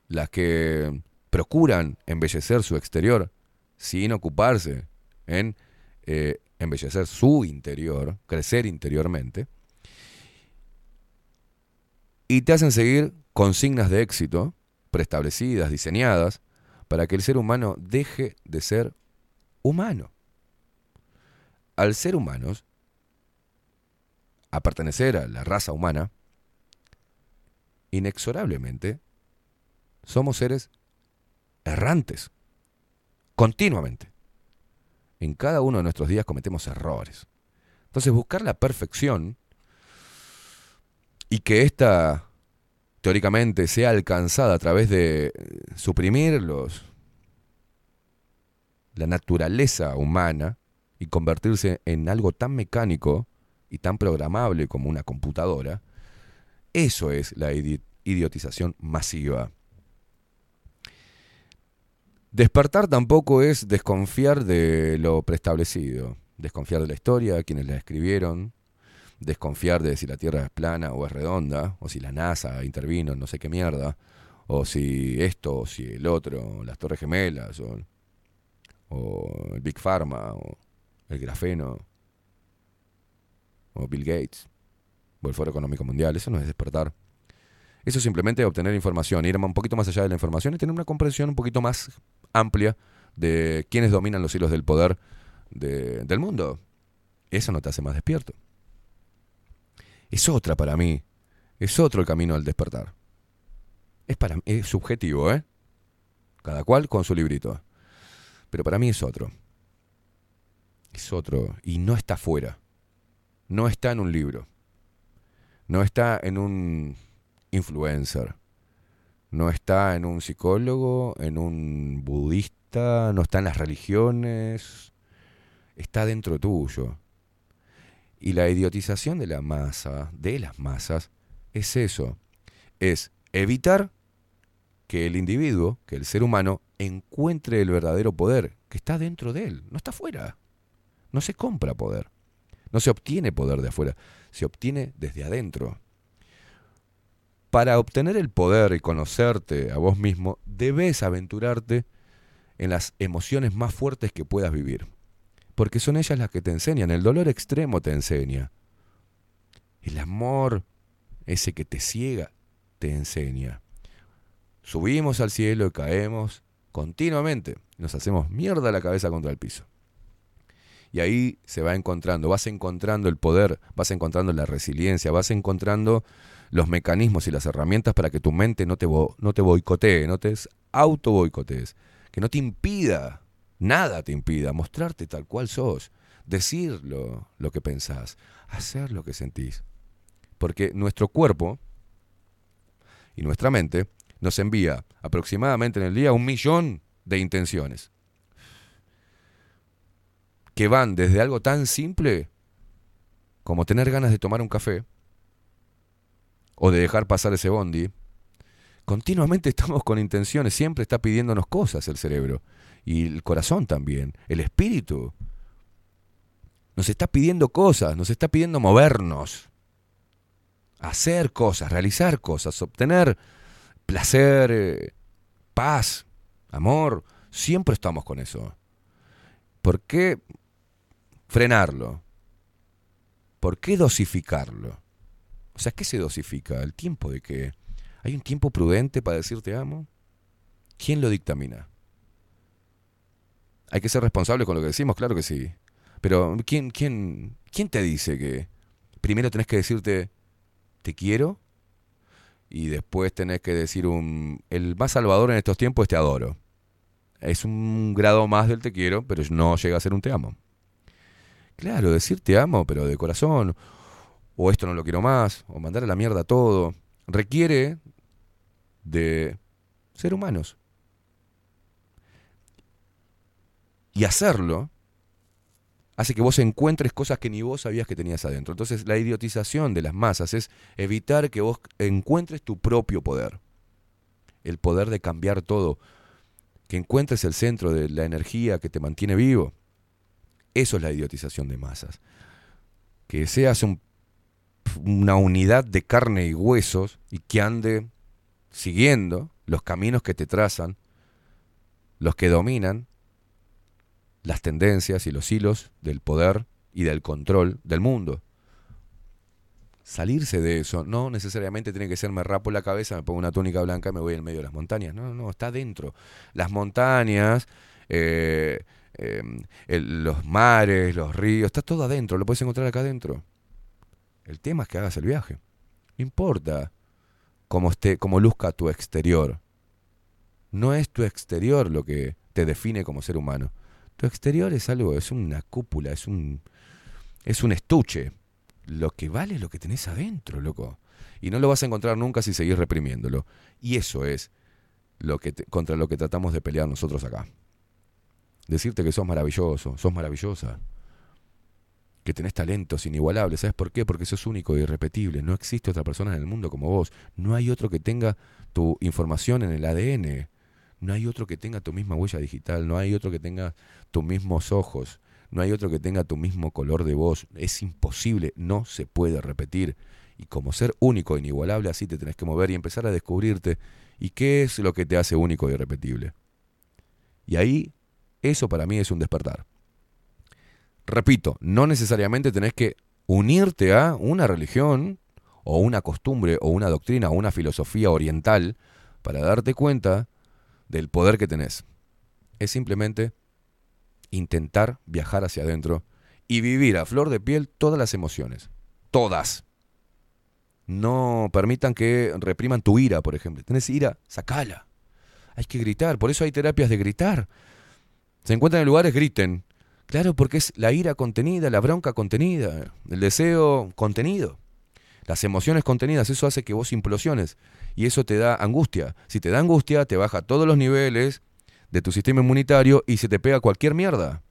las que procuran embellecer su exterior sin ocuparse en eh, embellecer su interior, crecer interiormente, y te hacen seguir consignas de éxito preestablecidas, diseñadas, para que el ser humano deje de ser humano. Al ser humanos, a pertenecer a la raza humana, inexorablemente somos seres errantes, continuamente. En cada uno de nuestros días cometemos errores. Entonces buscar la perfección y que ésta teóricamente sea alcanzada a través de suprimir los, la naturaleza humana y convertirse en algo tan mecánico y tan programable como una computadora, eso es la idi- idiotización masiva. Despertar tampoco es desconfiar de lo preestablecido, desconfiar de la historia, quienes la escribieron, desconfiar de si la Tierra es plana o es redonda, o si la NASA intervino en no sé qué mierda, o si esto, o si el otro, las Torres Gemelas, o, o el Big Pharma, o el grafeno, o Bill Gates, o el Foro Económico Mundial. Eso no es despertar. Eso es simplemente obtener información, ir un poquito más allá de la información y tener una comprensión un poquito más amplia de quiénes dominan los hilos del poder de- del mundo. Eso no te hace más despierto. Es otra para mí. Es otro el camino al despertar. Es para es subjetivo, ¿eh? Cada cual con su librito. Pero para mí es otro. Es otro. Y no está fuera. No está en un libro. No está en un influencer. No está en un psicólogo, en un budista, no está en las religiones. Está dentro tuyo. Y la idiotización de la masa, de las masas, es eso. Es evitar que el individuo, que el ser humano, encuentre el verdadero poder que está dentro de él, no está afuera. No se compra poder. No se obtiene poder de afuera, se obtiene desde adentro. Para obtener el poder y conocerte a vos mismo, debes aventurarte en las emociones más fuertes que puedas vivir. Porque son ellas las que te enseñan. El dolor extremo te enseña. El amor, ese que te ciega, te enseña. Subimos al cielo y caemos continuamente. Nos hacemos mierda la cabeza contra el piso. Y ahí se va encontrando, vas encontrando el poder, vas encontrando la resiliencia, vas encontrando los mecanismos y las herramientas para que tu mente no te, no te boicotee, no te auto boicotees, que no te impida, nada te impida mostrarte tal cual sos, decir lo, lo que pensás, hacer lo que sentís. Porque nuestro cuerpo y nuestra mente nos envía aproximadamente en el día un millón de intenciones que van desde algo tan simple como tener ganas de tomar un café o de dejar pasar ese bondi. Continuamente estamos con intenciones, siempre está pidiéndonos cosas el cerebro y el corazón también, el espíritu. Nos está pidiendo cosas, nos está pidiendo movernos, hacer cosas, realizar cosas, obtener placer, eh, paz, amor. Siempre estamos con eso. ¿Por qué frenarlo? ¿Por qué dosificarlo? O sea, ¿qué se dosifica? ¿El tiempo de qué? ¿Hay un tiempo prudente para decir te amo? ¿Quién lo dictamina? Hay que ser responsable con lo que decimos, claro que sí. Pero ¿quién, quién, quién te dice que primero tenés que decirte te quiero y después tenés que decir un el más salvador en estos tiempos es te adoro? Es un grado más del te quiero, pero no llega a ser un te amo. Claro, decir te amo, pero de corazón, o esto no lo quiero más, o mandar a la mierda todo, requiere de ser humanos. Y hacerlo hace que vos encuentres cosas que ni vos sabías que tenías adentro. Entonces la idiotización de las masas es evitar que vos encuentres tu propio poder. El poder de cambiar todo. Que encuentres el centro de la energía que te mantiene vivo. Eso es la idiotización de masas. Que seas un- una unidad de carne y huesos y que ande siguiendo los caminos que te trazan los que dominan las tendencias y los hilos del poder y del control del mundo. Salirse de eso, no necesariamente tiene que ser me rapo la cabeza, me pongo una túnica blanca y me voy en medio de las montañas. No, no, está dentro. Las montañas, eh, el- los mares, los ríos, está todo adentro, lo puedes encontrar acá adentro. El tema es que hagas el viaje. No importa cómo esté, cómo luzca tu exterior. No es tu exterior lo que te define como ser humano. Tu exterior es algo, es una cúpula, es un, es un estuche. Lo que vale es lo que tenés adentro, loco. Y no lo vas a encontrar nunca si seguís reprimiéndolo. Y eso es lo que contra lo que tratamos de pelear nosotros acá. Decirte que sos maravilloso, sos maravillosa. Que tenés talentos inigualables. ¿Sabes por qué? Porque sos único e irrepetible. No existe otra persona en el mundo como vos. No hay otro que tenga tu información en el ADN. No hay otro que tenga tu misma huella digital. No hay otro que tenga tus mismos ojos. No hay otro que tenga tu mismo color de voz. Es imposible. No se puede repetir. Y como ser único e inigualable, así te tenés que mover y empezar a descubrirte. ¿Y qué es lo que te hace único e irrepetible? Y ahí, eso para mí es un despertar. Repito, no necesariamente tenés que unirte a una religión o una costumbre o una doctrina o una filosofía oriental para darte cuenta del poder que tenés. Es simplemente intentar viajar hacia adentro y vivir a flor de piel todas las emociones. Todas. No permitan que repriman tu ira, por ejemplo. Tenés ira, sacala. Hay que gritar, por eso hay terapias de gritar. Se encuentran en lugares, griten. Claro, porque es la ira contenida, la bronca contenida, el deseo contenido, las emociones contenidas, eso hace que vos implosiones y eso te da angustia. Si te da angustia, te baja todos los niveles de tu sistema inmunitario y se te pega cualquier mierda.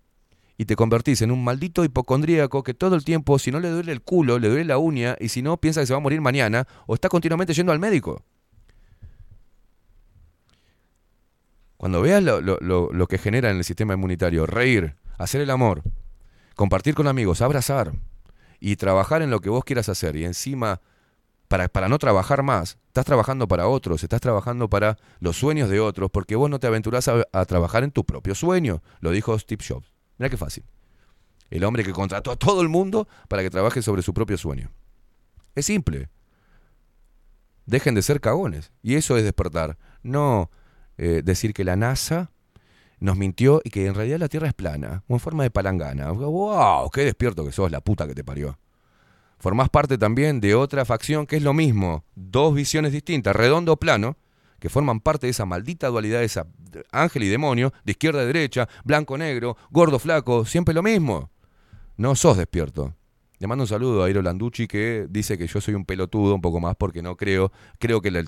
Y te convertís en un maldito hipocondríaco que todo el tiempo, si no le duele el culo, le duele la uña y si no, piensa que se va a morir mañana o está continuamente yendo al médico. Cuando veas lo, lo- lo- que genera en el sistema inmunitario, reír, hacer el amor, compartir con amigos, abrazar y trabajar en lo que vos quieras hacer y encima, para, para no trabajar más, estás trabajando para otros, estás trabajando para los sueños de otros, porque vos no te aventurás a, a trabajar en tu propio sueño, lo dijo Steve Jobs. Mira qué fácil. El hombre que contrató a todo el mundo para que trabaje sobre su propio sueño. Es simple. Dejen de ser cagones. Y eso es despertar. No eh, decir que la NASA nos mintió y que en realidad la Tierra es plana, o en forma de palangana. ¡Wow! ¡Qué despierto que sos, la puta que te parió! Formás parte también de otra facción que es lo mismo, dos visiones distintas, redondo o plano, que forman parte de esa maldita dualidad, de esa ángel y demonio, de izquierda a derecha, blanco negro, gordo flaco, siempre lo mismo. No sos despierto. Le mando un saludo a Iro Landucci que dice que yo soy un pelotudo un poco más porque no creo, creo que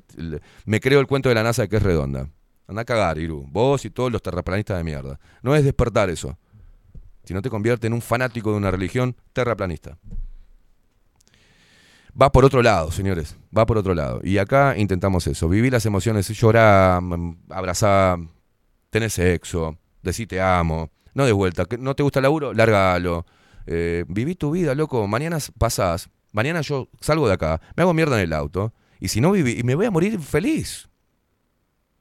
me creo el cuento de la NASA que es redonda. Anda a cagar, Iru. Vos y todos los terraplanistas de mierda. No es despertar eso. Si no te convierte en un fanático de una religión terraplanista. Va por otro lado, señores. Va por otro lado. Y acá intentamos eso. Vivir las emociones. Llorar, mm, abrazar, tener sexo, decir te amo. No de vuelta. ¿No te gusta el laburo? Lárgalo. Eh, viví tu vida, loco. Mañana pasás. Mañana yo salgo de acá. Me hago mierda en el auto. Y si no viví, me voy a morir feliz.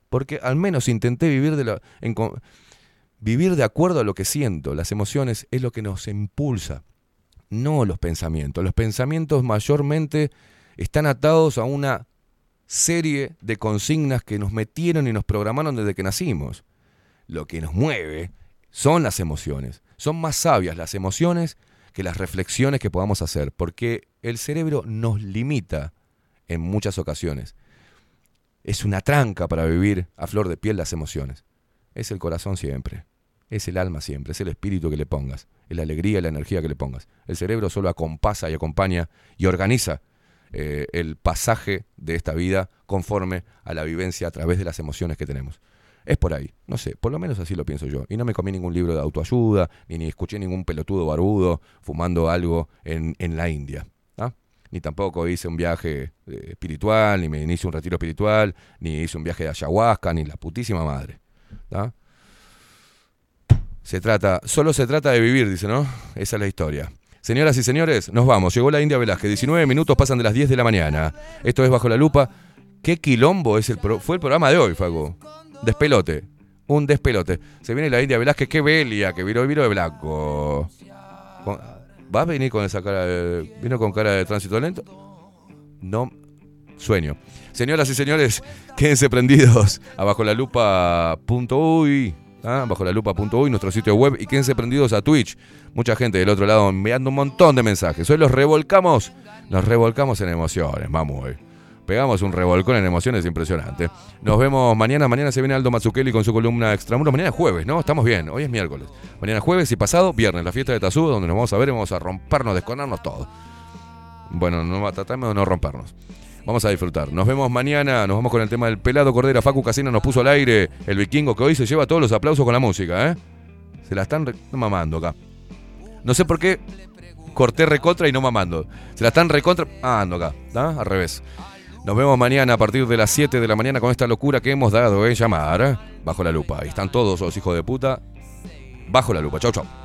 Porque al menos intenté vivir de vivir de acuerdo a lo que siento. Las emociones es lo que nos impulsa, no los pensamientos. Los pensamientos mayormente están atados a una serie de consignas que nos metieron y nos programaron desde que nacimos. Lo que nos mueve son las emociones. Son más sabias las emociones que las reflexiones que podamos hacer, porque el cerebro nos limita en muchas ocasiones. Es una tranca para vivir a flor de piel las emociones. Es el corazón siempre, es el alma siempre, es el espíritu que le pongas, es la alegría y la energía que le pongas. El cerebro solo acompasa y acompaña y organiza eh, el pasaje de esta vida conforme a la vivencia a través de las emociones que tenemos. Es por ahí, no sé, por lo menos así lo pienso yo. Y no me comí ningún libro de autoayuda, ni, ni escuché ningún pelotudo barbudo fumando algo en, en la India. Ni tampoco hice un viaje eh, espiritual, ni me hice un retiro espiritual, ni hice un viaje de ayahuasca, ni la putísima madre. Se trata, solo se trata de vivir, dice, ¿no? Esa es la historia. Señoras y señores, nos vamos. Llegó la India Velázquez. 19 minutos pasan de las 10 de la mañana. Esto es Bajo la Lupa. ¿Qué quilombo es el pro- fue el programa de hoy, Fago? Despelote. un despelote. Se viene la India Velázquez, qué belia, que viró, viró de blanco. ¿Va a venir con esa cara de... ¿Vino con cara de tránsito lento? No, sueño. Señoras y señores, quédense prendidos a bajo la lupa.uy, ¿ah? bajo la lupa.uy, nuestro sitio web, y quédense prendidos a Twitch. Mucha gente del otro lado enviando un montón de mensajes. Hoy los revolcamos, nos revolcamos en emociones, vamos hoy. Pegamos un revolcón en emociones impresionante. Nos vemos mañana. Mañana se viene Aldo Mazzucchelli con su columna Extramuros. Mañana es jueves, ¿no? Estamos bien. Hoy es miércoles. Mañana es jueves y pasado viernes, la fiesta de Tazú, donde nos vamos a ver y vamos a rompernos, desconarnos todo. Bueno, no tratamos de no rompernos. Vamos a disfrutar. Nos vemos mañana. Nos vamos con el tema del pelado Cordera. Facu Casina nos puso al aire el vikingo que hoy se lleva todos los aplausos con la música, ¿eh? Se la están mamando acá. No sé por qué corté recontra y no mamando. Se la están recontra. Ah, ando acá. ¿tá? Al revés. Nos vemos mañana a partir de las 7 de la mañana con esta locura que hemos dado en llamar ¿eh? Bajo la Lupa. Ahí están todos los hijos de puta. Bajo la Lupa. Chau, chau.